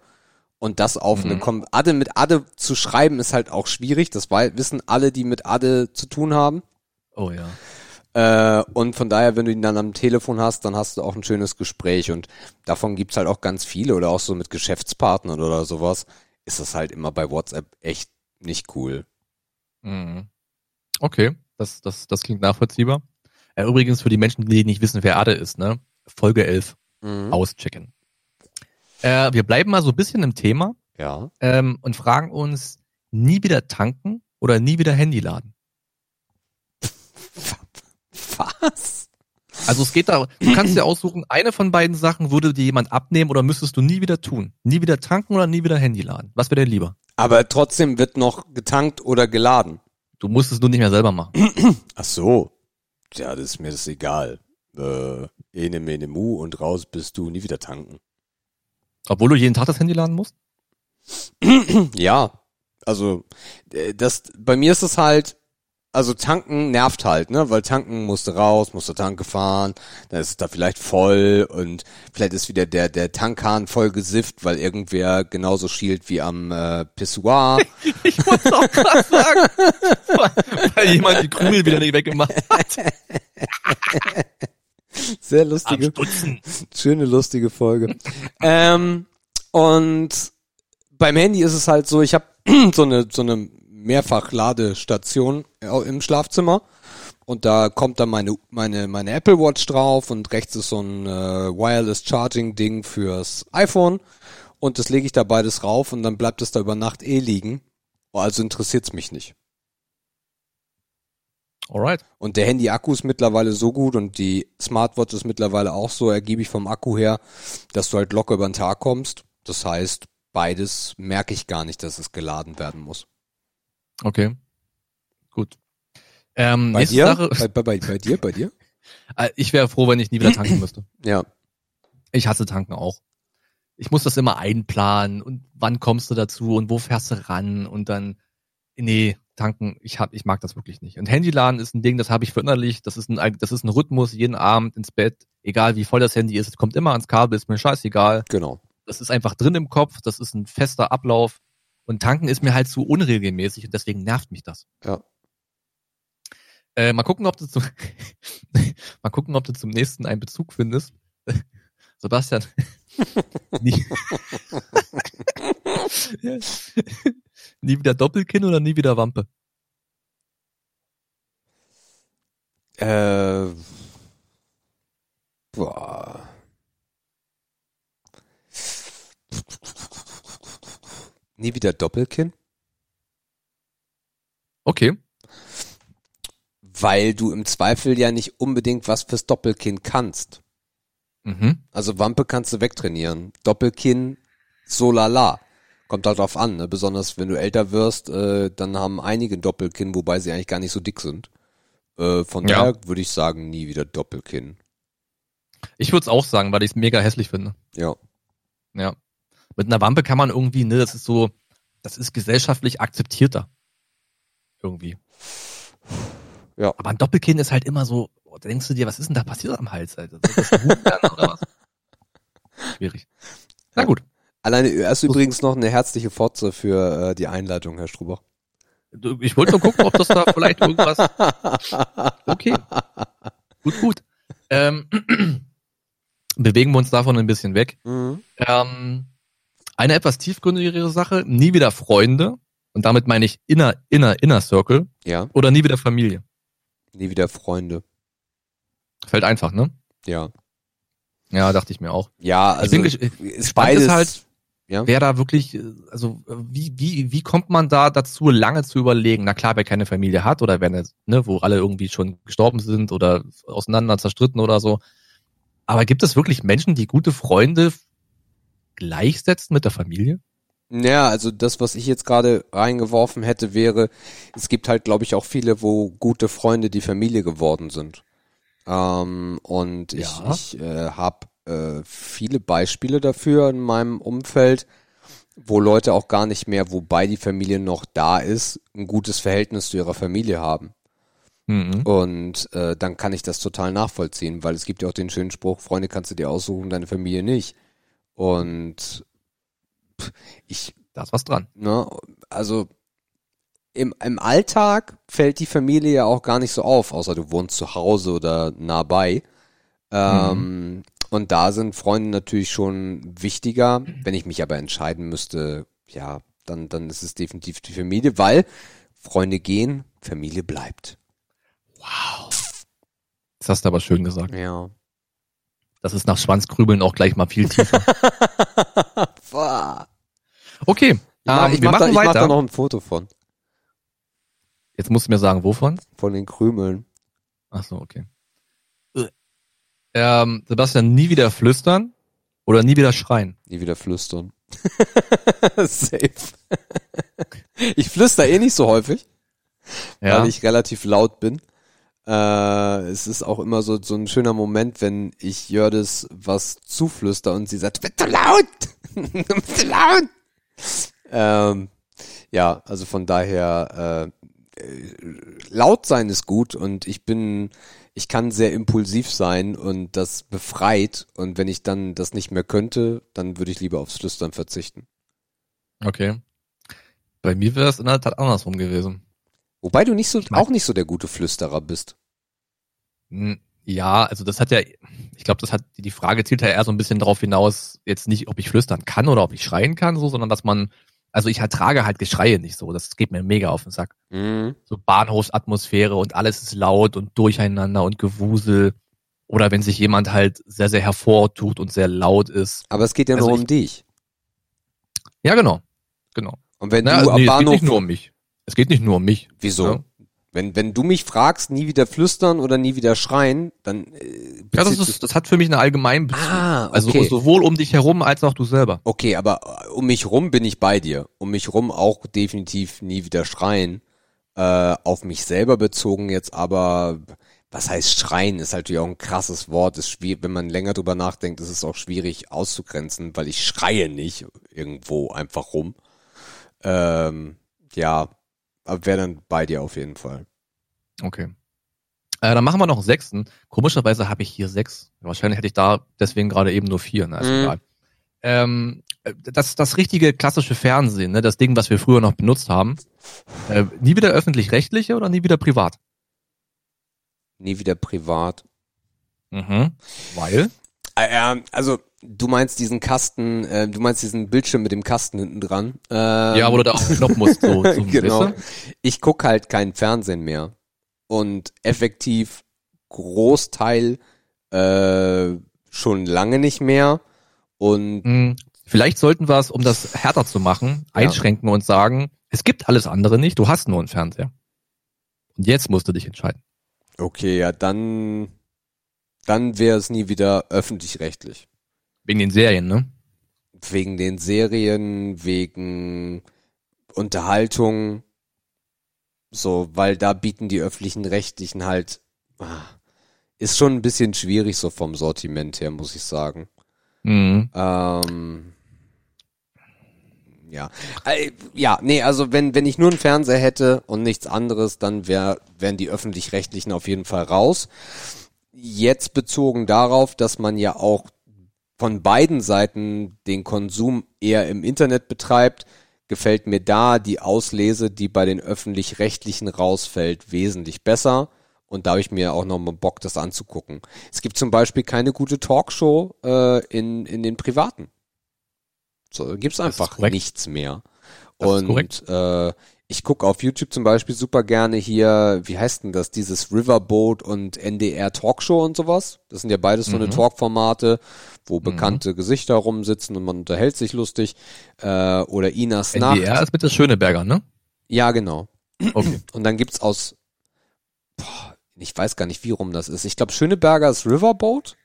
Und das auf eine Kom Adde mit Adde zu schreiben ist halt auch schwierig. Das wissen alle, die mit Adde zu tun haben. Oh ja. Äh, und von daher, wenn du ihn dann am Telefon hast, dann hast du auch ein schönes Gespräch. Und davon gibt's halt auch ganz viele oder auch so mit Geschäftspartnern oder sowas. Ist das halt immer bei WhatsApp echt nicht cool. Mhm. Okay, das, das, das klingt nachvollziehbar. Äh, übrigens für die Menschen, die nicht wissen, wer Ade ist, ne? Folge 11, Mhm. auschecken. Äh, wir bleiben mal so ein bisschen im Thema Ja. ähm, und fragen uns, nie wieder tanken oder nie wieder Handy laden? Was? Also es geht da, du kannst dir aussuchen, eine von beiden Sachen würde dir jemand abnehmen oder müsstest du nie wieder tun. Nie wieder tanken oder nie wieder Handy laden. Was wäre dir lieber? Aber trotzdem wird noch getankt oder geladen. Du musst es nur nicht mehr selber machen. <clears throat> Ach so. Ja, das ist mir das egal. Äh, ene mene mu und raus bist du nie wieder tanken. Obwohl du jeden Tag das Handy laden musst? <clears throat> Ja, also äh, das bei mir ist es halt also tanken nervt halt, ne? Weil tanken musste raus, musste Tanke fahren, dann ist es da vielleicht voll und vielleicht ist wieder der der Tankhahn voll gesifft, weil irgendwer genauso schielt wie am äh, Pissoir. <laughs> Ich muss auch gerade sagen, weil, <laughs> weil jemand die Krümel wieder nicht weggemacht hat. <laughs> Sehr lustige, schöne lustige Folge. ähm, und beim Handy ist es halt so, ich habe <clears throat> so eine so eine Mehrfach-Ladestation im Schlafzimmer und da kommt dann meine meine meine Apple Watch drauf und rechts ist so ein äh, Wireless Charging Ding fürs iPhone und das lege ich da beides rauf und dann bleibt es da über Nacht eh liegen. Also interessiert's mich nicht. Alright. Und der Handy-Akku ist mittlerweile so gut und die Smartwatch ist mittlerweile auch so ergiebig vom Akku her, dass du halt locker über den Tag kommst. Das heißt, beides merke ich gar nicht, dass es geladen werden muss. Okay. Gut. Ähm, Bei dir? Sache. Bei, bei, bei, bei dir? Bei dir? <laughs> Äh, Ich wäre froh, wenn ich nie wieder tanken <clears throat> müsste. Ja. Ich hasse tanken auch. Ich muss das immer einplanen und wann kommst du dazu und wo fährst du ran und dann, nee, tanken, ich hab, ich mag das wirklich nicht. Und Handyladen ist ein Ding, das habe ich verinnerlicht, das ist ein, das ist ein Rhythmus, jeden Abend ins Bett, egal wie voll das Handy ist, es kommt immer ans Kabel, ist mir scheißegal. Genau. Das ist einfach drin im Kopf, das ist ein fester Ablauf und tanken ist mir halt zu unregelmäßig und deswegen nervt mich das. Ja. Äh, mal gucken, ob du zum, <laughs> mal gucken, ob du zum nächsten einen Bezug findest. <laughs> Sebastian. <laughs> nie, nie wieder Doppelkinn oder nie wieder Wampe? Äh, boah. Nie wieder Doppelkinn? Okay. Weil du im Zweifel ja nicht unbedingt was fürs Doppelkinn kannst. Mhm. Also Wampe kannst du wegtrainieren. Doppelkinn, so lala. Kommt halt drauf an, ne? besonders wenn du älter wirst, äh, dann haben einige ein Doppelkinn, wobei sie eigentlich gar nicht so dick sind. Äh, von Ja. daher würde ich sagen, nie wieder Doppelkinn. Ich würde es auch sagen, weil ich es mega hässlich finde. Ja. Ja. Mit einer Wampe kann man irgendwie, ne, das ist so, das ist gesellschaftlich akzeptierter. Irgendwie. Ja. Aber ein Doppelkinn ist halt immer so, oh, denkst du dir, was ist denn da passiert am Hals? Alter? Soll das ein werden oder was? Schwierig. Na gut. Alleine, er ist übrigens noch eine herzliche Fotze für äh, die Einleitung, Herr Strubach. Ich wollte nur gucken, ob das da vielleicht irgendwas. <laughs> Okay. Gut, gut. Ähm, <clears throat> bewegen wir uns davon ein bisschen weg. Mhm. Ähm, eine etwas tiefgründigere Sache, nie wieder Freunde. Und damit meine ich inner, inner, inner Circle Ja, oder nie wieder Familie. nie wieder Freunde. Fällt einfach, ne? Ja. Ja, dachte ich mir auch. Ja, also bin gesch- ist beides ist halt, ja. Wer da wirklich, äh, also äh, wie, wie, wie kommt man da dazu, lange zu überlegen? Na klar, wer keine Familie hat oder wer, nicht, ne, wo alle irgendwie schon gestorben sind oder auseinander zerstritten oder so. Aber gibt es wirklich Menschen, die gute Freunde gleichsetzen mit der Familie? Ja, also das, was ich jetzt gerade reingeworfen hätte, wäre, es gibt halt, glaube ich, auch viele, wo gute Freunde die Familie geworden sind. Ähm, und ich, Ja. ich äh, habe äh, viele Beispiele dafür in meinem Umfeld, wo Leute auch gar nicht mehr, wobei die Familie noch da ist, ein gutes Verhältnis zu ihrer Familie haben. Mhm. Und äh, dann kann ich das total nachvollziehen, weil es gibt ja auch den schönen Spruch, Freunde kannst du dir aussuchen, deine Familie nicht. Und ich, Da ist was dran. ne, also im, im Alltag fällt die Familie ja auch gar nicht so auf, außer du wohnst zu Hause oder nah bei. Ähm, Und da sind Freunde natürlich schon wichtiger. Wenn ich mich aber entscheiden müsste, ja, dann, dann ist es definitiv die Familie, weil Freunde gehen, Familie bleibt. Das hast du aber schön gesagt. Ja. Das ist nach Schwanzgrübeln auch gleich mal viel tiefer. <laughs> Okay, Ja, ähm, ich wir mach, da, machen ich mach weiter. da noch ein Foto von. Jetzt musst du mir sagen, wovon? Von den Krümeln. Ach so, okay. Ähm, Sebastian, nie wieder flüstern oder nie wieder schreien. Nie wieder flüstern. <laughs> Safe. ich flüster eh nicht so häufig, Ja. weil ich relativ laut bin. Äh, es ist auch immer so, so ein schöner Moment, wenn ich Jördis was zuflüster und sie sagt, zu laut! <laughs> zu laut! Ähm, ja, also von daher, äh, laut sein ist gut und ich bin, ich kann sehr impulsiv sein und das befreit und wenn ich dann das nicht mehr könnte, dann würde ich lieber aufs Flüstern verzichten. Okay. Bei mir wäre es in der Tat andersrum gewesen. Wobei du nicht so, mein- auch nicht so der gute Flüsterer bist. Hm, Ja, also das hat ja, ich glaube, das hat die Frage zielt ja eher so ein bisschen darauf hinaus, jetzt nicht, ob ich flüstern kann oder ob ich schreien kann, so, sondern dass man, also ich ertrage halt Geschreie nicht so. Das geht mir mega auf den Sack. Mhm. So Bahnhofsatmosphäre und alles ist laut und durcheinander und Gewusel. Oder wenn sich jemand halt sehr, sehr hervortut und sehr laut ist. Aber es geht ja Also nur ich- um dich. Ja, genau. Genau. Und wenn Na, du am nee, es geht Bahnhof, nicht nur um mich. Es geht nicht nur um mich. wieso? Ja. Wenn, wenn du mich fragst, nie wieder flüstern oder nie wieder schreien, dann äh, Ja, das ist, das hat für mich einen allgemeinen Bezug. Ah, Also okay. sowohl um dich herum als auch du selber. Okay, aber äh, um mich rum bin ich bei dir. Um mich rum auch definitiv nie wieder schreien. Äh, auf mich selber bezogen jetzt aber, was heißt schreien, ist halt natürlich auch ein krasses Wort. Ist schwierig, wenn man länger drüber nachdenkt, ist es auch schwierig auszugrenzen, weil ich schreie nicht irgendwo einfach rum. Ähm, ja, wäre dann bei dir auf jeden Fall. Okay. Äh, dann machen wir noch einen sechsten. Komischerweise habe ich hier sechs. Wahrscheinlich hätte ich da deswegen gerade eben nur vier. Na, ist Mhm. egal. Ähm, äh, das, das richtige klassische Fernsehen, ne, das Ding, was wir früher noch benutzt haben. Äh, nie wieder öffentlich-rechtliche oder nie wieder privat? Nie wieder privat. Mhm. Weil? Äh, ähm, also, du meinst diesen Kasten, äh, du meinst diesen Bildschirm mit dem Kasten hinten dran. Ähm, ja, wo du da auf den Knopf musst. So, <laughs> so, genau. Ich guck halt kein Fernsehen mehr. Und effektiv Großteil äh, schon lange nicht mehr. Und Hm, Vielleicht sollten wir es, um das härter zu machen, Ja. einschränken und sagen, es gibt alles andere nicht, du hast nur einen Fernseher. Und jetzt musst du dich entscheiden. okay, ja, dann, dann wäre es nie wieder öffentlich-rechtlich. Wegen den Serien, ne? Wegen den Serien, wegen Unterhaltung, so, weil da bieten die öffentlichen Rechtlichen halt, ah, ist schon ein bisschen schwierig so vom Sortiment her, muss ich sagen. Mhm. Ähm, ja. Äh, ja, nee, also wenn, wenn ich nur einen Fernseher hätte und nichts anderes, dann wär, wären die öffentlich-rechtlichen auf jeden Fall raus. Jetzt bezogen darauf, dass man ja auch von beiden Seiten den Konsum eher im Internet betreibt, gefällt mir da die Auslese, die bei den öffentlich-rechtlichen rausfällt, wesentlich besser. Und da habe ich mir auch nochmal Bock, das anzugucken. Es gibt zum Beispiel keine gute Talkshow äh, in, in den privaten. So gibt's einfach nichts mehr. Das Und äh, ich gucke auf YouTube zum Beispiel super gerne hier, wie heißt denn das, dieses Riverboat und NDR Talkshow und sowas. Das sind ja beides so eine Mhm. Talkformate, wo bekannte Gesichter rumsitzen und man unterhält sich lustig. Äh, oder Inas Nacht. NDR ist mit der Schöneberger, ne? Ja, genau. Okay. <clears throat> Und dann gibt's aus, boah, ich weiß gar nicht, wie rum das ist. Ich glaube, Schöneberger ist Riverboat.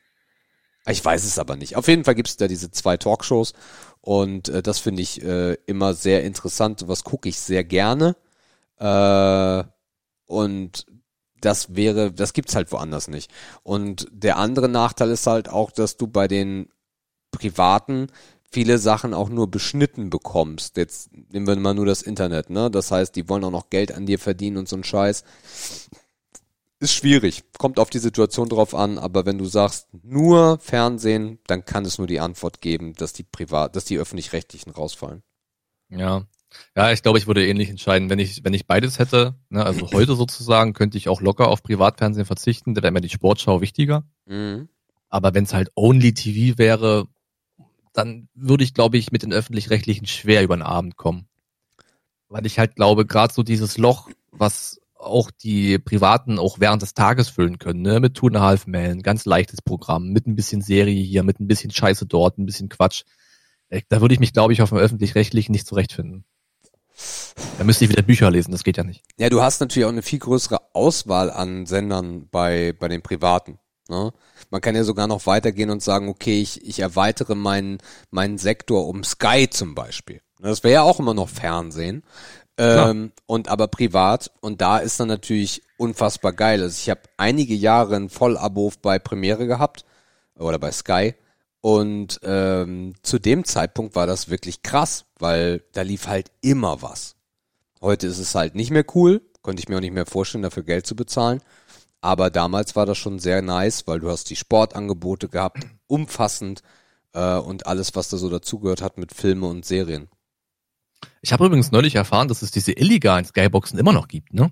Ich weiß es aber nicht. Auf jeden Fall gibt's da diese zwei Talkshows und äh, das finde ich äh, immer sehr interessant. Was gucke ich sehr gerne. Äh, und das wäre, das gibt's halt woanders nicht. Und der andere Nachteil ist halt auch, dass du bei den privaten viele Sachen auch nur beschnitten bekommst. Jetzt nehmen wir mal nur das Internet, ne? Das heißt, die wollen auch noch Geld an dir verdienen und so ein Scheiß. Ist schwierig. Kommt auf die Situation drauf an, aber wenn du sagst, nur Fernsehen, dann kann es nur die Antwort geben, dass die privat, dass die öffentlich-rechtlichen rausfallen. Ja. Ja, ich glaube, ich würde ähnlich entscheiden, wenn ich, wenn ich beides hätte, ne, also heute <clears throat> sozusagen, könnte ich auch locker auf Privatfernsehen verzichten, da wäre mir die Sportschau wichtiger. Mhm. Aber wenn es halt Only TV wäre, dann würde ich, glaube ich, mit den öffentlich-rechtlichen schwer über den Abend kommen. Weil ich halt glaube, gerade so dieses Loch, was auch die Privaten auch während des Tages füllen können, ne? mit Two and a Half Men, ganz leichtes Programm, mit ein bisschen Serie hier, mit ein bisschen Scheiße dort, ein bisschen Quatsch. Äh, Da würde ich mich, glaube ich, auf dem öffentlich-rechtlichen nicht zurechtfinden. Da müsste ich wieder Bücher lesen, das geht ja nicht. Ja, du hast natürlich auch eine viel größere Auswahl an Sendern bei, bei den Privaten. Ne? Man kann ja sogar noch weitergehen und sagen, okay, ich, ich erweitere meinen, meinen Sektor um Sky zum Beispiel. Das wäre ja auch immer noch Fernsehen. Ähm, und aber privat. Und da ist dann natürlich unfassbar geil. Also ich habe einige Jahre ein Vollabo bei Premiere gehabt oder bei Sky. Und ähm, zu dem Zeitpunkt war das wirklich krass, weil da lief halt immer was. Heute ist es halt nicht mehr cool, konnte ich mir auch nicht mehr vorstellen, dafür Geld zu bezahlen. Aber damals war das schon sehr nice, weil du hast die Sportangebote gehabt, umfassend äh, und alles, was da so dazugehört hat mit Filme und Serien. Ich habe übrigens neulich erfahren, dass es diese illegalen Skyboxen immer noch gibt, ne?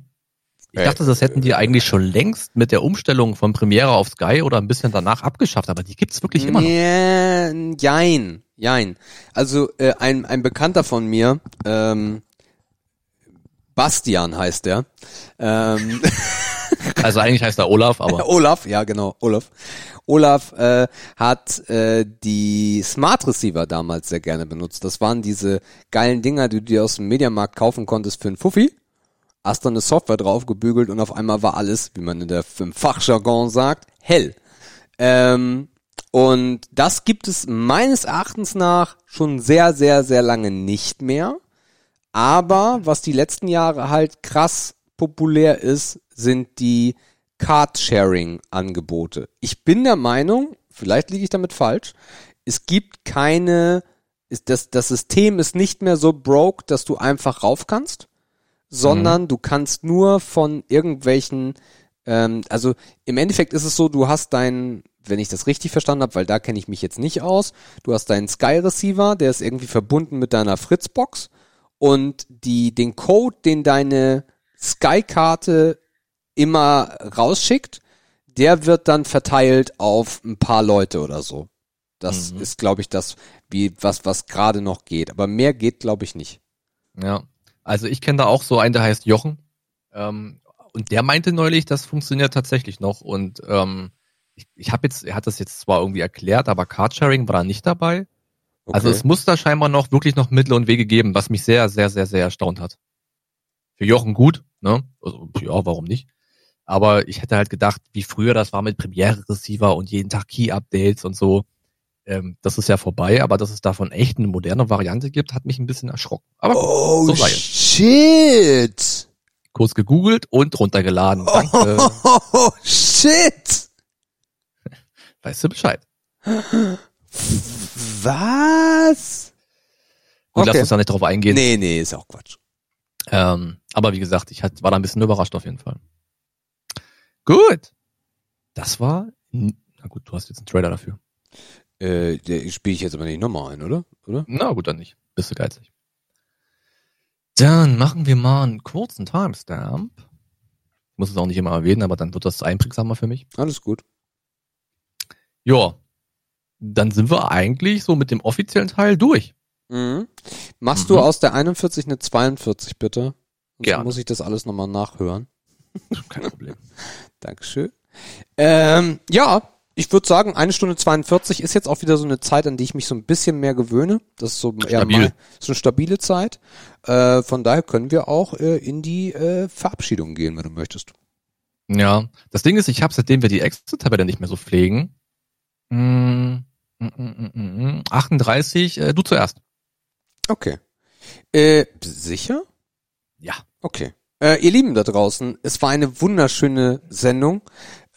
Ich Äh, dachte, das hätten die eigentlich schon längst mit der Umstellung von Premiere auf Sky oder ein bisschen danach abgeschafft, aber die gibt's wirklich immer noch. Nee, jein, jein. Also äh, ein, ein Bekannter von mir, ähm, Bastian heißt der, ähm, Also eigentlich heißt er Olaf, aber <laughs> Olaf, ja genau, Olaf. Olaf äh, hat äh, die Smart Receiver damals sehr gerne benutzt. Das waren diese geilen Dinger, die du dir aus dem Mediamarkt kaufen konntest für einen Fuffi. Hast dann eine Software draufgebügelt und auf einmal war alles, wie man in der im Fachjargon sagt, hell. Ähm, und das gibt es meines Erachtens nach schon sehr, sehr, sehr lange nicht mehr. Aber was die letzten Jahre halt krass populär ist, sind die Card-Sharing-Angebote. Ich bin der Meinung, vielleicht liege ich damit falsch, es gibt keine, ist das, das System ist nicht mehr so broke, dass du einfach rauf kannst, sondern du kannst nur von irgendwelchen, ähm, also im Endeffekt ist es so, du hast deinen, wenn ich das richtig verstanden habe, weil da kenne ich mich jetzt nicht aus, du hast deinen Sky Receiver, der ist irgendwie verbunden mit deiner Fritzbox und die, den Code, den deine Sky-Karte immer rausschickt, der wird dann verteilt auf ein paar Leute oder so. Das Mhm. ist, glaube ich, das, wie, was, was gerade noch geht. Aber mehr geht, glaube ich, nicht. ja. Also ich kenne da auch so einen, der heißt Jochen. Ähm, und der meinte neulich, das funktioniert tatsächlich noch. Und ähm, ich, ich habe jetzt, er hat das jetzt zwar irgendwie erklärt, aber Cardsharing war da nicht dabei. Okay. Also es muss da scheinbar noch wirklich noch Mittel und Wege geben, was mich sehr, sehr, sehr, sehr erstaunt hat. Für Jochen gut, ne? Also, ja, warum nicht? Aber ich hätte halt gedacht, wie früher das war mit Premiere Receiver und jeden Tag Key Updates und so. Ähm, das ist ja vorbei, aber dass es davon echt eine moderne Variante gibt, hat mich ein bisschen erschrocken. Aber oh, so sei es. shit! kurz gegoogelt und runtergeladen. Danke. Oh, <laughs> shit! Weißt du Bescheid? Was? Gut, lass Okay. uns da nicht drauf eingehen. Nee, nee, ist auch Quatsch. Ähm, aber wie gesagt, ich hat, war da ein bisschen überrascht auf jeden Fall. Gut. Das war, na gut, du hast jetzt einen Trailer dafür. Äh, der spiele ich jetzt aber nicht nochmal ein, oder? Oder? Na gut, dann nicht. Bist du geizig. Dann machen wir mal einen kurzen Timestamp. Ich muss es auch nicht immer erwähnen, aber dann wird das einprägsamer für mich. Alles gut. Ja. Dann sind wir eigentlich so mit dem offiziellen Teil durch. Mhm. Machst Mhm. du aus der 41 eine 42, bitte? Sonst Gerne. muss ich das alles nochmal nachhören. <laughs> Kein Problem. Dankeschön. Ähm, ja, ich würde sagen, eine Stunde 42 ist jetzt auch wieder so eine Zeit, an die ich mich so ein bisschen mehr gewöhne. Das ist so eher Stabil. mal, so eine stabile Zeit. Äh, von daher können wir auch äh, in die äh, Verabschiedung gehen, wenn du möchtest. Ja, das Ding ist, ich habe seitdem wir die Excel-Tabelle nicht mehr so pflegen, mm, mm, mm, mm, mm, 38, äh, du zuerst. Okay. Äh, sicher? Ja. Okay. Äh, ihr Lieben da draußen, es war eine wunderschöne Sendung.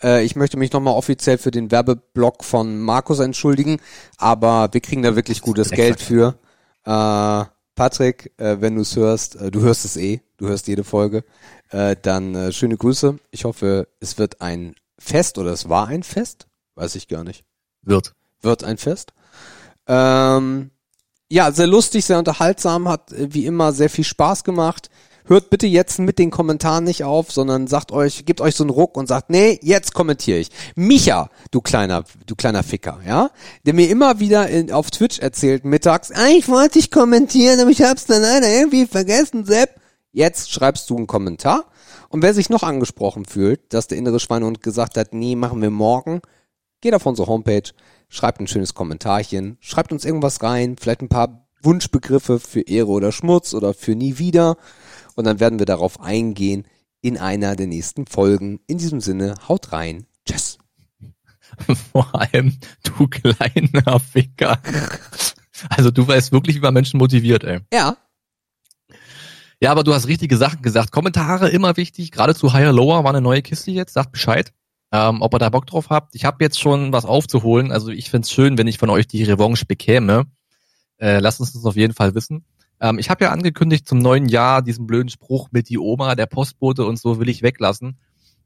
Äh, ich möchte mich nochmal offiziell für den Werbeblock von Markus entschuldigen, aber wir kriegen da wirklich gutes Geld für. Äh, Patrick, äh, wenn du es hörst, äh, du hörst es eh, du hörst jede Folge, äh, dann schöne Grüße. Ich hoffe, es wird ein Fest oder es war ein Fest, weiß ich gar nicht Wird. wird ein Fest. Ähm, ja, sehr lustig, sehr unterhaltsam, hat wie immer sehr viel Spaß gemacht. Hört bitte jetzt mit den Kommentaren nicht auf, sondern sagt euch, gebt euch so einen Ruck und sagt, nee, jetzt kommentiere ich. Micha, du kleiner, du kleiner Ficker, ja, der mir immer wieder in, auf Twitch erzählt mittags, ah, ich wollte dich kommentieren, aber ich hab's dann leider irgendwie vergessen, Sepp. Jetzt schreibst du einen Kommentar. Und wer sich noch angesprochen fühlt, dass der innere Schweinehund gesagt hat, nee, machen wir morgen, geht auf unsere Homepage, schreibt ein schönes Kommentarchen, schreibt uns irgendwas rein, vielleicht ein paar Wunschbegriffe für Ehre oder Schmutz oder für nie wieder. Und dann werden wir darauf eingehen in einer der nächsten Folgen. In diesem Sinne, haut rein. Tschüss. <laughs> Vor allem, du <laughs> kleiner Ficker. Also du weißt wirklich, wie man Menschen motiviert, ey. Ja, Ja, aber du hast richtige Sachen gesagt. Kommentare immer wichtig. Gerade zu Higher Lower war eine neue Kiste jetzt. Sagt Bescheid, ähm, ob ihr da Bock drauf habt. Ich habe jetzt schon was aufzuholen. Also ich find's schön, wenn ich von euch die Revanche bekäme. Äh, lasst uns das auf jeden Fall wissen. Ähm, ich habe ja angekündigt zum neuen Jahr diesen blöden Spruch mit die Oma, der Postbote und so will ich weglassen.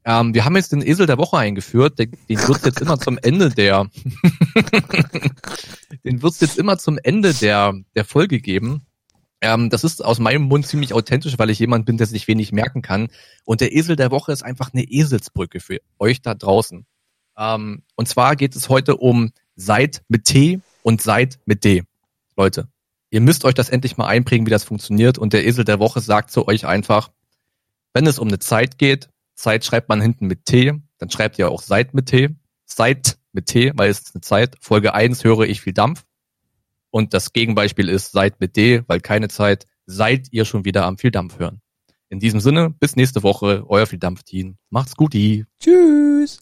Ähm, wir haben jetzt den Esel der Woche eingeführt. Den, den wird jetzt immer zum Ende der, <laughs> den wird jetzt immer zum Ende der der Folge geben. Ähm, das ist aus meinem Mund ziemlich authentisch, weil ich jemand bin, der sich wenig merken kann. Und der Esel der Woche ist einfach eine Eselsbrücke für euch da draußen. Ähm, und zwar geht es heute um Seid mit T und Seid mit D. Leute, ihr müsst euch das endlich mal einprägen, wie das funktioniert. Und der Esel der Woche sagt zu euch einfach, wenn es um eine Zeit geht, Zeit schreibt man hinten mit T, dann schreibt ihr auch Seid mit T. Seid mit T, weil es ist eine Zeit. Folge 1 höre ich viel Dampf. Und das Gegenbeispiel ist Seid mit D, weil keine Zeit. Seid ihr schon wieder am viel Dampf hören. In diesem Sinne, bis nächste Woche, euer viel Dampf-Team. Macht's gut. Tschüss.